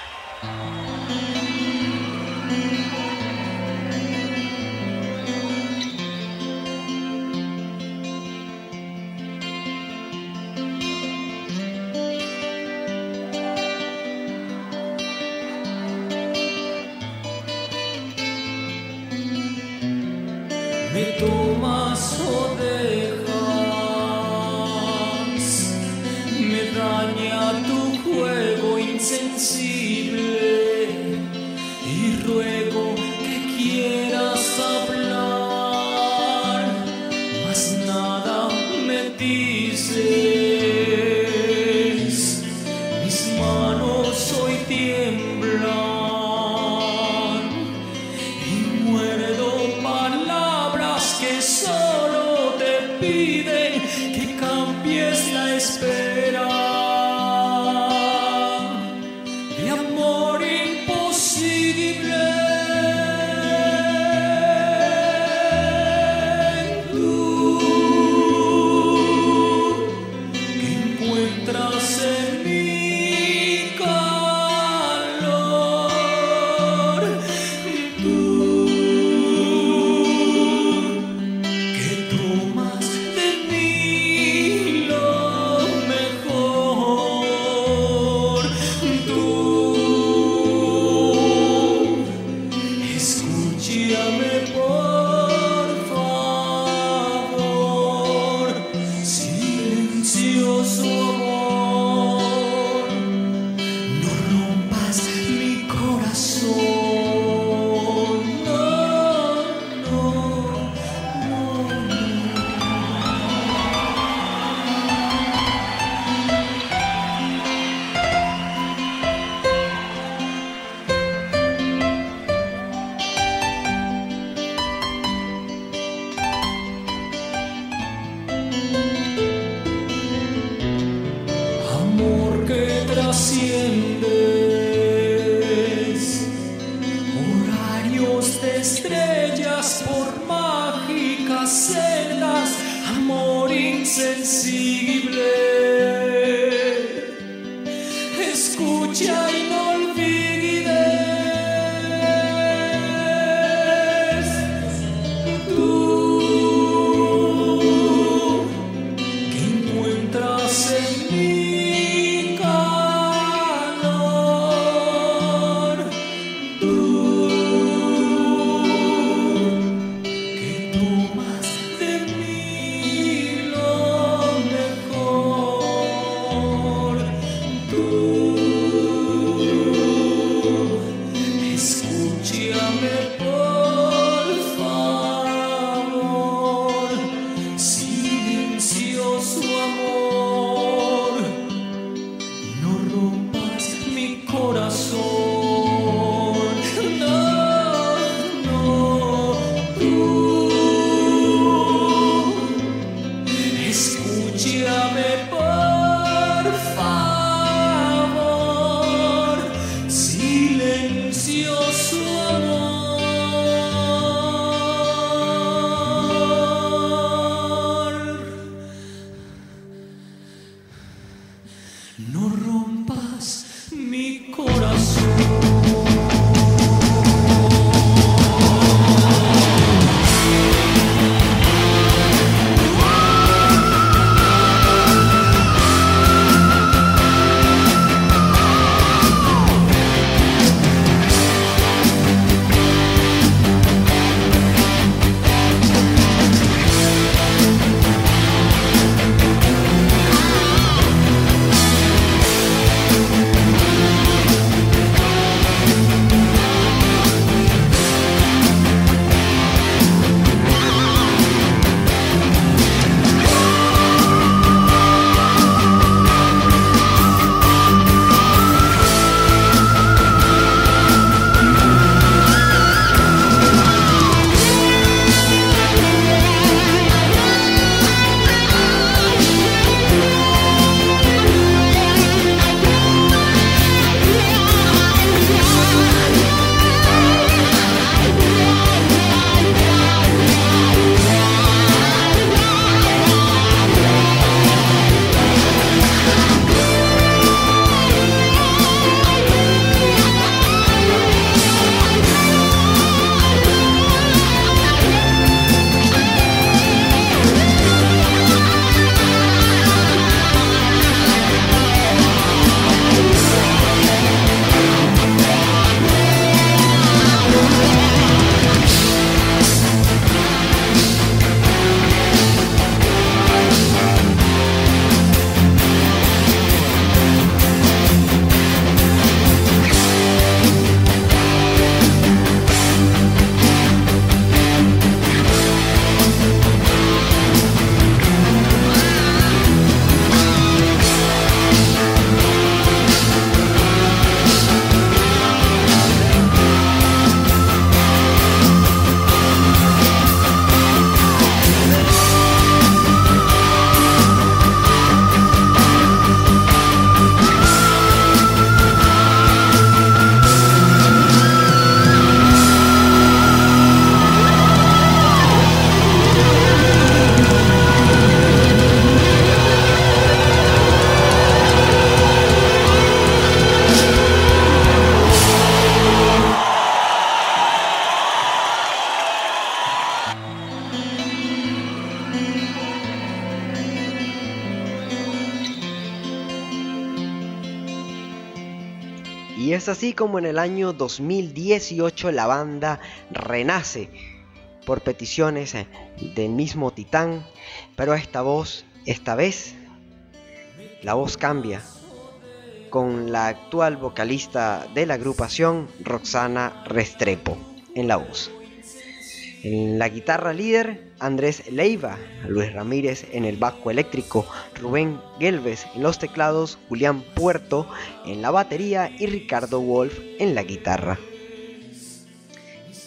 Es así como en el año 2018 la banda renace por peticiones eh, del mismo Titán, pero esta voz, esta vez, la voz cambia con la actual vocalista de la agrupación, Roxana Restrepo, en la voz. En la guitarra líder, Andrés Leiva, Luis Ramírez en el bajo eléctrico, Rubén Gelves en los teclados, Julián Puerto en la batería y Ricardo Wolf en la guitarra.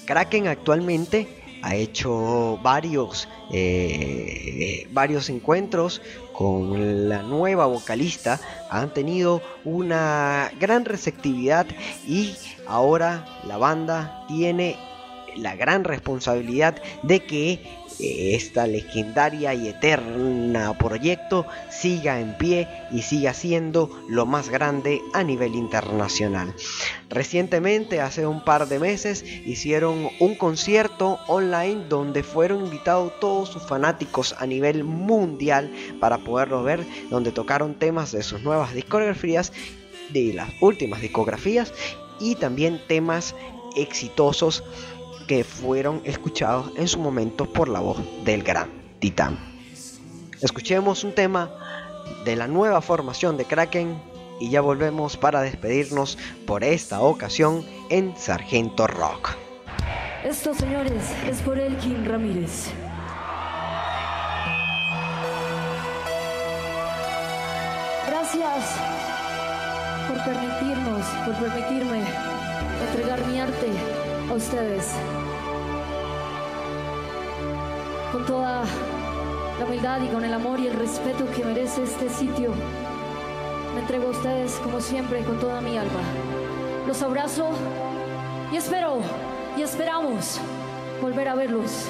Kraken actualmente ha hecho varios, eh, varios encuentros con la nueva vocalista, han tenido una gran receptividad y ahora la banda tiene la gran responsabilidad de que esta legendaria y eterna proyecto siga en pie y siga siendo lo más grande a nivel internacional. Recientemente, hace un par de meses, hicieron un concierto online donde fueron invitados todos sus fanáticos a nivel mundial para poderlo ver, donde tocaron temas de sus nuevas discografías, de las últimas discografías y también temas exitosos que fueron escuchados en su momento por la voz del gran titán. Escuchemos un tema de la nueva formación de Kraken y ya volvemos para despedirnos por esta ocasión en Sargento Rock. Esto, señores, es por Elkin Ramírez. Gracias por permitirnos, por permitirme entregar mi arte ustedes. Con toda la humildad y con el amor y el respeto que merece este sitio, me entrego a ustedes como siempre con toda mi alma. Los abrazo y espero y esperamos volver a verlos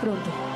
pronto.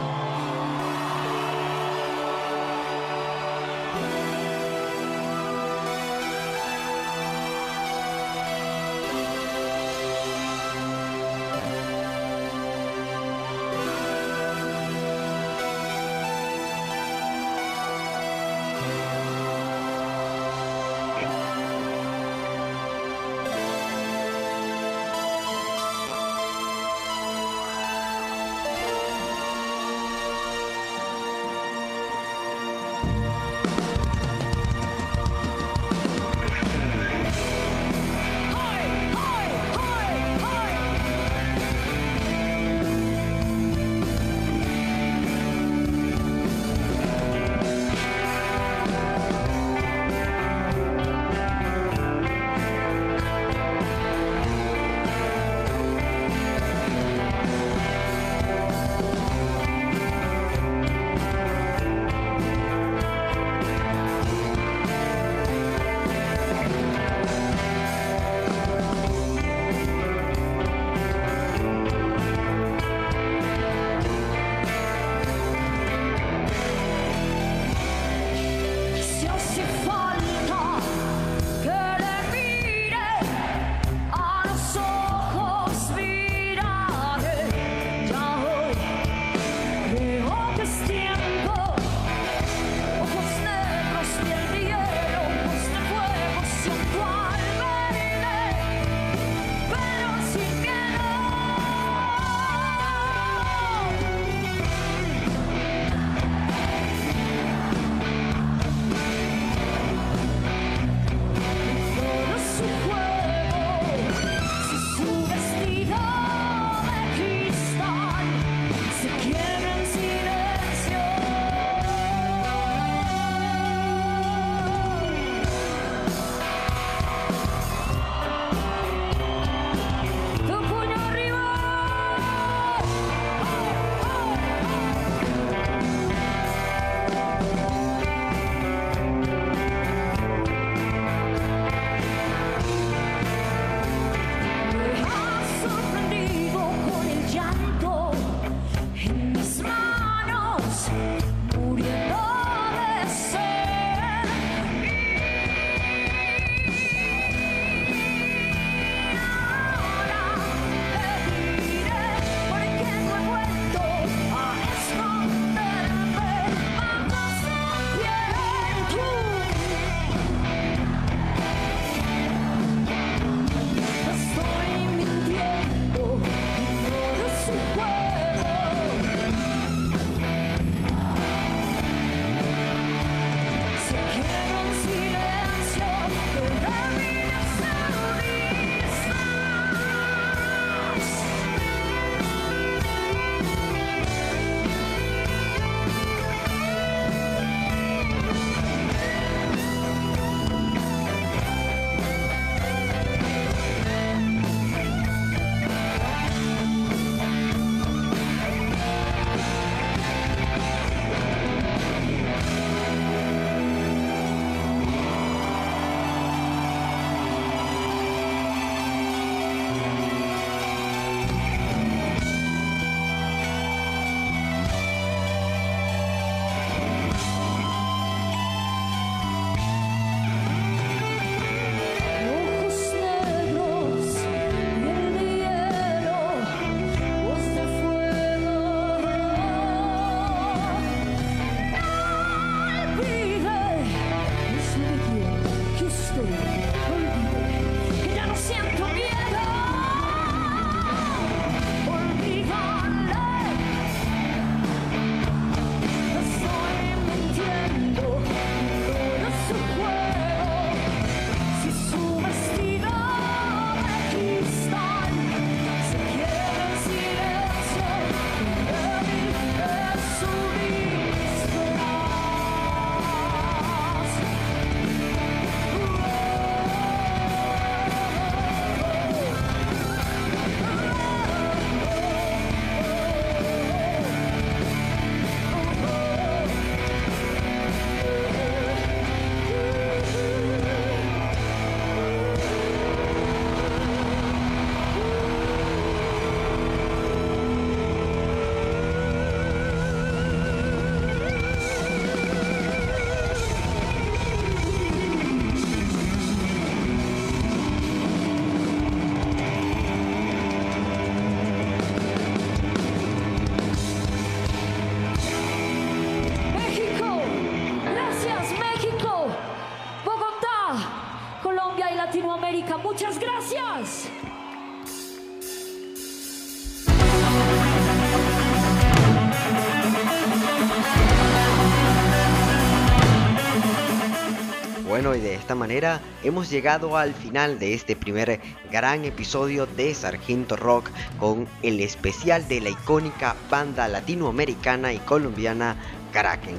Manera hemos llegado al final de este primer gran episodio de Sargento Rock con el especial de la icónica banda latinoamericana y colombiana Kraken.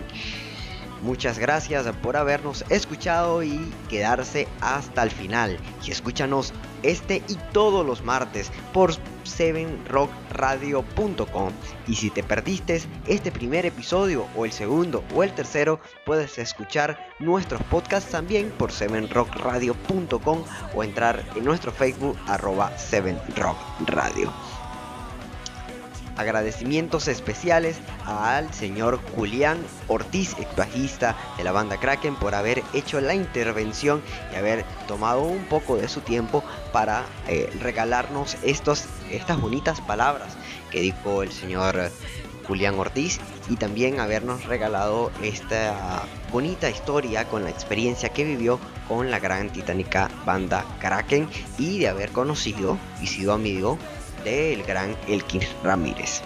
Muchas gracias por habernos escuchado y quedarse hasta el final. Y escúchanos este y todos los martes por 7rockradio.com. Y si te perdiste este primer episodio o el segundo o el tercero, puedes escuchar nuestros podcasts también por 7rockradio.com o entrar en nuestro Facebook arroba 7rockradio. Agradecimientos especiales al señor Julián Ortiz, bajista de la banda Kraken, por haber hecho la intervención y haber tomado un poco de su tiempo para eh, regalarnos estos, estas bonitas palabras que dijo el señor Julián Ortiz y también habernos regalado esta bonita historia con la experiencia que vivió con la gran titánica banda Kraken y de haber conocido y sido amigo del gran Elkin Ramírez.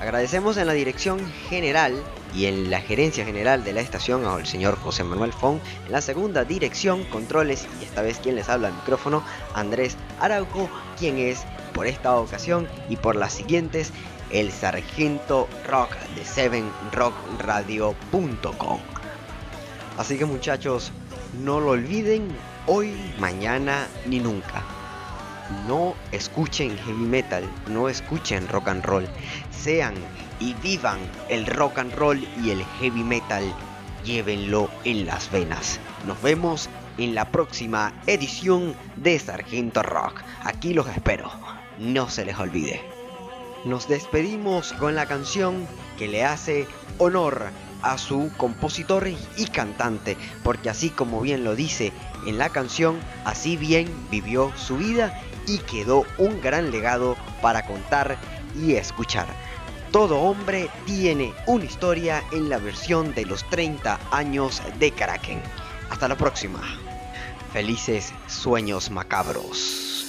Agradecemos en la dirección general y en la gerencia general de la estación al señor José Manuel Fon, en la segunda dirección, controles y esta vez quien les habla al micrófono, Andrés Araujo, quien es por esta ocasión y por las siguientes el sargento rock de 7rockradio.com. Así que muchachos, no lo olviden hoy, mañana ni nunca no escuchen heavy metal, no escuchen rock and roll, sean y vivan el rock and roll y el heavy metal, llévenlo en las venas. Nos vemos en la próxima edición de Sargento Rock. Aquí los espero, no se les olvide. Nos despedimos con la canción que le hace honor a su compositor y cantante, porque así como bien lo dice en la canción, así bien vivió su vida y quedó un gran legado para contar y escuchar. Todo hombre tiene una historia en la versión de los 30 años de Kraken. Hasta la próxima. Felices sueños macabros.